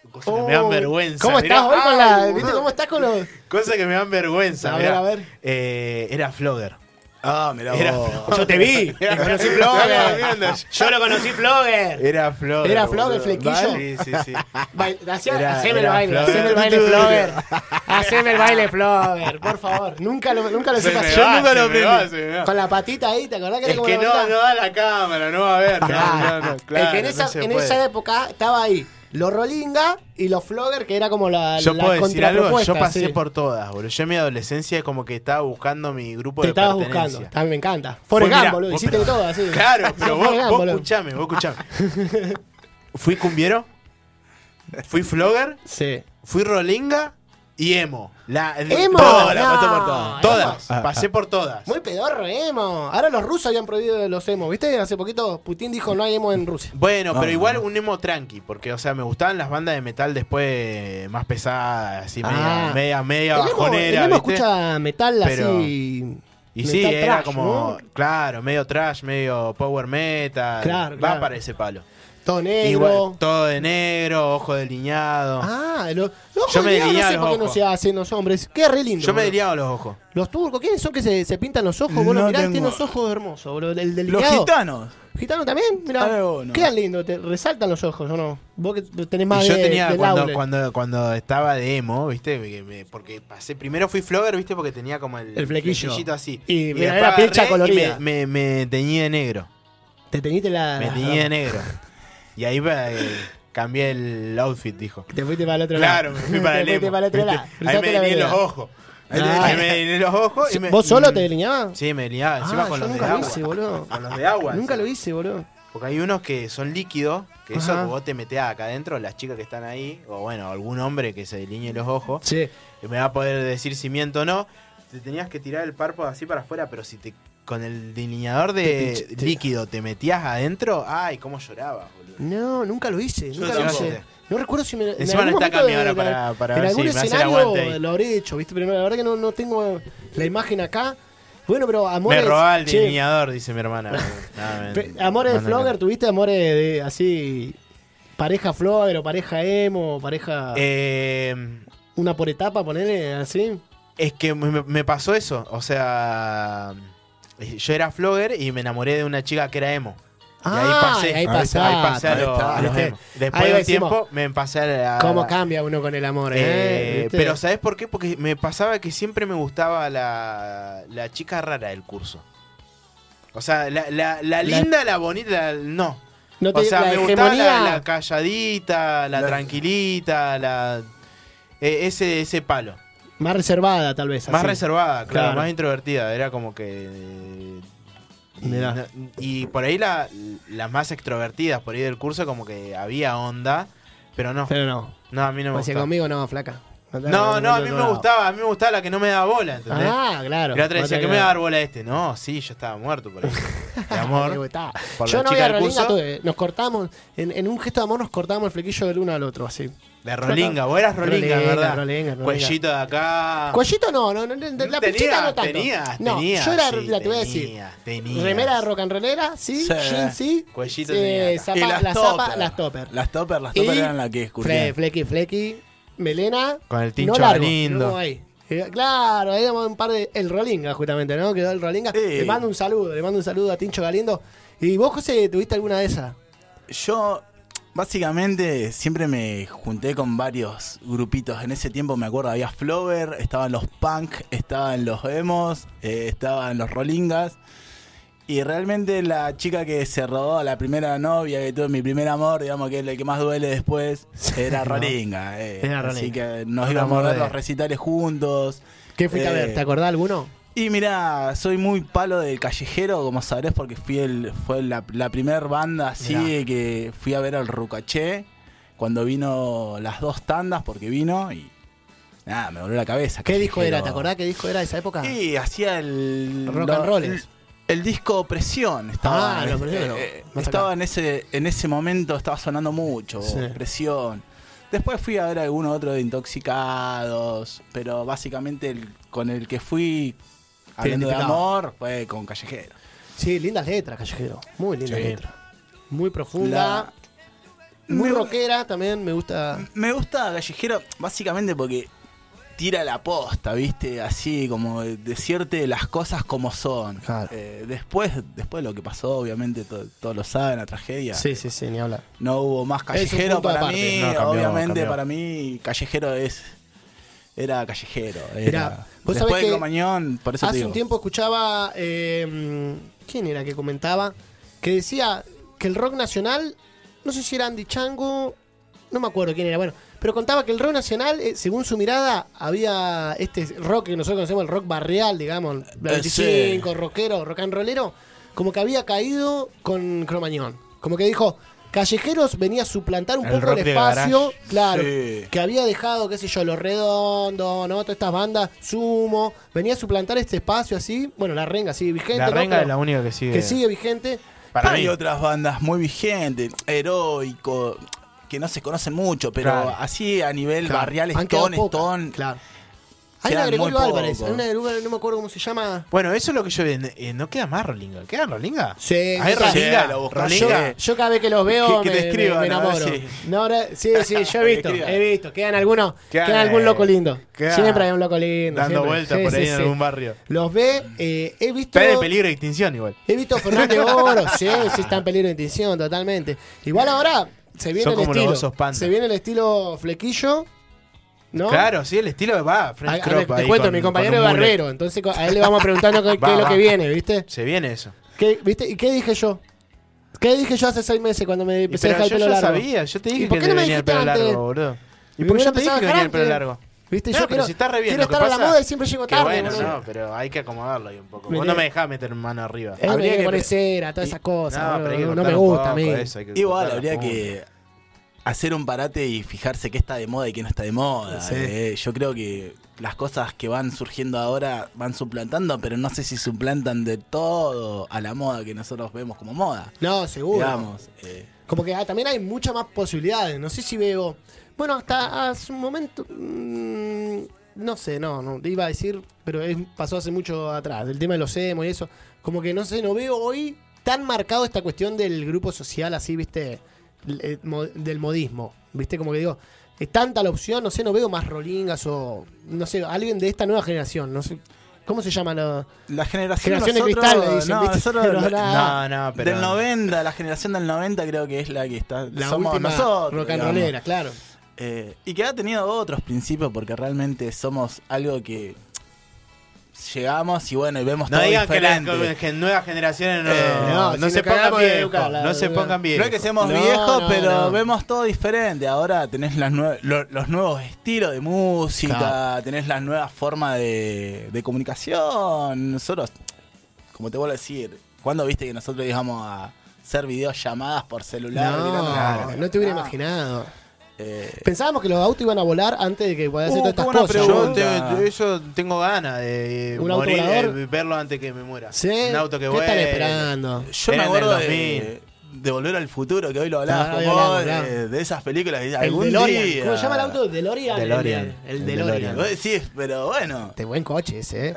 Speaker 2: cosas que
Speaker 1: Oh,
Speaker 2: me dan vergüenza.
Speaker 1: ¿Cómo estás hoy con la.
Speaker 2: Ay,
Speaker 1: ¿Viste cómo estás con los.?
Speaker 2: Cosas que me dan vergüenza.
Speaker 1: A ver,
Speaker 2: mirá.
Speaker 1: a ver.
Speaker 2: Eh, era Flogger.
Speaker 7: Ah, mirá
Speaker 2: Era
Speaker 7: vos.
Speaker 1: Yo te vi. <laughs> Te conocí Flogger. Yo lo conocí Flogger.
Speaker 2: Era Flogger.
Speaker 1: ¿Era Flogger, flequillo?
Speaker 2: Sí, sí, <laughs> sí.
Speaker 1: Bail- hacía-
Speaker 2: Era-
Speaker 1: haceme el baile,
Speaker 2: Flogger.
Speaker 1: haceme el baile Flogger. <laughs> Haceme el baile Flogger, por favor. Nunca lo, nunca lo
Speaker 2: Se
Speaker 1: supe
Speaker 2: me
Speaker 1: hacer.
Speaker 2: va,
Speaker 1: Yo nunca lo aprendí. Con la patita ahí, ¿te acordás que era
Speaker 2: Es
Speaker 1: como
Speaker 2: que no, no da la cámara, no va a ver.
Speaker 1: Claro.
Speaker 2: No, no, no,
Speaker 1: el
Speaker 2: claro,
Speaker 1: que en esa, en esa época estaba ahí los Rolinga y los Flogger, que era como la,
Speaker 2: Yo
Speaker 1: la
Speaker 2: puedo decir algo, yo pasé
Speaker 1: sí.
Speaker 2: por todas, boludo. Yo en mi adolescencia como que estaba buscando mi grupo
Speaker 1: Te
Speaker 2: de
Speaker 1: estabas buscando. También me encanta.
Speaker 2: Fue,
Speaker 1: Forrest Gump, boludo. Hiciste de todo así.
Speaker 2: Claro, <laughs> pero vos,
Speaker 1: Gump,
Speaker 2: vos escuchame, vos escuchame. <laughs> Fui cumbiero, fui flogger,
Speaker 1: Sí.
Speaker 2: fui rolinga y emo. La,
Speaker 1: ¡Emo!
Speaker 2: Todas,
Speaker 1: No,
Speaker 2: pasé por todas. Todas,
Speaker 7: emo.
Speaker 2: pasé por todas.
Speaker 1: Muy pedorro, emo. Ahora los rusos habían prohibido los emos, ¿viste? Hace poquito Putin dijo no hay emo en Rusia.
Speaker 2: Bueno,
Speaker 7: No,
Speaker 2: pero igual
Speaker 7: no.
Speaker 2: un emo tranqui, porque, o sea, me gustaban las bandas de metal después más pesadas, así,
Speaker 1: Ah.
Speaker 2: media, media, media
Speaker 1: El emo, el
Speaker 2: bajonera,
Speaker 1: emo
Speaker 2: ¿viste?
Speaker 1: escucha metal
Speaker 2: Pero-
Speaker 1: así
Speaker 2: Y
Speaker 1: Metal
Speaker 2: sí, era como,
Speaker 1: ¿no?
Speaker 2: claro, medio trash, medio power metal.
Speaker 1: Claro,
Speaker 2: Va
Speaker 1: claro.
Speaker 2: para ese palo.
Speaker 1: Todo negro.
Speaker 2: todo de negro, ojo delineado.
Speaker 1: Ah, lo, los ojos
Speaker 2: Yo me delineaba
Speaker 1: no sé
Speaker 2: los
Speaker 1: por qué no
Speaker 2: ojos.
Speaker 1: se hacen los hombres. Qué re lindo.
Speaker 2: Yo me
Speaker 1: boludo.
Speaker 2: delineaba los ojos.
Speaker 1: Los turcos, ¿quiénes son que se, se pintan los ojos? Vos
Speaker 7: No
Speaker 1: los mirás,
Speaker 7: tengo-
Speaker 1: tienen los ojos hermosos, boludo. El
Speaker 7: Los
Speaker 1: delineado.
Speaker 7: gitanos.
Speaker 1: ¿Gitano también? Mirá.
Speaker 7: Ah, no.
Speaker 1: Quedan lindos, te resaltan los ojos, ¿o no? Vos que tenés más
Speaker 2: y yo
Speaker 1: de,
Speaker 2: tenía,
Speaker 1: del
Speaker 2: cuando, cuando, cuando estaba de emo, ¿viste? Que me- porque pasé, primero fui flogger, ¿viste? Porque tenía como el,
Speaker 1: El flequillo.
Speaker 2: flequillito así.
Speaker 1: Y
Speaker 2: después
Speaker 1: era pincha
Speaker 2: agarré y
Speaker 1: colorida.
Speaker 2: Me, me, me teñí de negro.
Speaker 1: Te teñiste la...
Speaker 2: Me teñí de negro. Y ahí eh, cambié el outfit, dijo.
Speaker 1: Te fuiste para el otro
Speaker 2: Claro,
Speaker 1: lado.
Speaker 2: me fui para el <laughs>
Speaker 1: Te fuiste
Speaker 2: emo.
Speaker 1: para el otro lado.
Speaker 2: Ahí me delineé los ojos.
Speaker 1: Ah.
Speaker 2: Ahí me delineé los ojos. y me-
Speaker 1: ¿Vos solo te delineabas?
Speaker 2: Sí, me delineaba. Encima
Speaker 1: Ah,
Speaker 2: con los de
Speaker 1: nunca lo hice, boludo.
Speaker 2: Con los de agua.
Speaker 1: Nunca lo hice, boludo.
Speaker 2: Porque hay unos que son líquidos, que eso
Speaker 1: Ajá.
Speaker 2: vos te metés acá adentro, las chicas que están ahí, o bueno, algún hombre que se delinee los ojos,
Speaker 1: Sí.
Speaker 2: y me va a poder decir si miento o no. Te tenías que tirar el párpado así para afuera, pero si te con el delineador de
Speaker 1: Te- te- te-
Speaker 2: líquido te metías adentro, ay, cómo lloraba, boludo.
Speaker 1: No, nunca lo hice.
Speaker 2: Yo
Speaker 1: Nunca lo hice. No recuerdo si me. en
Speaker 2: Encima no está
Speaker 1: de-
Speaker 2: ahora para, para
Speaker 1: en
Speaker 2: ver si
Speaker 1: algún
Speaker 2: me hace el aguante
Speaker 1: escenario lo habré hecho, ¿viste? Pero no, la verdad que no, no tengo la imagen acá. Bueno, pero amores.
Speaker 2: Me robaba el delineador, dice mi hermana. <laughs> Nada,
Speaker 1: amores de Flogger,
Speaker 2: acá.
Speaker 1: ¿tuviste amores de así. pareja Flogger o pareja emo, o pareja.
Speaker 2: Eh,
Speaker 1: una por etapa, ponerle así?
Speaker 2: Es que me, me pasó eso. O sea, yo era flogger y me enamoré de una chica que era emo. Y ahí
Speaker 1: Ah,
Speaker 2: pasé.
Speaker 1: y ahí
Speaker 2: Ahí
Speaker 1: pasaste.
Speaker 2: pasé a,
Speaker 7: Ahí
Speaker 2: lo-
Speaker 7: está.
Speaker 2: a los. Después
Speaker 1: Ahí
Speaker 2: de
Speaker 1: decimos,
Speaker 2: tiempo me pasé a. a-
Speaker 1: ¿Cómo cambia uno con el amor, eh?
Speaker 2: Eh, pero ¿sabes por qué? Porque me pasaba que siempre me gustaba la, la chica rara del curso. O sea, la, la- la linda, la bonita, la- no.
Speaker 1: No te-
Speaker 2: o sea,
Speaker 1: la
Speaker 2: me gustaba la, la calladita, la,
Speaker 7: La-
Speaker 2: tranquilita, la eh, ese, ese palo.
Speaker 1: Más reservada, tal vez.
Speaker 2: Más
Speaker 1: así.
Speaker 2: reservada, claro,
Speaker 1: Claro.
Speaker 2: más introvertida. Era como que. Y, por ahí la- las más extrovertidas, por ahí del curso, como que había onda, pero no.
Speaker 1: Pero no.
Speaker 2: No, a mí no me
Speaker 1: O sea,
Speaker 2: gustaba.
Speaker 1: conmigo no, flaca.
Speaker 2: No, no, a mí me gustaba, a mí me gustaba la que no me daba bola, ¿entendés?
Speaker 1: Ah, claro.
Speaker 2: y la otra decía, ¿qué me va a dar bola este? No, sí, yo estaba muerto por ahí. De <laughs> amor. por
Speaker 1: Yo no había tuve- nos cortamos, en, en un gesto de amor nos cortamos el flequillo del uno al otro, así.
Speaker 2: De Rolinga, vos eras Rolinga,
Speaker 1: Rolinga,
Speaker 2: ¿verdad?
Speaker 1: Rolinga, Rolinga.
Speaker 2: Cuellito de acá.
Speaker 1: Cuellito no, no, no, no, la
Speaker 2: Tenía,
Speaker 1: pechita no tanto.
Speaker 2: tenía,
Speaker 1: no,
Speaker 2: tenía,
Speaker 1: yo era,
Speaker 2: sí,
Speaker 1: mira, te voy a decir,
Speaker 2: tenía, tenía.
Speaker 1: remera de rock and rollera, sí,
Speaker 7: Sí.
Speaker 1: jeans, sí,
Speaker 2: Cuellito
Speaker 1: eh,
Speaker 2: tenía
Speaker 1: zapa-
Speaker 7: Y las
Speaker 1: la zapa,
Speaker 7: topper.
Speaker 1: las topper.
Speaker 7: Las topper, las topper
Speaker 1: Y
Speaker 7: eran las que
Speaker 1: Fle,
Speaker 7: escurrían.
Speaker 1: flequi, flequi, melena,
Speaker 2: Con el
Speaker 1: no
Speaker 2: tincho
Speaker 1: largo,
Speaker 2: lindo.
Speaker 1: no ahí. Eh, Claro, ahí éramos un par de. El Rolinga, justamente, ¿no? Quedó el Rolinga.
Speaker 7: Sí.
Speaker 1: Le mando un saludo, le mando un saludo a Tincho Galindo. ¿Y vos, José, tuviste alguna de esas?
Speaker 7: Yo, básicamente, siempre me junté con varios grupitos. En ese tiempo me acuerdo, había Flower, estaban los punk, estaban los emos, eh, estaban los rolingas. Y realmente la chica que se robó, la primera novia que tuve, mi primer amor, digamos que es el que más duele después, era
Speaker 1: ¿no?
Speaker 7: Rolinga. eh.
Speaker 1: Era
Speaker 7: Así
Speaker 1: Rolinga.
Speaker 7: que nos
Speaker 2: Un
Speaker 7: íbamos a ver los recitales juntos.
Speaker 1: ¿Qué fuiste a
Speaker 7: Eh,
Speaker 1: ver? ¿Te acordás alguno?
Speaker 7: Y mira, soy muy palo del callejero, como sabrás, porque fui el, fue la, la primer banda así
Speaker 1: Mirá.
Speaker 7: que fui a ver al Rucaché cuando vino las dos tandas, porque vino y nada, me volvió la cabeza.
Speaker 1: ¿Qué disco era? ¿Te acordás qué disco era de esa época?
Speaker 7: Y hacía el
Speaker 1: Rock
Speaker 7: lo-
Speaker 1: and rollers.
Speaker 7: El, el disco Presión estaba,
Speaker 1: Ah, no,
Speaker 7: eh,
Speaker 1: Más
Speaker 7: estaba
Speaker 1: acá.
Speaker 7: en ese en ese momento estaba sonando mucho,
Speaker 1: Sí.
Speaker 7: Presión. Después fui a ver alguno otro de Intoxicados, pero básicamente el, con el que fui hablando de amor fue con Callejero.
Speaker 1: Sí, lindas letras, Callejero. Muy lindas
Speaker 2: Sí.
Speaker 1: letras. Muy profunda.
Speaker 7: La-
Speaker 1: Muy
Speaker 7: me-
Speaker 1: rockera también, me gusta.
Speaker 7: Me gusta Callejero básicamente porque tira la posta, ¿viste? Así como decirte las cosas como son.
Speaker 1: Claro.
Speaker 7: Eh, después, después de lo que pasó, obviamente to- todos lo saben, la tragedia.
Speaker 1: Sí, sí, sí, ni hablar.
Speaker 7: No hubo más callejero para mí.
Speaker 2: No, cambió,
Speaker 7: obviamente
Speaker 2: cambió.
Speaker 7: para mí callejero es era callejero. Era,
Speaker 1: Mirá, vos sabés
Speaker 7: después de Cromañón, por eso te
Speaker 1: Hace
Speaker 7: digo.
Speaker 1: un tiempo escuchaba. eh, ¿Quién era que comentaba? Que decía que el rock nacional. No sé si era Andy Chango. No me acuerdo quién era. Bueno, pero contaba que el rock nacional, eh, según su mirada, había este rock que nosotros conocemos, el rock barrial, digamos,
Speaker 7: Eh,
Speaker 1: 25, rockero, rock and rollero, como que había caído con Cromañón. Como que dijo, Callejeros venía a suplantar un
Speaker 2: El
Speaker 1: poco el espacio, claro,
Speaker 7: Sí.
Speaker 1: que había dejado, qué sé yo, Los Redondos, ¿no? Todas estas bandas, Sumo, venía a suplantar este espacio así, bueno, la renga sigue vigente,
Speaker 2: La
Speaker 1: ¿no?
Speaker 2: renga
Speaker 1: Pero
Speaker 2: es la única que sigue.
Speaker 1: que sigue vigente.
Speaker 2: Para
Speaker 7: Hay
Speaker 2: mí.
Speaker 7: otras bandas muy vigentes, heroico, que no se conocen mucho, pero
Speaker 2: Claro.
Speaker 7: así a nivel
Speaker 1: Claro,
Speaker 7: barrial, Stone, Stone,
Speaker 1: Claro. Hay una de Gregorio Álvarez, hay una de Gregorio, no me acuerdo cómo se llama.
Speaker 2: Bueno, eso es lo que yo. eh, no queda más Rolinga. ¿Queda Rolinga?
Speaker 1: Sí,
Speaker 2: ¿Hay
Speaker 1: sí,
Speaker 2: Rolinga?
Speaker 7: buscas.
Speaker 2: ¿Rolinga?
Speaker 1: Yo, yo cada vez que los veo
Speaker 7: Que- que
Speaker 1: me,
Speaker 7: escriban,
Speaker 1: enamoro.
Speaker 7: si-
Speaker 1: No, ahora- sí, sí, <laughs> yo he visto, he visto. Quedan algunos,
Speaker 2: Quedan,
Speaker 1: quedan algún
Speaker 2: eh,
Speaker 1: loco lindo.
Speaker 2: quedan
Speaker 1: Siempre hay un loco lindo.
Speaker 2: Dando vueltas
Speaker 1: Sí,
Speaker 2: por ahí
Speaker 1: sí,
Speaker 2: en
Speaker 1: sí.
Speaker 2: algún barrio.
Speaker 1: Los ve, eh, he visto.
Speaker 2: Está en peligro de extinción igual.
Speaker 1: He visto a Fernández <laughs> Oro, sí, sí está en peligro de extinción, totalmente. Igual ahora se viene
Speaker 2: Son
Speaker 1: el
Speaker 2: como los
Speaker 1: estilo.
Speaker 2: osos panda.
Speaker 1: Se viene el estilo flequillo, ¿no?
Speaker 2: Claro, sí, el estilo va. French
Speaker 1: a-
Speaker 2: crop
Speaker 1: te
Speaker 2: ahí
Speaker 1: cuento,
Speaker 2: con-
Speaker 1: mi compañero es barbero, entonces a él le vamos preguntando qué, <laughs> qué es lo
Speaker 2: va.
Speaker 1: que viene, ¿viste?
Speaker 2: Se viene eso.
Speaker 1: ¿Qué, ¿Viste? ¿Y qué dije yo? ¿Qué dije yo hace seis meses cuando me empecé a dejar el pelo largo?
Speaker 2: sabía, yo te
Speaker 1: ¿Y
Speaker 2: dije
Speaker 1: por
Speaker 2: que
Speaker 1: qué
Speaker 2: te
Speaker 1: no me
Speaker 2: venía el
Speaker 1: dijiste
Speaker 2: pelo
Speaker 1: antes?
Speaker 2: largo, boludo.
Speaker 1: ¿Y por qué
Speaker 2: yo te dije
Speaker 1: empezaba
Speaker 2: que venía el pelo largo.
Speaker 1: ¿Viste?
Speaker 2: No,
Speaker 1: yo
Speaker 2: pero
Speaker 1: quiero,
Speaker 2: si está re bien,
Speaker 1: quiero estar a la moda y siempre llego tarde.
Speaker 2: bueno,
Speaker 1: boludo.
Speaker 2: no, pero hay que acomodarlo ahí un poco. Vos no me dejás meter mano arriba.
Speaker 1: Él
Speaker 7: Habría
Speaker 1: que poner cera, todas esas cosas.
Speaker 2: No,
Speaker 1: me gusta a mí.
Speaker 7: Igual habría que hacer un parate y fijarse qué está de moda y qué no está de moda.
Speaker 1: Sí.
Speaker 7: eh. Yo creo que las cosas que van surgiendo ahora van suplantando, pero no sé si suplantan de todo a la moda que nosotros vemos como moda.
Speaker 1: No, seguro.
Speaker 7: Digamos. eh.
Speaker 1: Como que ah, también hay muchas más posibilidades. No sé si veo. Bueno, hasta hace un momento. mm, no sé, no, iba a decir, pero es- pasó hace mucho atrás. Del tema de los emos y eso. Como que no sé, no veo hoy tan marcado esta cuestión del grupo social así, viste. Eh, Del modismo. Viste, como que digo. Es tanta la opción, no sé, no veo más rolingas o. No sé, alguien de esta nueva generación. No sé. ¿Cómo se llama? la-
Speaker 7: La generación,
Speaker 1: Generación de cristal, le dicen,
Speaker 7: no,
Speaker 1: ¿viste?
Speaker 7: nosotros-
Speaker 1: Pero nada.
Speaker 2: No, no, pero.
Speaker 7: Del 90, la generación del 90 creo que es la que está.
Speaker 1: La
Speaker 7: somos
Speaker 1: última
Speaker 7: nosotros.
Speaker 1: rock and rollera, claro.
Speaker 7: Eh, y que ha tenido otros principios porque realmente somos algo que llegamos y bueno, y vemos
Speaker 2: No
Speaker 7: todo
Speaker 2: digan que las
Speaker 7: diferente.
Speaker 2: que nuevas generaciones no,
Speaker 7: Eh,
Speaker 2: no,
Speaker 1: no, si
Speaker 2: se pongan viejos. No se pongan
Speaker 7: No
Speaker 2: viejos.
Speaker 7: es que seamos
Speaker 1: No,
Speaker 7: viejos,
Speaker 1: no,
Speaker 7: pero
Speaker 1: no.
Speaker 7: vemos todo diferente. Ahora tenés las nue- lo- los nuevos estilos de música,
Speaker 1: Claro.
Speaker 7: tenés las nuevas formas de, de comunicación. Nosotros, como te vuelvo a decir, ¿cuándo viste que nosotros íbamos a hacer videollamadas por celular?
Speaker 1: No, no te hubiera imaginado.
Speaker 7: Eh,
Speaker 1: Pensábamos que los autos iban a volar antes de que pueda hacer
Speaker 7: Uh,
Speaker 1: todas estas cosas.
Speaker 2: Yo tengo ganas de de verlo antes que me muera.
Speaker 1: ¿Sí?
Speaker 2: Un auto que
Speaker 1: ¿Qué están esperando?
Speaker 7: Yo me
Speaker 2: Era el
Speaker 7: acuerdo
Speaker 2: 2000.
Speaker 7: de, de Volver al Futuro, que hoy lo hablabas
Speaker 1: Ah,
Speaker 7: con vos,
Speaker 1: hablamos,
Speaker 7: de,
Speaker 1: claro.
Speaker 7: de esas películas.
Speaker 1: El
Speaker 7: algún
Speaker 1: DeLorean.
Speaker 7: día-
Speaker 1: ¿Cómo se llama el auto? DeLorean.
Speaker 2: DeLorean.
Speaker 1: El, el
Speaker 2: El
Speaker 1: DeLorean.
Speaker 2: DeLorean.
Speaker 7: Decís, pero bueno.
Speaker 1: Te buen coche ese, ¿eh?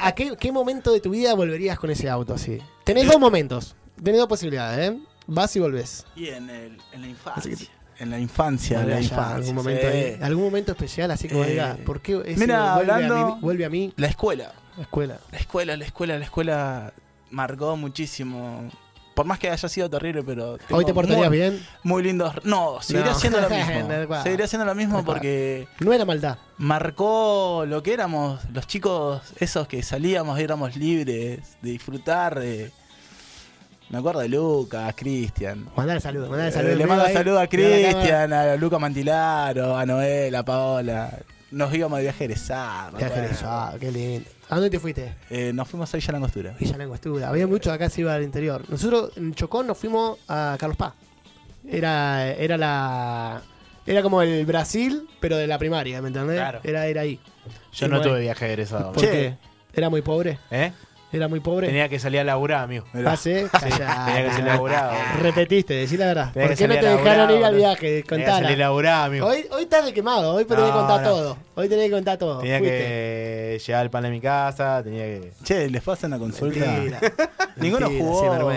Speaker 1: ¿A qué, qué momento de tu vida volverías con ese auto así? Tenés dos momentos. Tenés dos posibilidades, ¿eh? Vas y volvés.
Speaker 7: Y en, el, en la infancia. En la infancia, en la infancia.
Speaker 1: algún momento
Speaker 7: sí.
Speaker 1: ahí. Algún momento especial, así como
Speaker 7: Eh,
Speaker 1: diga, ¿por qué ese
Speaker 7: mira,
Speaker 1: vuelve,
Speaker 7: hablando-
Speaker 1: a mí, vuelve a mí?
Speaker 7: La escuela.
Speaker 1: La escuela.
Speaker 7: La escuela, la escuela, la escuela marcó muchísimo. Por más que haya sido terrible, pero.
Speaker 1: ¿Hoy te portarías
Speaker 7: muy,
Speaker 1: bien?
Speaker 7: Muy lindos. No, seguiría
Speaker 1: No.
Speaker 7: haciendo lo mismo. seguiría haciendo lo mismo <laughs> porque
Speaker 1: No era maldad.
Speaker 7: marcó lo que éramos los chicos, esos que salíamos, éramos libres de disfrutar. De... Me acuerdo de Lucas, Cristian.
Speaker 1: Mandale saludos, mandale
Speaker 7: Eh,
Speaker 1: saludos.
Speaker 7: Le mando
Speaker 1: Ahí,
Speaker 7: saludos a. Cristian, a Luca Mantilaro, a Noel, a Paola. Nos íbamos de viaje egresado.
Speaker 1: Viaje egresado, qué lindo. ¿A dónde te fuiste?
Speaker 7: Eh, nos fuimos a Villa Langostura.
Speaker 1: Villa Langostura. Había mucho acá se iba al interior. Nosotros en Chocón nos fuimos a Carlos Paz. Era, era la. Era como el Brasil, pero de la primaria, ¿me entendés?
Speaker 2: Claro.
Speaker 1: Era, era ahí.
Speaker 2: Yo no tuve viaje egresado.
Speaker 1: ¿Por
Speaker 7: Che.
Speaker 1: qué? Era muy pobre.
Speaker 2: ¿Eh?
Speaker 1: Era muy pobre.
Speaker 2: Tenía que salir a laburar, amigo.
Speaker 1: Ah, ¿sí? Callá.
Speaker 2: tenía que salir a laburar.
Speaker 1: Repetiste, decí la verdad.
Speaker 2: Tenía
Speaker 1: ¿Por
Speaker 2: que
Speaker 1: qué no te dejaron ir al viaje?
Speaker 2: Tenía que
Speaker 1: Contala.
Speaker 2: salir a laburar, amigo.
Speaker 1: Hoy, hoy estás de quemado, hoy tenés que
Speaker 2: No,
Speaker 1: contar
Speaker 2: no.
Speaker 1: todo. Hoy tenés que contar todo.
Speaker 2: Tenía
Speaker 1: Fuiste.
Speaker 2: que llevar el pan de mi casa, tenía que...
Speaker 7: Che, les pasan una consulta.
Speaker 1: Mentira.
Speaker 7: Ninguno jugó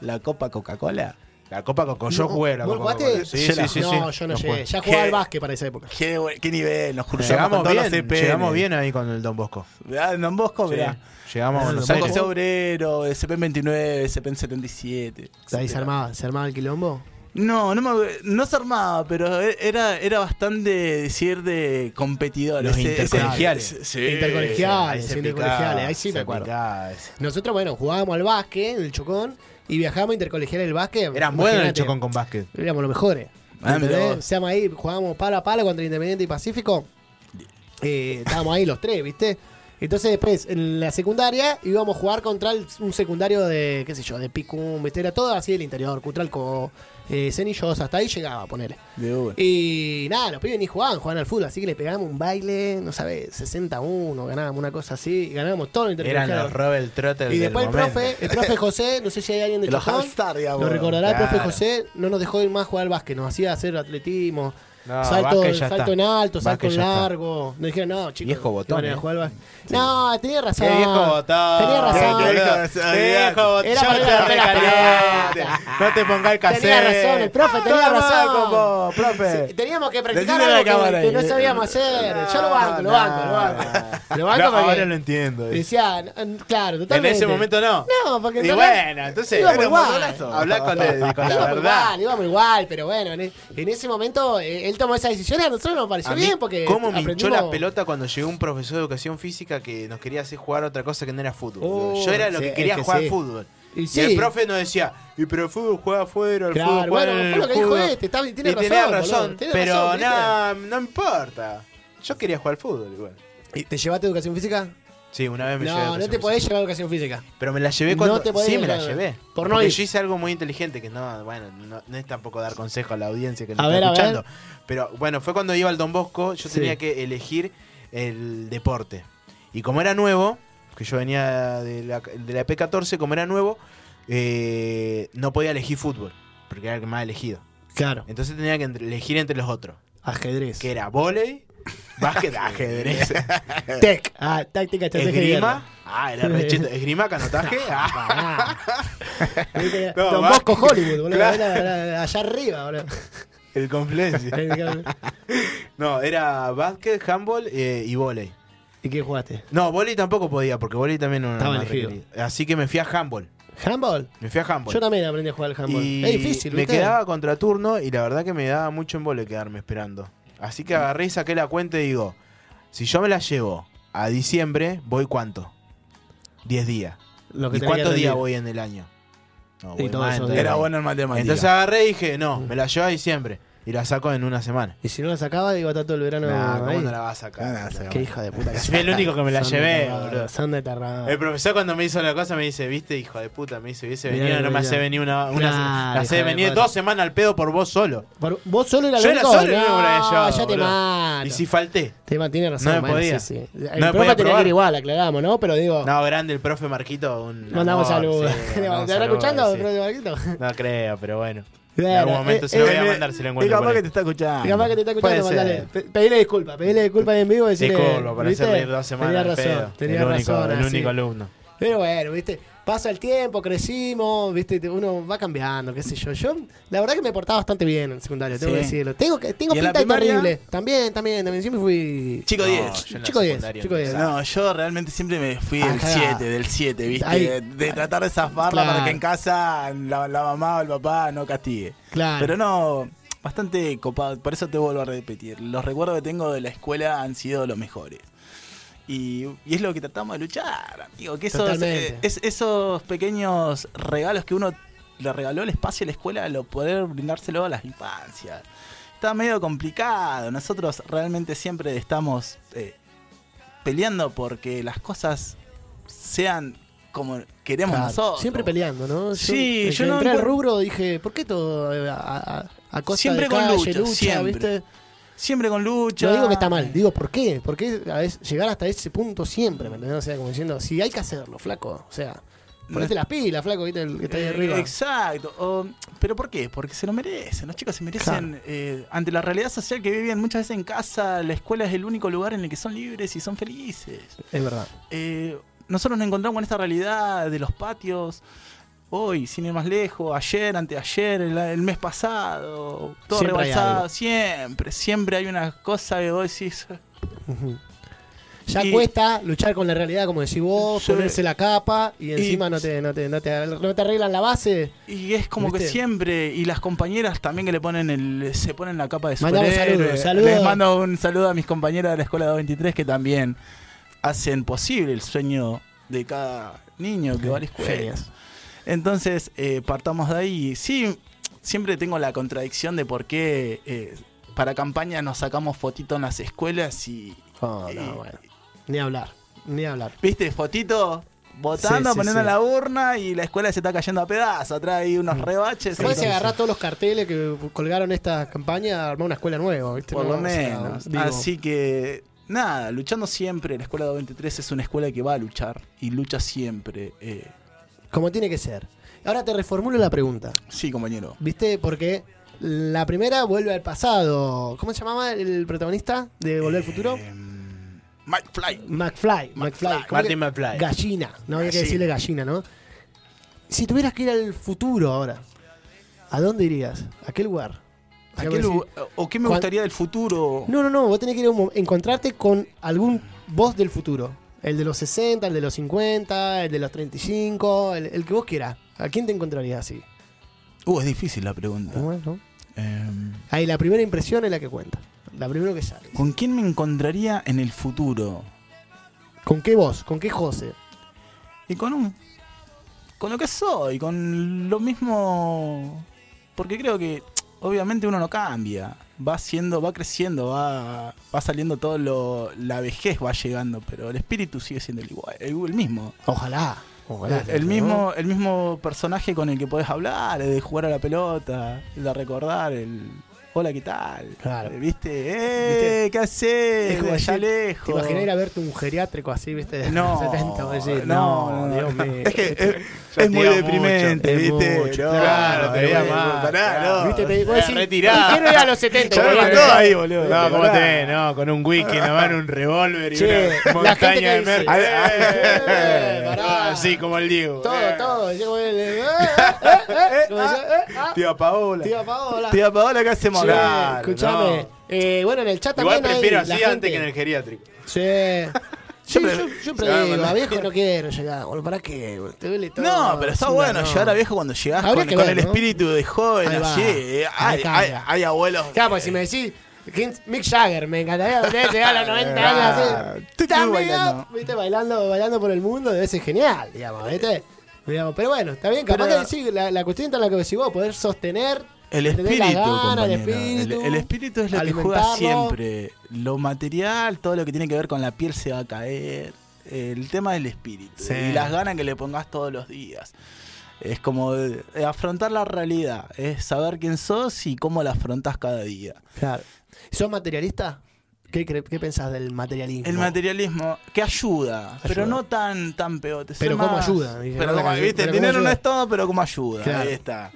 Speaker 7: la Copa Coca-Cola.
Speaker 2: La Copa Coco, yo jugué la
Speaker 1: ¿vos
Speaker 2: Copa
Speaker 1: jugaste?
Speaker 2: Coco. Sí,
Speaker 7: Yo
Speaker 2: sí,
Speaker 7: la-
Speaker 2: sí,
Speaker 1: no,
Speaker 2: sí.
Speaker 1: yo no llegué.
Speaker 2: jugué.
Speaker 1: Ya jugaba
Speaker 7: ¿Qué?
Speaker 1: al básquet para esa época.
Speaker 7: Qué, buen- qué nivel, nos cruzamos
Speaker 2: Llegamos
Speaker 7: con todos
Speaker 2: bien,
Speaker 7: los CPN.
Speaker 2: llegamos bien ahí con el Don Bosco.
Speaker 7: Ah, en Don Bosco,
Speaker 2: Sí,
Speaker 7: mirá.
Speaker 2: Llegamos a Buenos
Speaker 1: Don
Speaker 7: San
Speaker 1: Bosco.
Speaker 2: Aires.
Speaker 7: Obrero, CPN 29, CPN 77.
Speaker 1: Ahí se armaba, se armaba el quilombo.
Speaker 7: No, no, me- no se armaba, pero e- era, era bastante decir de competidores.
Speaker 2: Los
Speaker 7: ese-
Speaker 2: intercolegiales.
Speaker 7: Sí,
Speaker 1: Intercolegiales,
Speaker 2: Ahí se
Speaker 1: intercolegiales,
Speaker 2: picaba,
Speaker 1: ahí sí me
Speaker 2: se
Speaker 1: acuerdo.
Speaker 2: picaba ese.
Speaker 1: Nosotros, bueno, jugábamos al básquet en el Chocón y viajábamos a intercolegial el básquet.
Speaker 2: Eran buenos el Chocón con básquet.
Speaker 1: Éramos los mejores.
Speaker 7: Ah.
Speaker 1: Seamos ahí, jugábamos palo a palo contra Independiente y Pacífico. Eh, estábamos ahí los tres, ¿viste? Entonces después, en la secundaria, íbamos a jugar contra el- un secundario de, qué sé yo, de Picum, ¿viste? Era todo así del interior, Cutralco, eh, Cenillosa, hasta ahí llegaba a poner. Y nada, los pibes ni jugaban, jugaban al fútbol, así que le pegábamos un baile, no sabes, 60-1, ganábamos una cosa así, y ganábamos todo el
Speaker 2: Eran los Robert Trotter
Speaker 1: Y
Speaker 2: del
Speaker 1: después el
Speaker 2: momento.
Speaker 1: profe, el profe <laughs> José, no sé si hay alguien de
Speaker 7: Los
Speaker 1: Chocón,
Speaker 7: Halstar, digamos.
Speaker 1: lo recordará el profe. José, no nos dejó ir más a jugar al básquet, nos hacía hacer atletismo.
Speaker 2: No,
Speaker 1: salto salto en alto, salto en
Speaker 2: ya está.
Speaker 1: largo. No dijeron, no, chicos.
Speaker 2: Viejo botón, eh.
Speaker 1: básquet. No, tenía razón.
Speaker 2: Qué viejo botón.
Speaker 1: Tenía razón.
Speaker 2: Qué viejo, botón.
Speaker 1: Era
Speaker 2: Yo
Speaker 1: para
Speaker 2: te
Speaker 1: ir a romper las
Speaker 2: recaliente.
Speaker 1: pelotas.
Speaker 2: No te pongas el cassette.
Speaker 1: Tenía razón, el profe, tenía
Speaker 2: No,
Speaker 1: razón.
Speaker 2: como, profe.
Speaker 1: Sí, teníamos que practicar
Speaker 7: la
Speaker 1: algo que, que no sabíamos hacer. Yo lo banco, lo banco, lo banco. Lo banco
Speaker 2: No,
Speaker 1: porque
Speaker 2: ahora lo entiendo.
Speaker 1: decía, claro,
Speaker 2: En
Speaker 1: totalmente.
Speaker 2: ese momento no.
Speaker 1: No, porque
Speaker 2: Y
Speaker 1: en
Speaker 2: bueno, entonces
Speaker 1: íbamos igual.
Speaker 2: Hablar con, la verdad.
Speaker 1: igual, íbamos igual, pero bueno, en, e- en ese momento eh, él tomó esa decisión a nosotros nos pareció
Speaker 2: A mí,
Speaker 1: bien porque
Speaker 2: ¿Cómo me hinchó la pelota cuando llegó un profesor de educación física que nos quería hacer jugar otra cosa que no era fútbol?
Speaker 1: Oh,
Speaker 2: Yo era lo
Speaker 1: sí,
Speaker 2: que
Speaker 1: es
Speaker 2: quería
Speaker 1: que
Speaker 2: jugar
Speaker 1: sí.
Speaker 2: fútbol.
Speaker 1: Y
Speaker 2: el profe nos decía, y pero el fútbol juega afuera, el
Speaker 1: Claro,
Speaker 2: fútbol juega
Speaker 1: bueno,
Speaker 2: en
Speaker 1: fue lo
Speaker 2: el
Speaker 1: que dijo
Speaker 2: fútbol".
Speaker 1: este, está- tiene
Speaker 2: y
Speaker 1: razón,
Speaker 2: tenía
Speaker 1: boludo,
Speaker 2: razón,
Speaker 1: tiene
Speaker 2: pero
Speaker 1: razón,
Speaker 2: no importa. Yo quería jugar al fútbol igual.
Speaker 1: ¿Y ¿Te llevaste educación física?
Speaker 2: Sí, una vez me llevé
Speaker 1: No, no te podés llevar educación física.
Speaker 2: Pero me la llevé cuando.
Speaker 1: No te podés
Speaker 2: sí, me la
Speaker 1: llevar.
Speaker 2: llevé.
Speaker 1: Por no
Speaker 2: Porque
Speaker 1: ir.
Speaker 2: yo hice algo muy inteligente que no, bueno, no, no es tampoco dar consejo a la audiencia que nos
Speaker 1: A
Speaker 2: está
Speaker 1: ver, a ver.
Speaker 2: escuchando. Pero bueno, fue cuando iba al Don Bosco, yo
Speaker 1: Sí.
Speaker 2: tenía que elegir el deporte. Y como era nuevo, que yo venía de la, de la P14, como era nuevo, eh, no podía elegir fútbol, porque era el que más elegido.
Speaker 1: Claro.
Speaker 2: Entonces tenía que entre- elegir entre los otros,
Speaker 1: Ajedrez.
Speaker 2: que era volei, <laughs> básquet, ajedrez, <laughs>
Speaker 1: Tech. Ah, táctica, estrategia.
Speaker 2: esgrima, ah, era rechito, esgrima, canotaje, ah, <laughs> No,
Speaker 1: Don
Speaker 2: va-
Speaker 1: Bosco Hollywood, boludo.
Speaker 2: Claro.
Speaker 1: Era- era allá arriba, boludo.
Speaker 2: el confluencia. No, era básquet, handball eh, y volei.
Speaker 1: ¿Y qué jugaste?
Speaker 2: No, volei tampoco podía, porque volei también no era
Speaker 1: Estaba
Speaker 2: más
Speaker 1: elegido.
Speaker 2: Así que me fui a handball.
Speaker 1: ¿Handball?
Speaker 2: Me fui a handball.
Speaker 1: Yo también aprendí a jugar al handball.
Speaker 2: y
Speaker 1: es difícil,
Speaker 2: me
Speaker 1: ¿viste?
Speaker 2: quedaba contra turno y la verdad que me daba mucho embole quedarme esperando. Así que agarré y saqué la cuenta y digo, si yo me la llevo a diciembre, ¿voy cuánto? 10 días.
Speaker 1: Lo que
Speaker 2: ¿Y cuántos días voy en el año? No, voy más, entonces-.
Speaker 7: Era bueno en matemáticas.
Speaker 2: Entonces agarré y dije, no, me la llevo a diciembre. Y la saco en una semana.
Speaker 1: Y si no la sacaba, iba a estar todo el verano
Speaker 2: Nah, ¿cómo
Speaker 1: ahí.
Speaker 2: no la vas a sacar?
Speaker 7: Ah,
Speaker 1: Qué hija de puta. que
Speaker 2: Fui el único que me la
Speaker 1: Son de
Speaker 2: llevé, boludo.
Speaker 1: Son de terror.
Speaker 2: El profesor cuando me hizo la cosa me dice, viste, hijo de puta, me dice, hubiese venido, no me hace venir una, la
Speaker 1: hijo
Speaker 2: hace venir dos semanas al pedo por vos solo.
Speaker 1: Por- ¿Vos solo era el
Speaker 2: Yo era solo no llevado,
Speaker 1: ya te mato.
Speaker 2: Y si falté.
Speaker 1: Te ma- tiene razón.
Speaker 2: No me podía.
Speaker 1: sí, sí. El
Speaker 2: No me
Speaker 1: profe
Speaker 2: podía
Speaker 1: tenía que ir igual, aclaramos, ¿no? Pero digo,
Speaker 2: No, grande el profe Marquito. Un
Speaker 1: mandamos
Speaker 2: amor,
Speaker 1: saludos.
Speaker 2: sí, <laughs>
Speaker 1: ¿Te escuchando, profe Marquito?
Speaker 2: No creo, pero bueno. En
Speaker 1: Bueno,
Speaker 2: algún momento
Speaker 1: eh,
Speaker 2: se lo voy
Speaker 1: eh,
Speaker 2: a
Speaker 1: eh,
Speaker 2: mandar si lo
Speaker 7: Y
Speaker 2: encuentro.
Speaker 7: capaz
Speaker 2: por
Speaker 7: que te está escuchando.
Speaker 1: Y capaz que te está escuchando, mandale. Pedile disculpa, pedile disculpa en vivo y decirle.
Speaker 2: Disculpa por
Speaker 1: ¿viste?
Speaker 2: hacerle dos semanas
Speaker 1: Tenía
Speaker 2: al
Speaker 1: razón,
Speaker 2: pedo.
Speaker 1: tenía
Speaker 2: el único,
Speaker 1: razón.
Speaker 2: el único alumno.
Speaker 1: Pero bueno, viste, pasa el tiempo, crecimos, viste, te- uno va cambiando, qué sé yo. Yo, la verdad que me portaba bastante bien en el secundario, tengo
Speaker 7: Sí.
Speaker 1: que decirlo. Tengo, que- tengo
Speaker 7: ¿Y en la
Speaker 1: pinta terrible. También, también, también. Siempre fui.
Speaker 7: Chico
Speaker 2: No,
Speaker 7: 10.
Speaker 2: yo en la
Speaker 1: Chico 10,
Speaker 2: secundaria
Speaker 1: chico 10.
Speaker 7: No, yo realmente siempre me fui del
Speaker 1: cagada.
Speaker 7: 7, del 7, ¿viste?
Speaker 1: Ahí.
Speaker 7: De, de tratar de zafarla
Speaker 1: Claro.
Speaker 7: para que en casa la, la mamá o el papá no castigue.
Speaker 1: Claro.
Speaker 7: Pero no, bastante copado. Por eso te vuelvo a repetir. Los recuerdos que tengo de la escuela han sido los mejores. Y, y es lo que tratamos de luchar, amigo. Que esos, eh, es- esos pequeños regalos que uno le regaló el espacio a la escuela, lo poder brindárselo a las infancias. Está medio complicado. Nosotros realmente siempre estamos eh, peleando porque las cosas sean como queremos
Speaker 1: Claro,
Speaker 7: nosotros.
Speaker 1: Siempre peleando, ¿no? Yo,
Speaker 7: Sí, yo no
Speaker 1: entré al rubro dije, ¿por qué todo eh, a, a, a costa
Speaker 7: Siempre
Speaker 1: de
Speaker 7: con lucha, siempre.
Speaker 1: viste?
Speaker 7: Siempre con lucha.
Speaker 1: No digo que está mal, digo ¿por qué? ¿Por qué a veces llegar hasta ese punto siempre? ¿Me entendés? O sea, como diciendo, si hay que hacerlo, flaco. O sea, ponete las pilas, flaco, que está ahí
Speaker 7: Eh,
Speaker 1: arriba.
Speaker 7: Exacto. O- ¿Pero por qué? Porque se lo merecen. Los chicos se merecen, eh, ante la realidad social que viven muchas veces en casa, la escuela es el único lugar en el que son libres y son felices.
Speaker 1: Es verdad.
Speaker 7: Eh, nosotros nos encontramos con esta realidad de los patios. Hoy, sin ir más lejos, ayer, anteayer, el, el mes pasado, todo
Speaker 1: Siempre
Speaker 7: rebalsado, siempre, siempre hay una cosa que vos decís.
Speaker 1: Ya
Speaker 7: Y-
Speaker 1: cuesta luchar con la realidad, como decís vos, ponerse la capa y
Speaker 7: Y-
Speaker 1: encima no, te, no, te, no, te, no te arreglan la base.
Speaker 7: Y es como que siempre, y las compañeras también que le ponen el, se ponen la capa de superhéroe.
Speaker 1: saludos.
Speaker 7: Les mando un saludo a mis compañeras de la escuela 223 que también hacen posible el sueño de cada niño que va a la escuela.
Speaker 1: Genias.
Speaker 7: Entonces, eh, partamos de ahí. Sí, siempre tengo la contradicción de por qué eh, para campaña nos sacamos fotitos en las escuelas y...
Speaker 1: Oh, no, bueno. Ni hablar, ni hablar.
Speaker 7: ¿Viste? Fotito votando,
Speaker 1: Sí, sí,
Speaker 7: poniendo
Speaker 1: sí.
Speaker 7: la urna y la escuela se está cayendo a pedazos. Atrás hay unos rebaches.
Speaker 1: Puedes agarrar todos los carteles que colgaron esta campaña, armar una escuela nueva, ¿viste?
Speaker 7: Por
Speaker 1: No,
Speaker 7: lo
Speaker 1: o sea,
Speaker 7: menos. Así que, nada, luchando siempre. La escuela 223 es una escuela que va a luchar y lucha siempre. eh.
Speaker 1: Como tiene que ser. Ahora te reformulo la pregunta,
Speaker 7: Sí, compañero.
Speaker 1: ¿viste? Porque La primera vuelve al pasado. ¿Cómo se llamaba el protagonista de Volver al Futuro?
Speaker 7: Eh, Mike Fly.
Speaker 1: McFly. McFly. ¿Cómo
Speaker 2: Martin
Speaker 1: que-
Speaker 2: McFly.
Speaker 1: Gallina. No había que decirle gallina, ¿no? Si tuvieras que ir al futuro ahora, ¿a dónde irías? ¿A qué lugar? O
Speaker 7: ¿A qué lugar- ¿O qué me gustaría del futuro?
Speaker 1: No, no, no. Vos tenés que ir a un encontrarte con algún voz del futuro. El de los 60, el de los 50, el de los 35, el, el que vos quieras. ¿A quién te encontrarías así?
Speaker 7: Uh, es difícil la pregunta.
Speaker 1: Bueno.
Speaker 7: Em,
Speaker 1: Ahí la primera impresión es la que cuenta. La primera que sale.
Speaker 7: ¿Con quién me encontraría en el futuro?
Speaker 1: ¿Con qué voz? ¿Con qué José?
Speaker 7: Y con un. Con lo que soy, con lo mismo. Porque creo que obviamente uno no cambia. Va siendo, va creciendo, va, va saliendo todo lo. La vejez va llegando, pero el espíritu sigue siendo el igual, el, el mismo.
Speaker 1: Ojalá. Ojalá.
Speaker 7: El, mismo, el mismo personaje con el que podés hablar, el de jugar a la pelota, el de recordar, el. Hola, ¿qué tal?
Speaker 1: Claro.
Speaker 7: Eh, ¿Viste? ¡Eh!
Speaker 1: ¿Viste?
Speaker 7: ¿Qué haces?
Speaker 1: Es como
Speaker 7: De allá
Speaker 1: decir,
Speaker 7: lejos.
Speaker 1: ¿Te imaginas ir a verte un geriátrico así, viste?
Speaker 7: No, <laughs>
Speaker 1: los 70, vos decís,
Speaker 7: no,
Speaker 1: no, Dios mío.
Speaker 7: Es que es, es muy deprimente,
Speaker 1: mucho,
Speaker 7: ¿viste?
Speaker 1: mucho,
Speaker 7: No,
Speaker 2: claro, te veía mal,
Speaker 7: pará, no.
Speaker 1: ¿Viste? Te,
Speaker 2: retirá.
Speaker 1: Quiero ir a los 70.
Speaker 7: Ya me
Speaker 1: boludo.
Speaker 7: mandó ahí, boludo.
Speaker 2: No. ¿cómo te ves? No, con un whisky, nada más un revólver y una montaña de merca.
Speaker 1: eh. <laughs>
Speaker 2: Así como el Diego.
Speaker 1: Todo, todo. Yo
Speaker 2: Tía Paola.
Speaker 1: Tía Paola.
Speaker 7: Tía Paola, ¿qué hacemos?
Speaker 2: Claro,
Speaker 1: escuchame.
Speaker 2: no.
Speaker 1: Eh, bueno, en el chat
Speaker 2: Igual
Speaker 1: también hay
Speaker 2: prefiero
Speaker 1: la
Speaker 2: así
Speaker 1: gente-
Speaker 2: antes que en el geriátrico.
Speaker 1: Sí. <laughs> Sí,
Speaker 7: Siempre-
Speaker 1: yo siempre
Speaker 2: se va a
Speaker 1: digo, a viejo no quiero llegar. Bueno, ¿para qué? Te duele todo.
Speaker 7: No, pero está bueno
Speaker 1: no.
Speaker 7: llegar a viejo cuando llegás
Speaker 1: Habría
Speaker 7: con,
Speaker 1: que
Speaker 7: con
Speaker 1: ver,
Speaker 7: el
Speaker 1: ¿no?
Speaker 7: espíritu de joven, así. eh, Hay,
Speaker 1: cambia.
Speaker 7: hay, hay abuelos.
Speaker 1: Claro, pues si me decís ¿quién- Mick Jagger, me encantaría <laughs> llegar a los 90 años
Speaker 7: Ah,
Speaker 1: así.
Speaker 7: bailando.
Speaker 1: up, ¿viste? Bailando, bailando por el mundo, debe ser genial, digamos, ¿viste? Digamos, pero bueno, está bien, capaz
Speaker 7: Pero-
Speaker 1: que sí, la, la cuestión está en la que decís vos, poder sostener
Speaker 7: El espíritu,
Speaker 1: gana, el espíritu,
Speaker 7: el, el espíritu es lo que juega siempre. Lo material, todo lo que tiene que ver con la piel se va a caer. El tema del espíritu.
Speaker 1: Sí.
Speaker 7: Y las ganas que le pongas todos los días. Es como eh, afrontar la realidad. Es saber quién sos y cómo la afrontas cada día.
Speaker 1: Claro. ¿Sos materialista? ¿Qué, qué pensás del materialismo?
Speaker 7: El materialismo que ayuda, pero no tan tan peor.
Speaker 1: Pero
Speaker 7: Ser
Speaker 1: ¿cómo
Speaker 7: más-
Speaker 1: ayuda? Dije,
Speaker 7: Pero
Speaker 1: no,
Speaker 7: como,
Speaker 1: pero
Speaker 7: viste, el
Speaker 1: ¿cómo
Speaker 7: dinero no es todo, pero como ayuda.
Speaker 1: Claro.
Speaker 7: Ahí está.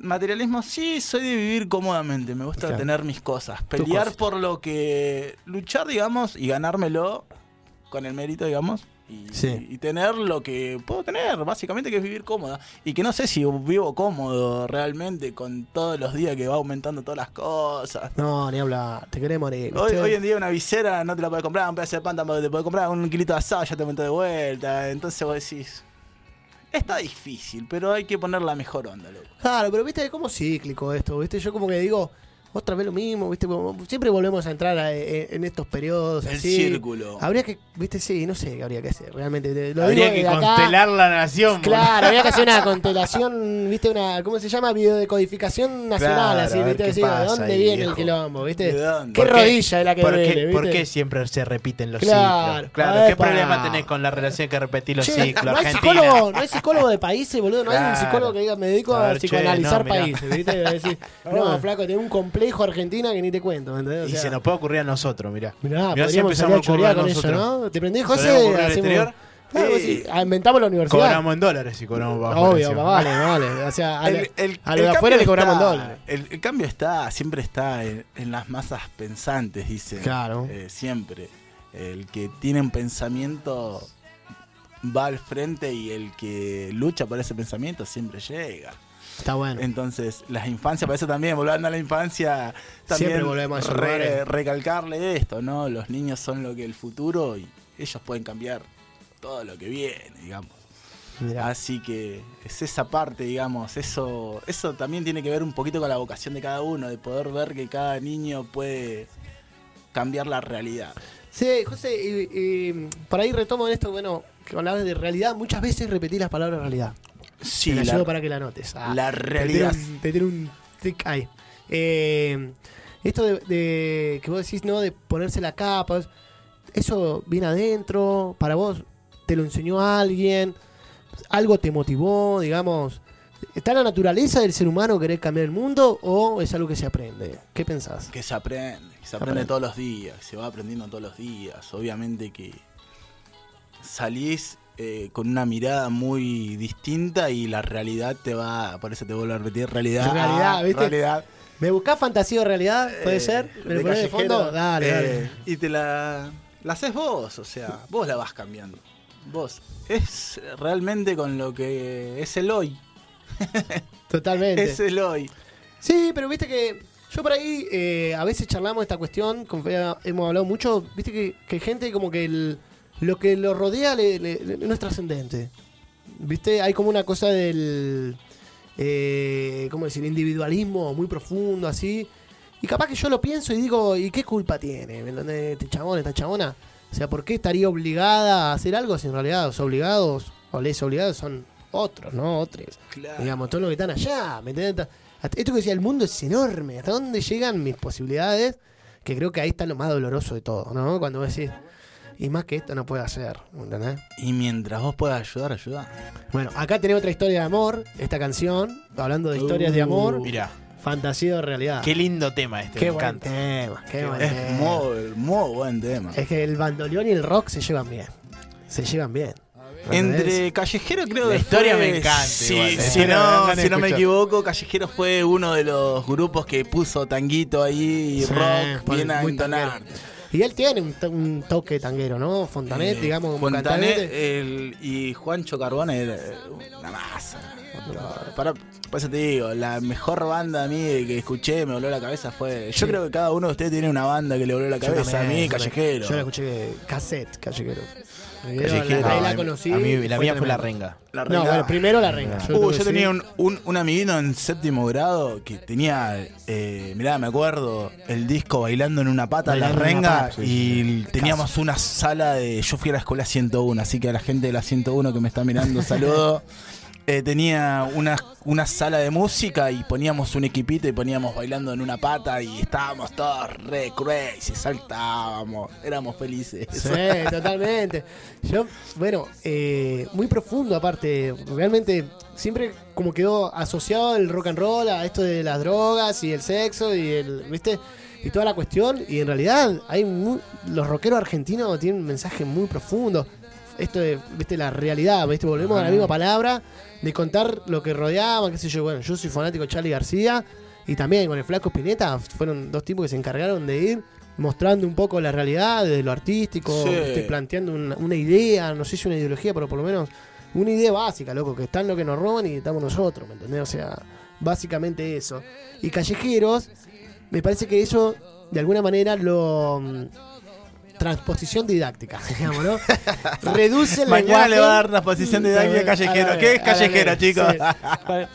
Speaker 7: Materialismo, sí, soy de vivir cómodamente. Me gusta tener mis cosas. Pelear por lo que. Luchar, digamos, y ganármelo con el mérito, digamos. Y,
Speaker 1: Sí.
Speaker 7: y tener lo que puedo tener, básicamente, que es vivir cómoda. Y que no sé si vivo cómodo realmente con todos los días que va aumentando todas las cosas.
Speaker 1: No, ni hablar, te querés morir.
Speaker 7: Hoy, hoy en día una visera no te la puedes comprar, un pedazo de pan tampoco te puedes comprar, un kilito de asado ya te aumentó de vuelta. Entonces vos decís, está difícil, pero hay que poner la mejor onda, loco.
Speaker 1: Claro, pero viste, es como cíclico esto, viste, yo como que digo, otra vez lo mismo, viste, siempre volvemos a entrar a- e- en estos periodos
Speaker 7: El
Speaker 1: así.
Speaker 7: círculo.
Speaker 1: Habría que, viste, sí, no sé qué habría que hacer, realmente. lo
Speaker 2: Habría que
Speaker 1: acá.
Speaker 2: constelar la nación.
Speaker 1: Claro, habría que hacer una <laughs> constelación, viste, una, ¿cómo se llama? Videodecodificación nacional,
Speaker 2: Claro,
Speaker 1: así, viste,
Speaker 2: qué
Speaker 1: decir, ¿de dónde
Speaker 2: ahí,
Speaker 1: viene
Speaker 2: viejo?
Speaker 1: el quilombo, viste?
Speaker 7: ¿De dónde?
Speaker 1: ¿Qué
Speaker 2: ¿Por qué?
Speaker 1: rodilla es la que
Speaker 2: ¿Por
Speaker 1: duele,
Speaker 2: qué, por
Speaker 1: viste?
Speaker 2: qué siempre se repiten los
Speaker 1: Claro,
Speaker 2: ciclos? Claro, ¿qué
Speaker 1: epa.
Speaker 2: problema tenés con la relación que repetís los
Speaker 1: Che,
Speaker 2: ciclos?
Speaker 1: no hay
Speaker 2: Argentina.
Speaker 1: psicólogo, no hay psicólogo de países, boludo. No hay un psicólogo que diga, me dedico
Speaker 2: A
Speaker 1: a,
Speaker 2: ver, che,
Speaker 1: psicoanalizar
Speaker 2: no,
Speaker 1: países, ¿viste? <laughs> Decir, no, flaco, tenés un complejo Argentina que ni te cuento, ¿me entendés? O
Speaker 2: Y se nos puede ocurrir a nosotros, mirá.
Speaker 1: Mirá,
Speaker 2: Mirá si empezamos
Speaker 1: a
Speaker 2: a
Speaker 1: con eso. ¿no? ¿Te prendés,
Speaker 2: ¿Solemos
Speaker 1: José? Hacemos-? Claro, vos
Speaker 7: Sí.
Speaker 1: sí, inventamos la universidad.
Speaker 2: Cobramos en dólares si cobramos bajo
Speaker 1: Obvio, vale, vale. O sea, a,
Speaker 7: El-
Speaker 1: a lo de afuera le cobramos en dólares.
Speaker 7: El, el cambio está, siempre está en, en las masas pensantes, dice.
Speaker 1: Claro.
Speaker 7: Eh, siempre. El que tiene un pensamiento va al frente y el que lucha por ese pensamiento siempre llega.
Speaker 1: Está bueno.
Speaker 7: Entonces, las infancias, para eso también, volviendo a la infancia, también
Speaker 1: Siempre volvemos a
Speaker 7: re- recalcarle esto, ¿no? Los niños son lo que el futuro y ellos pueden cambiar todo lo que viene, digamos.
Speaker 1: Mirá.
Speaker 7: Así que es esa parte, digamos, eso, eso también tiene que ver un poquito con la vocación de cada uno, de poder ver que cada niño puede cambiar la realidad.
Speaker 1: Sí, José, y, y por ahí retomo en esto, bueno, que hablabas de realidad, muchas veces repetí las palabras realidad.
Speaker 7: Sí,
Speaker 1: te la,
Speaker 7: la-
Speaker 1: para que la notes. Ah,
Speaker 7: la realidad.
Speaker 1: Te un tic ahí. Eh, esto de, de que vos decís, ¿no? De ponerse la capa, ¿eso viene adentro? ¿Para vos te lo enseñó alguien? ¿Algo te motivó, digamos? ¿Está la naturaleza del ser humano querer cambiar el mundo o es algo que se aprende? ¿Qué pensás?
Speaker 7: Que se aprende, que se
Speaker 1: Aprende.
Speaker 7: aprende todos los días, se va aprendiendo todos los días. Obviamente que salís eh, con una mirada muy distinta y la realidad te va, por eso te vuelvo a repetir, realidad.
Speaker 1: Realidad,
Speaker 7: ah,
Speaker 1: ¿viste?
Speaker 7: realidad.
Speaker 1: ¿Me buscás fantasía o realidad? ¿Puede
Speaker 7: eh,
Speaker 1: ser? ¿Me lo
Speaker 7: de
Speaker 1: fondo? Dale,
Speaker 7: eh,
Speaker 1: dale.
Speaker 7: Y te la, la haces vos, o sea, vos la vas cambiando. Vos. Es realmente con lo que es el hoy. <laughs>
Speaker 1: Totalmente.
Speaker 7: Es el hoy.
Speaker 1: Sí, pero viste que yo por ahí a veces charlamos esta cuestión, hemos hablado mucho, viste que, que hay gente como que el- lo que lo rodea le- le- no es trascendente. Viste, hay como una cosa del, eh, ¿cómo decir? Individualismo muy profundo, así. Y capaz que yo lo pienso y digo, ¿y qué culpa tiene? ¿Me entendés? Este chabón, esta chabona. O sea, ¿por qué estaría obligada a hacer algo si en realidad los obligados o les obligados son otros, ¿no? Otros
Speaker 7: Claro.
Speaker 1: digamos, todos los que están allá, ¿me entiendes? Hasta- Esto que decía, el mundo es enorme, ¿hasta dónde llegan mis posibilidades? Que creo que ahí está lo más doloroso de todo, ¿no? Cuando vos decís, y más que esto no puedo hacer, ¿me ¿entendés?
Speaker 7: Y mientras vos puedas ayudar, ayuda.
Speaker 1: Bueno, acá tenemos otra historia de amor, esta canción, hablando de historias de amor,
Speaker 2: Mirá,
Speaker 1: fantasía o realidad.
Speaker 2: qué lindo tema este,
Speaker 1: Qué
Speaker 2: me
Speaker 1: buen
Speaker 2: encanta.
Speaker 1: tema, qué buen
Speaker 7: Es
Speaker 1: tema.
Speaker 7: muy, muy buen tema.
Speaker 1: Es que el bandoleón y el rock se llevan bien, se llevan bien.
Speaker 7: Entre Callejero creo
Speaker 2: La
Speaker 7: que
Speaker 2: historia
Speaker 7: fue-
Speaker 2: me encanta
Speaker 7: Sí,
Speaker 2: igual, la
Speaker 7: si
Speaker 2: historia
Speaker 7: no, si no me equivoco, Callejero fue uno de los grupos que puso tanguito ahí y
Speaker 1: Sí,
Speaker 7: rock bien a entonar.
Speaker 1: tanguero. Y él tiene un, un toque tanguero, ¿no? Fontanet,
Speaker 7: Eh,
Speaker 1: digamos, como
Speaker 7: Fontanet, el- y Juancho Carbone era eh, una masa. Para, por eso te digo, la mejor banda a mí que escuché, me voló la cabeza fue. Yo creo que cada uno de ustedes tiene una banda que le voló la cabeza.
Speaker 1: también,
Speaker 7: a mí. Callejero.
Speaker 1: Yo la escuché cassette, callejero. La, ahí
Speaker 2: No,
Speaker 1: la conocí.
Speaker 2: a mí la mía fue la renga.
Speaker 7: La
Speaker 1: No, bueno, primero la renga.
Speaker 7: Uh, yo tenía un, un, un amiguito en séptimo grado que tenía, eh, mirá, me acuerdo, el disco Bailando en una pata,
Speaker 1: Bailando
Speaker 7: la renga,
Speaker 1: pata, sí,
Speaker 7: y teníamos una sala de... Yo fui a la escuela 101, así que a la gente de la 101 que me está mirando, saludo. <laughs> Eh, tenía una, una sala de música y poníamos un equipito y poníamos bailando en una pata y estábamos todos re crazy, saltábamos, éramos felices.
Speaker 1: Sí, totalmente. Yo, bueno, eh, muy profundo aparte. Realmente siempre como quedó asociado el rock and roll a esto de las drogas y el sexo y el, ¿viste? Y toda la cuestión. Y en realidad hay mu- los rockeros argentinos tienen un mensaje muy profundo. Esto de, viste, la realidad, viste, volvemos a la misma palabra de contar lo que rodeaba, qué sé yo. Bueno, yo soy fanático de Charlie García y también con el Flaco Spinetta fueron dos tipos que se encargaron de ir mostrando un poco la realidad de lo artístico,
Speaker 7: Sí.
Speaker 1: viste, planteando una, una idea, no sé si una ideología, pero por lo menos una idea básica, loco, que están lo que nos roban y estamos nosotros, ¿me entendés? O sea, básicamente eso. Y Callejeros, me parece que eso, de alguna manera, lo... Transposición didáctica, <laughs> digamos, ¿no? Reduce el
Speaker 7: Mañana
Speaker 1: lenguaje.
Speaker 7: le va a dar la posición didáctica a Callejero. ¿Qué es Callejero, chicos?
Speaker 1: Sí.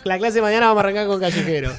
Speaker 1: La clase de mañana vamos a arrancar con callejero.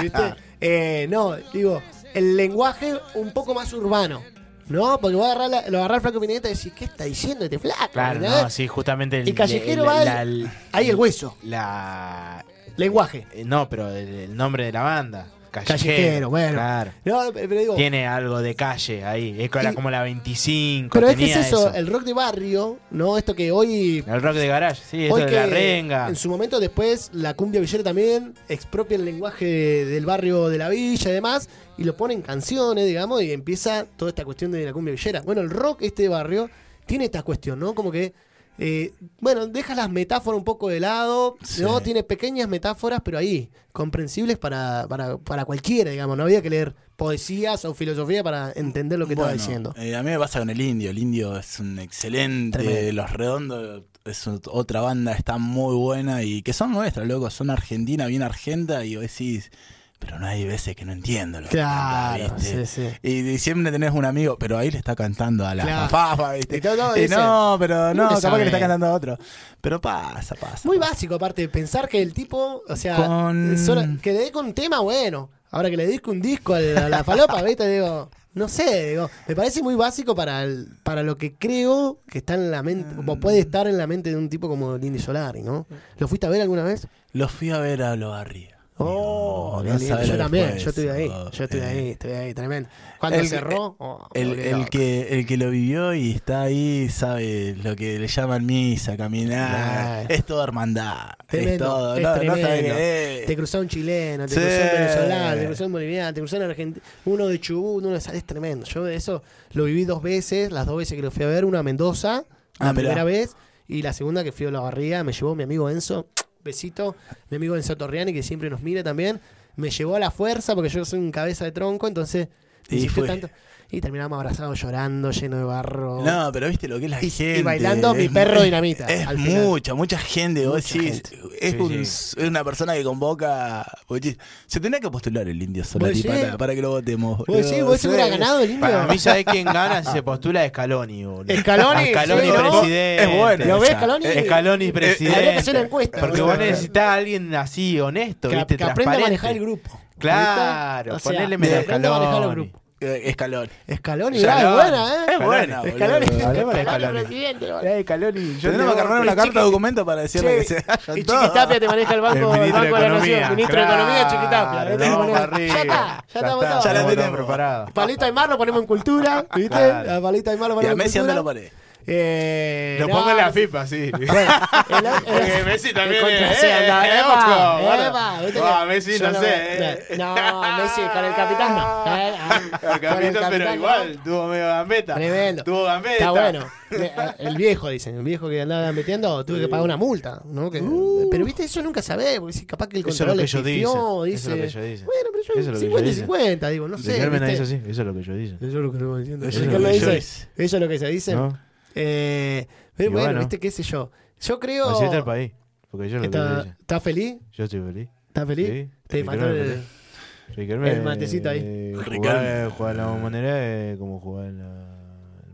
Speaker 1: ¿Viste? <laughs> Eh, no, digo, el lenguaje un poco más urbano. ¿No? Porque vos agarrás la- lo agarrás al flaco Pineta y decís, ¿qué está diciendo este flaco?
Speaker 2: Claro, no, sí, justamente el,
Speaker 1: Y Callejero
Speaker 2: el-
Speaker 1: va
Speaker 2: la-
Speaker 1: el-
Speaker 2: el-
Speaker 1: ahí el hueso.
Speaker 2: La,
Speaker 1: Lenguaje.
Speaker 2: eh, no, pero el, el nombre de la banda. Callejero,
Speaker 1: Callejero, bueno.
Speaker 2: Claro.
Speaker 1: No, pero digo,
Speaker 2: Tiene algo de calle ahí. Es era
Speaker 1: Y-
Speaker 2: como la 25.
Speaker 1: pero es que es eso, el rock de barrio, ¿no? Esto que hoy
Speaker 2: El rock de garage, sí,
Speaker 1: Hoy
Speaker 2: de la renga.
Speaker 1: En su momento después la cumbia villera también expropia el lenguaje de- del barrio de la villa y demás y lo pone en canciones, digamos, y empieza toda esta cuestión de la cumbia villera. Bueno, el rock este barrio tiene esta cuestión, ¿no? Como que, eh, bueno, deja las metáforas un poco de lado, ¿no? Tiene pequeñas metáforas, pero ahí, comprensibles para, para, para cualquiera, digamos. No había que leer poesías o filosofía para entender lo que estaba
Speaker 7: Bueno,
Speaker 1: diciendo.
Speaker 7: eh, a mí me pasa con el indio. El indio es un excelente.
Speaker 1: Tremendo.
Speaker 7: Los redondos es ot- otra banda, está muy buena y que son nuestras, loco. Son argentina, bien argenta. Y vos decís, pero no hay veces que no entiendo lo que
Speaker 1: Claro,
Speaker 7: canta, ¿viste?
Speaker 1: sí, sí.
Speaker 7: Y, y siempre tenés un amigo, pero ahí le está cantando a la
Speaker 1: Claro.
Speaker 7: fafafa, ¿viste?
Speaker 1: Y todo
Speaker 7: Y
Speaker 1: dice,
Speaker 7: no, pero no,
Speaker 1: "Uno
Speaker 7: capaz que
Speaker 1: sabe".
Speaker 7: le está cantando a otro. Pero pasa, pasa.
Speaker 1: Muy
Speaker 7: pasa.
Speaker 1: básico, aparte, pensar que el tipo, o sea,
Speaker 7: Con-
Speaker 1: solo- que le dedique un tema, bueno. Ahora que le dedique un disco al- a la falopa, <laughs> ¿viste? Digo, no sé, digo, me parece muy básico para el- para lo que creo que está en la mente, como puede estar en la mente de un tipo como Lindy Solari, ¿no? ¿Lo fuiste a ver alguna vez?
Speaker 7: Lo fui a ver a los Barría.
Speaker 1: Oh,
Speaker 7: No
Speaker 1: yo también, yo estuve ahí, yo estuve
Speaker 7: eh.
Speaker 1: ahí, estuve ahí, tremendo. Cuando
Speaker 7: El-
Speaker 1: cerró, oh, me
Speaker 7: El, que, el que lo vivió y está ahí sabe lo que le llaman misa, caminar. Es todo hermandad. es todo.
Speaker 1: es
Speaker 7: no, no sabe.
Speaker 1: Te cruzó un chileno, te
Speaker 7: Sí.
Speaker 1: cruzó un venezolano, te cruzó un boliviano, te cruzó un argentino, uno de Chubut, uno de Sal- es tremendo. Yo eso lo viví dos veces, las dos veces que lo fui a ver, una a Mendoza,
Speaker 7: Ah,
Speaker 1: la
Speaker 7: mirá.
Speaker 1: primera vez, Y la segunda que fui a la barriga, me llevó mi amigo Enzo, besito, mi amigo Enzo Torriani, que siempre nos mira también. Me llevó a la fuerza porque yo soy un cabeza de tronco, entonces
Speaker 7: Y fue.
Speaker 1: tanto. Y terminamos abrazados llorando, lleno de barro.
Speaker 7: No, pero viste lo que es la
Speaker 1: Y- y
Speaker 7: gente.
Speaker 1: bailando mi perro dinamita,
Speaker 7: Es
Speaker 1: al final.
Speaker 7: mucha, mucha gente. Vos
Speaker 1: Mucha
Speaker 7: decís, es,
Speaker 2: Sí,
Speaker 7: un-
Speaker 2: sí.
Speaker 7: es una persona que convoca. decís, se tenía que postular el indio Solari para, para que lo votemos.
Speaker 1: ¿Vos decís, vos hubiera
Speaker 7: Sí.
Speaker 1: ganado el indio?
Speaker 2: Para mí, ¿sabés quién gana? Si se <laughs> postula Scaloni, boludo.
Speaker 1: Scaloni,
Speaker 2: Scaloni
Speaker 1: sí, ¿no?
Speaker 2: presidente.
Speaker 7: Es bueno.
Speaker 1: ¿Lo ves,
Speaker 7: esa.
Speaker 1: Scaloni?
Speaker 2: Scaloni
Speaker 1: Habría que
Speaker 2: presidente.
Speaker 1: hacer una encuesta.
Speaker 2: Porque vos necesitas a alguien así, honesto,
Speaker 1: que,
Speaker 2: ¿viste?
Speaker 1: que aprenda a manejar el grupo.
Speaker 2: Claro.
Speaker 1: O sea,
Speaker 2: ponele
Speaker 1: que
Speaker 2: medio
Speaker 1: aprenda a.
Speaker 7: Eh, Escalón.
Speaker 1: Escaloni,
Speaker 2: Ya,
Speaker 1: mirá, es buena, ¿eh?
Speaker 7: Es buena.
Speaker 2: Eh, Scaloni, yo
Speaker 7: Tenemos
Speaker 2: te-
Speaker 7: que armar una
Speaker 1: y
Speaker 7: carta de documento para decirle
Speaker 1: Che,
Speaker 7: que se
Speaker 1: Y. Chiquitapia te maneja el banco,
Speaker 2: de
Speaker 1: de la
Speaker 2: Economía.
Speaker 1: Nación. Ministro de Economía, Chiquitapia. Ya está, ya estamos
Speaker 2: está,
Speaker 1: todos.
Speaker 7: Ya la tenemos.
Speaker 2: preparados.
Speaker 1: Palito Aymar lo ponemos en cultura, ¿viste? A Palito Aymar lo
Speaker 7: Y a
Speaker 1: ponemos en
Speaker 7: Messi anda
Speaker 1: cultura.
Speaker 7: lo paré.
Speaker 1: Eh,
Speaker 2: Lo
Speaker 1: no,
Speaker 2: pongo en la
Speaker 1: no-
Speaker 2: FIFA, sí. <laughs>
Speaker 1: El- el-
Speaker 2: Porque Messi también es-
Speaker 1: sí,
Speaker 2: eh, eh, bueno.
Speaker 1: ¿viste
Speaker 2: Ah,
Speaker 1: que-
Speaker 2: Messi
Speaker 1: yo
Speaker 2: no
Speaker 1: lo
Speaker 2: sé,
Speaker 1: veo-
Speaker 2: eh.
Speaker 1: No, Messi con el capitán no. <laughs> Eh, ah,
Speaker 2: El capitán, pero
Speaker 1: no.
Speaker 2: igual, tuvo medio gambeta.
Speaker 1: Tremendo.
Speaker 2: Tuvo gambeta.
Speaker 1: Está bueno. El viejo, dicen. El viejo que andaba metiendo tuve que pagar una multa. ¿no? Que- pero viste, eso nunca sabés. Porque si capaz que el
Speaker 2: Uh. Eso es
Speaker 1: control
Speaker 2: lo que
Speaker 1: le
Speaker 2: dicen.
Speaker 1: dice.
Speaker 2: Eso es lo que ellos dicen.
Speaker 1: Bueno, pero yo
Speaker 2: lo que
Speaker 1: 50 y
Speaker 2: ellos dicen.
Speaker 1: 50, digo, no sé.
Speaker 2: Eso es lo que ellos dicen.
Speaker 1: Eso es lo que estamos diciendo.
Speaker 2: Eso es lo que ellos
Speaker 1: dice. Eso es lo que se dice. Eh, pero bueno,
Speaker 2: bueno.
Speaker 1: viste, qué sé yo. Yo creo.
Speaker 2: Así está el país. Porque yo lo
Speaker 1: ¿Está. ¿Estás feliz?
Speaker 2: Yo estoy feliz.
Speaker 1: ¿Estás feliz?
Speaker 2: Sí,
Speaker 1: Te faltó el- el matecito ahí.
Speaker 2: eh. Jugar, jugar de la manera es como jugar en, la-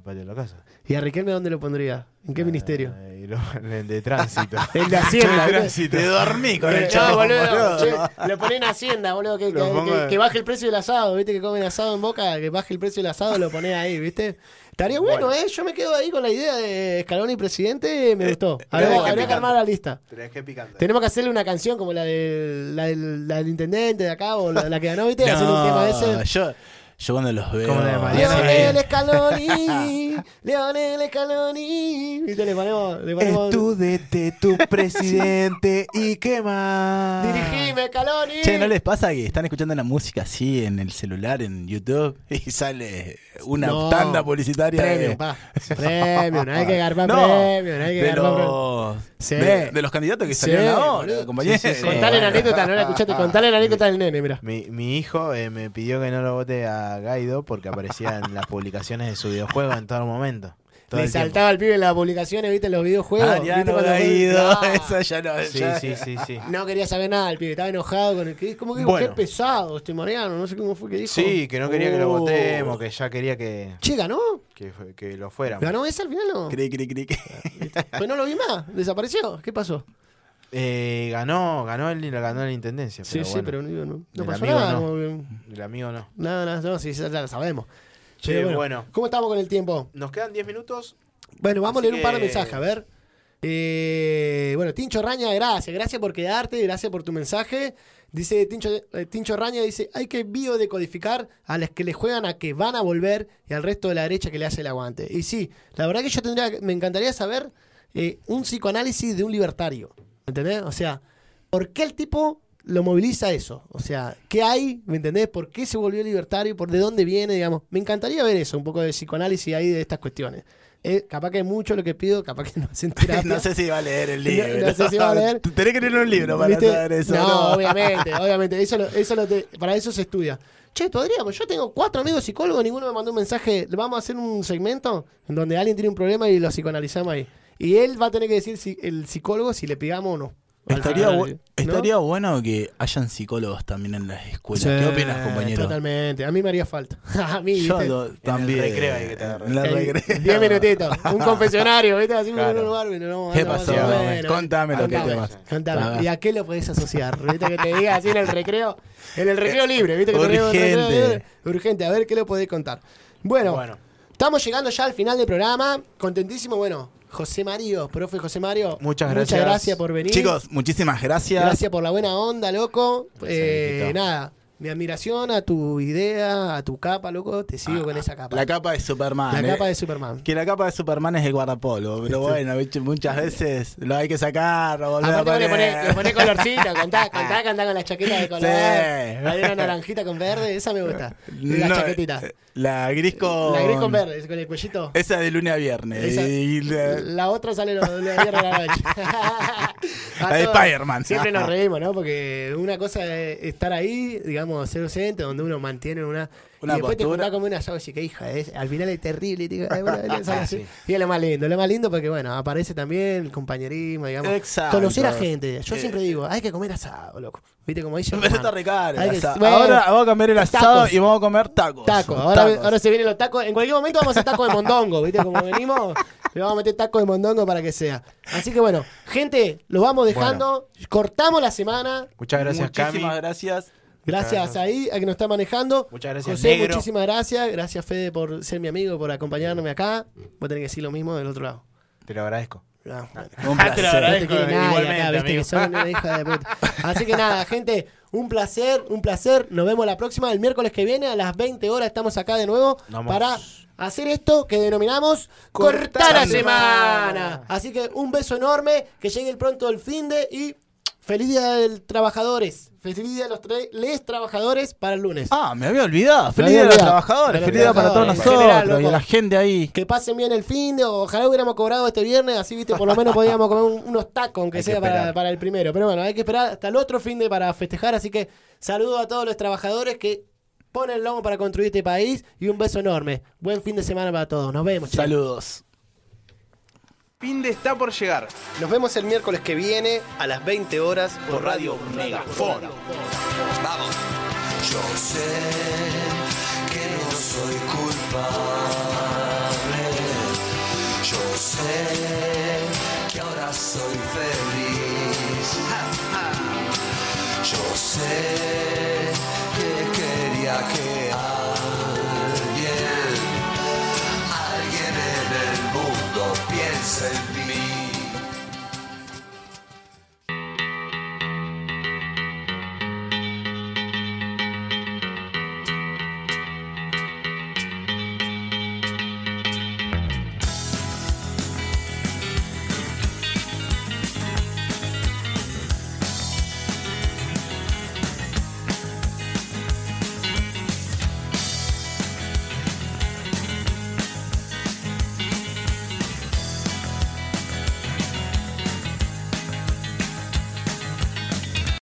Speaker 2: patio de la casa.
Speaker 1: ¿Y a Riquelme dónde lo pondría? ¿En qué ministerio?
Speaker 2: Ah, y lo- <laughs> en el de tránsito. <laughs>
Speaker 1: El de Hacienda. <laughs>
Speaker 2: De tránsito.
Speaker 7: Te dormí con
Speaker 1: Eh,
Speaker 7: el
Speaker 1: no,
Speaker 7: chavo,
Speaker 1: boludo,
Speaker 7: boludo.
Speaker 1: che, lo ponen en Hacienda, boludo, que,
Speaker 2: Lo
Speaker 1: que-
Speaker 2: pongo
Speaker 1: que-
Speaker 2: de-
Speaker 1: que baje el precio del asado, viste que comen asado en boca, que baje el precio del asado, lo pones ahí, viste. Estaría bueno, eh, yo me quedo ahí con la idea de Scaloni presidente, me gustó. Habría,
Speaker 7: eh,
Speaker 1: habría que armar la lista.
Speaker 2: Tenés que picante.
Speaker 1: Tenemos que hacerle una canción como la del, la del, la del intendente de acá o la, la que ganó, viste, hacer un tema ese.
Speaker 7: yo, yo cuando los veo.
Speaker 2: Como la de Mariano
Speaker 1: Leonel Scaloni, Leonel Scaloni, viste, le ponemos, le ponemos
Speaker 2: Estúdete tu <laughs> presidente y qué más.
Speaker 1: dirigime Scaloni.
Speaker 7: Che, ¿no les pasa que están escuchando la música así en el celular, en YouTube, y sale una
Speaker 1: No.
Speaker 7: tanda publicitaria
Speaker 1: Premium,
Speaker 7: de,
Speaker 1: pa. Premium, no hay que garpar <laughs>
Speaker 7: No,
Speaker 1: premium, no hay que
Speaker 7: de,
Speaker 1: garpar
Speaker 7: los,
Speaker 1: Sí.
Speaker 7: de, de los candidatos que salieron ahora, compañeros?
Speaker 1: Contale la anécdota, no la escuchaste, contale la anécdota del nene, mira.
Speaker 2: Mi, mi hijo eh, me pidió que no lo vote a Gaido porque aparecía en las publicaciones de su videojuego en todo momento. Todo
Speaker 1: Le
Speaker 2: el tiempo.
Speaker 1: saltaba al pibe en las publicaciones, viste, en los videojuegos. ¿viste
Speaker 7: Adriano
Speaker 1: cuando- Ah, <laughs>
Speaker 7: eso ya no.
Speaker 2: Sí,
Speaker 7: ya-
Speaker 2: sí, sí, sí.
Speaker 1: No quería saber nada, el pibe estaba enojado con el que como que
Speaker 2: Bueno.
Speaker 1: qué pesado este Mariano, no sé cómo fue que dijo.
Speaker 2: Sí, que no quería que lo
Speaker 1: Oh.
Speaker 2: votemos, que ya quería que,
Speaker 1: Che, ganó.
Speaker 2: que, fue- que lo fuéramos.
Speaker 1: ¿Ganó esa al final no?
Speaker 7: Cri, cri, cri, cri.
Speaker 1: Pues no lo vi más, desapareció. ¿Qué pasó?
Speaker 2: Eh, ganó, ganó el, ganó la intendencia.
Speaker 1: Sí,
Speaker 2: pero
Speaker 1: sí,
Speaker 2: bueno,
Speaker 1: pero no, no, no
Speaker 2: El
Speaker 1: pasó
Speaker 2: amigo
Speaker 1: nada.
Speaker 2: no.
Speaker 1: como que-
Speaker 2: El amigo no.
Speaker 1: Nada, nada, no, sí, ya lo sabemos.
Speaker 2: Bueno.
Speaker 1: ¿Cómo estamos con el tiempo?
Speaker 2: Nos quedan 10 minutos.
Speaker 1: Bueno, vamos a leer un par de mensajes, a ver. Eh, bueno, Tincho Raña, gracias, gracias por quedarte, gracias por tu mensaje. Dice Tincho, eh, Tincho Raña, dice, hay que biodecodificar a las que le juegan a que van a volver y al resto de la derecha que le hace el aguante. Y sí, la verdad que yo tendría, me encantaría saber eh, un psicoanálisis de un libertario. ¿Entendés? O sea, ¿por qué el tipo lo moviliza eso? O sea, ¿qué hay? ¿Me entendés? ¿Por qué se volvió libertario? ¿Por de dónde viene? Digamos, me encantaría ver eso, un poco de psicoanálisis ahí de estas cuestiones. Eh, capaz que es mucho lo que pido, capaz que <laughs> no hacen <laughs> terapia.
Speaker 7: No sé si va a leer el <laughs>
Speaker 1: No-
Speaker 7: libro.
Speaker 1: no sé si va a leer.
Speaker 7: Tenés que leer un libro para
Speaker 1: ¿Viste?
Speaker 7: saber eso.
Speaker 1: No, obviamente, obviamente. Eso, lo- eso lo te- para eso se estudia. Che, podríamos. Yo tengo cuatro amigos psicólogos, ninguno me mandó un mensaje. Vamos a hacer un segmento en donde alguien tiene un problema y lo psicoanalizamos ahí. Y él va a tener que decir si el psicólogo si le pegamos o no.
Speaker 7: Estaría,
Speaker 1: psicoanálisis,
Speaker 7: bu-
Speaker 1: ¿no?
Speaker 7: estaría bueno que hayan psicólogos también en las escuelas.
Speaker 1: Sí,
Speaker 7: ¿Qué opinas, compañero?
Speaker 1: Totalmente. A mí me haría falta. <laughs> a mí,
Speaker 7: Yo también.
Speaker 2: recreo hay que tener
Speaker 7: En la
Speaker 1: Eh,
Speaker 7: recreo. <laughs>
Speaker 1: Diez minutitos. Un confesionario, ¿viste? Así
Speaker 2: Claro.
Speaker 1: en un lugar, bueno, no,
Speaker 7: ¿Qué
Speaker 1: no,
Speaker 7: pasó?
Speaker 1: no, bueno,
Speaker 7: Contame lo que te pasa.
Speaker 1: contame. ¿Y a qué lo podés asociar? ¿Viste? Que te diga así en el recreo. En el recreo libre, ¿viste? Que tenemos el recreo
Speaker 7: Urgente.
Speaker 1: libre. Urgente. A ver qué le podés contar. Bueno,
Speaker 2: Bueno.
Speaker 1: estamos llegando ya al final del programa. Contentísimo. Bueno, José Mario, profe José Mario.
Speaker 2: Muchas
Speaker 1: Muchas
Speaker 2: gracias.
Speaker 1: gracias por venir.
Speaker 7: Chicos, muchísimas gracias.
Speaker 1: Gracias por la buena onda, loco.
Speaker 2: Gracias,
Speaker 1: Eh,
Speaker 2: viejito.
Speaker 1: nada, mi admiración a tu idea, a tu capa, loco. Te sigo con esa capa.
Speaker 7: La capa de Superman.
Speaker 1: La
Speaker 7: eh.
Speaker 1: capa de Superman.
Speaker 7: Que la capa de Superman es el guardapolvo, pero bueno, ¿viste? muchas veces lo hay que sacar, lo volver a
Speaker 1: Aparte vos le
Speaker 7: poner.
Speaker 1: ponés, le ponés colorcito, contá, contá, contá con la chaqueta de color.
Speaker 7: Sí.
Speaker 1: Hay una naranjita con verde, esa me gusta. La <laughs>
Speaker 7: No,
Speaker 1: chaquetita.
Speaker 7: eh, La gris con...
Speaker 1: La gris con verde, con el cuellito.
Speaker 7: Esa de lunes a viernes.
Speaker 1: Esa-
Speaker 7: y la-
Speaker 1: La otra sale los los viernes a la noche. <laughs>
Speaker 7: La de Spider-Man.
Speaker 1: Siempre nos <laughs> reímos, ¿no? Porque una cosa es estar ahí, digamos, ser docente, donde uno mantiene una.
Speaker 7: Una
Speaker 1: y después te
Speaker 7: postura.
Speaker 1: juntás como una asado y que hija, es, al final es terrible. Y, te digo, bueno, así. Y es lo más lindo, lo más lindo porque, bueno, aparece también el compañerismo, digamos.
Speaker 7: Exacto.
Speaker 1: Conocer a gente. Yo
Speaker 7: Eh,
Speaker 1: siempre digo, hay que comer asado, loco. ¿Viste como dice? <laughs>
Speaker 7: Pero está re caro el
Speaker 1: Hay que-
Speaker 7: asado.
Speaker 1: bueno,
Speaker 7: ahora vamos a cambiar el asado
Speaker 1: tacos.
Speaker 7: y vamos a comer tacos.
Speaker 1: Taco, ahora,
Speaker 7: Tacos.
Speaker 1: ahora se vienen los tacos. En cualquier momento vamos a hacer tacos de mondongo, ¿viste? Como <laughs> venimos, le vamos a meter tacos de mondongo para que sea. Así que bueno, gente, lo vamos dejando. Cortamos la semana.
Speaker 2: Muchas gracias, Cami.
Speaker 7: Muchísimas gracias.
Speaker 1: Gracias ahí a que nos está manejando.
Speaker 2: Muchas gracias,
Speaker 1: José,
Speaker 2: Negro.
Speaker 1: muchísimas gracias. Gracias, Fede, por ser mi amigo, por acompañarme acá. Voy a tener que decir lo mismo del otro lado.
Speaker 2: Te lo agradezco.
Speaker 1: Ah, bueno.
Speaker 7: Un
Speaker 2: Te lo
Speaker 7: placer.
Speaker 1: No te
Speaker 2: agradezco
Speaker 1: nadie
Speaker 2: igualmente,
Speaker 1: acá, viste que son una hija de puta. Así que nada, gente, un placer, un placer. Nos vemos la próxima, el miércoles que viene, a las 20 horas estamos acá de nuevo
Speaker 2: Vamos.
Speaker 1: para hacer esto que denominamos Cortar la semana. Así que un beso enorme, que llegue el pronto el fin de y feliz día del trabajadores. Feliz día de los les trabajadores para el lunes.
Speaker 7: Ah, me había olvidado. Feliz día a los trabajadores. Feliz día para todos nosotros.
Speaker 1: general,
Speaker 7: y a la gente ahí.
Speaker 1: Que pasen bien el fin de, ojalá hubiéramos cobrado este viernes, así viste, por lo menos podíamos comer un- unos tacos, aunque
Speaker 2: Hay
Speaker 1: sea para, para el primero. Pero bueno, hay que esperar hasta el otro fin de para festejar, así que saludo a todos los trabajadores que ponen el lomo para construir este país y un beso enorme. Buen fin de semana para todos. Nos vemos. che.
Speaker 7: Saludos.
Speaker 2: Fin de está por llegar.
Speaker 1: Nos vemos el miércoles que viene a las 20 horas por Radio
Speaker 2: Megafon.
Speaker 6: Vamos. Yo sé que no soy culpable. Yo sé que ahora soy feliz. Yo sé que quería que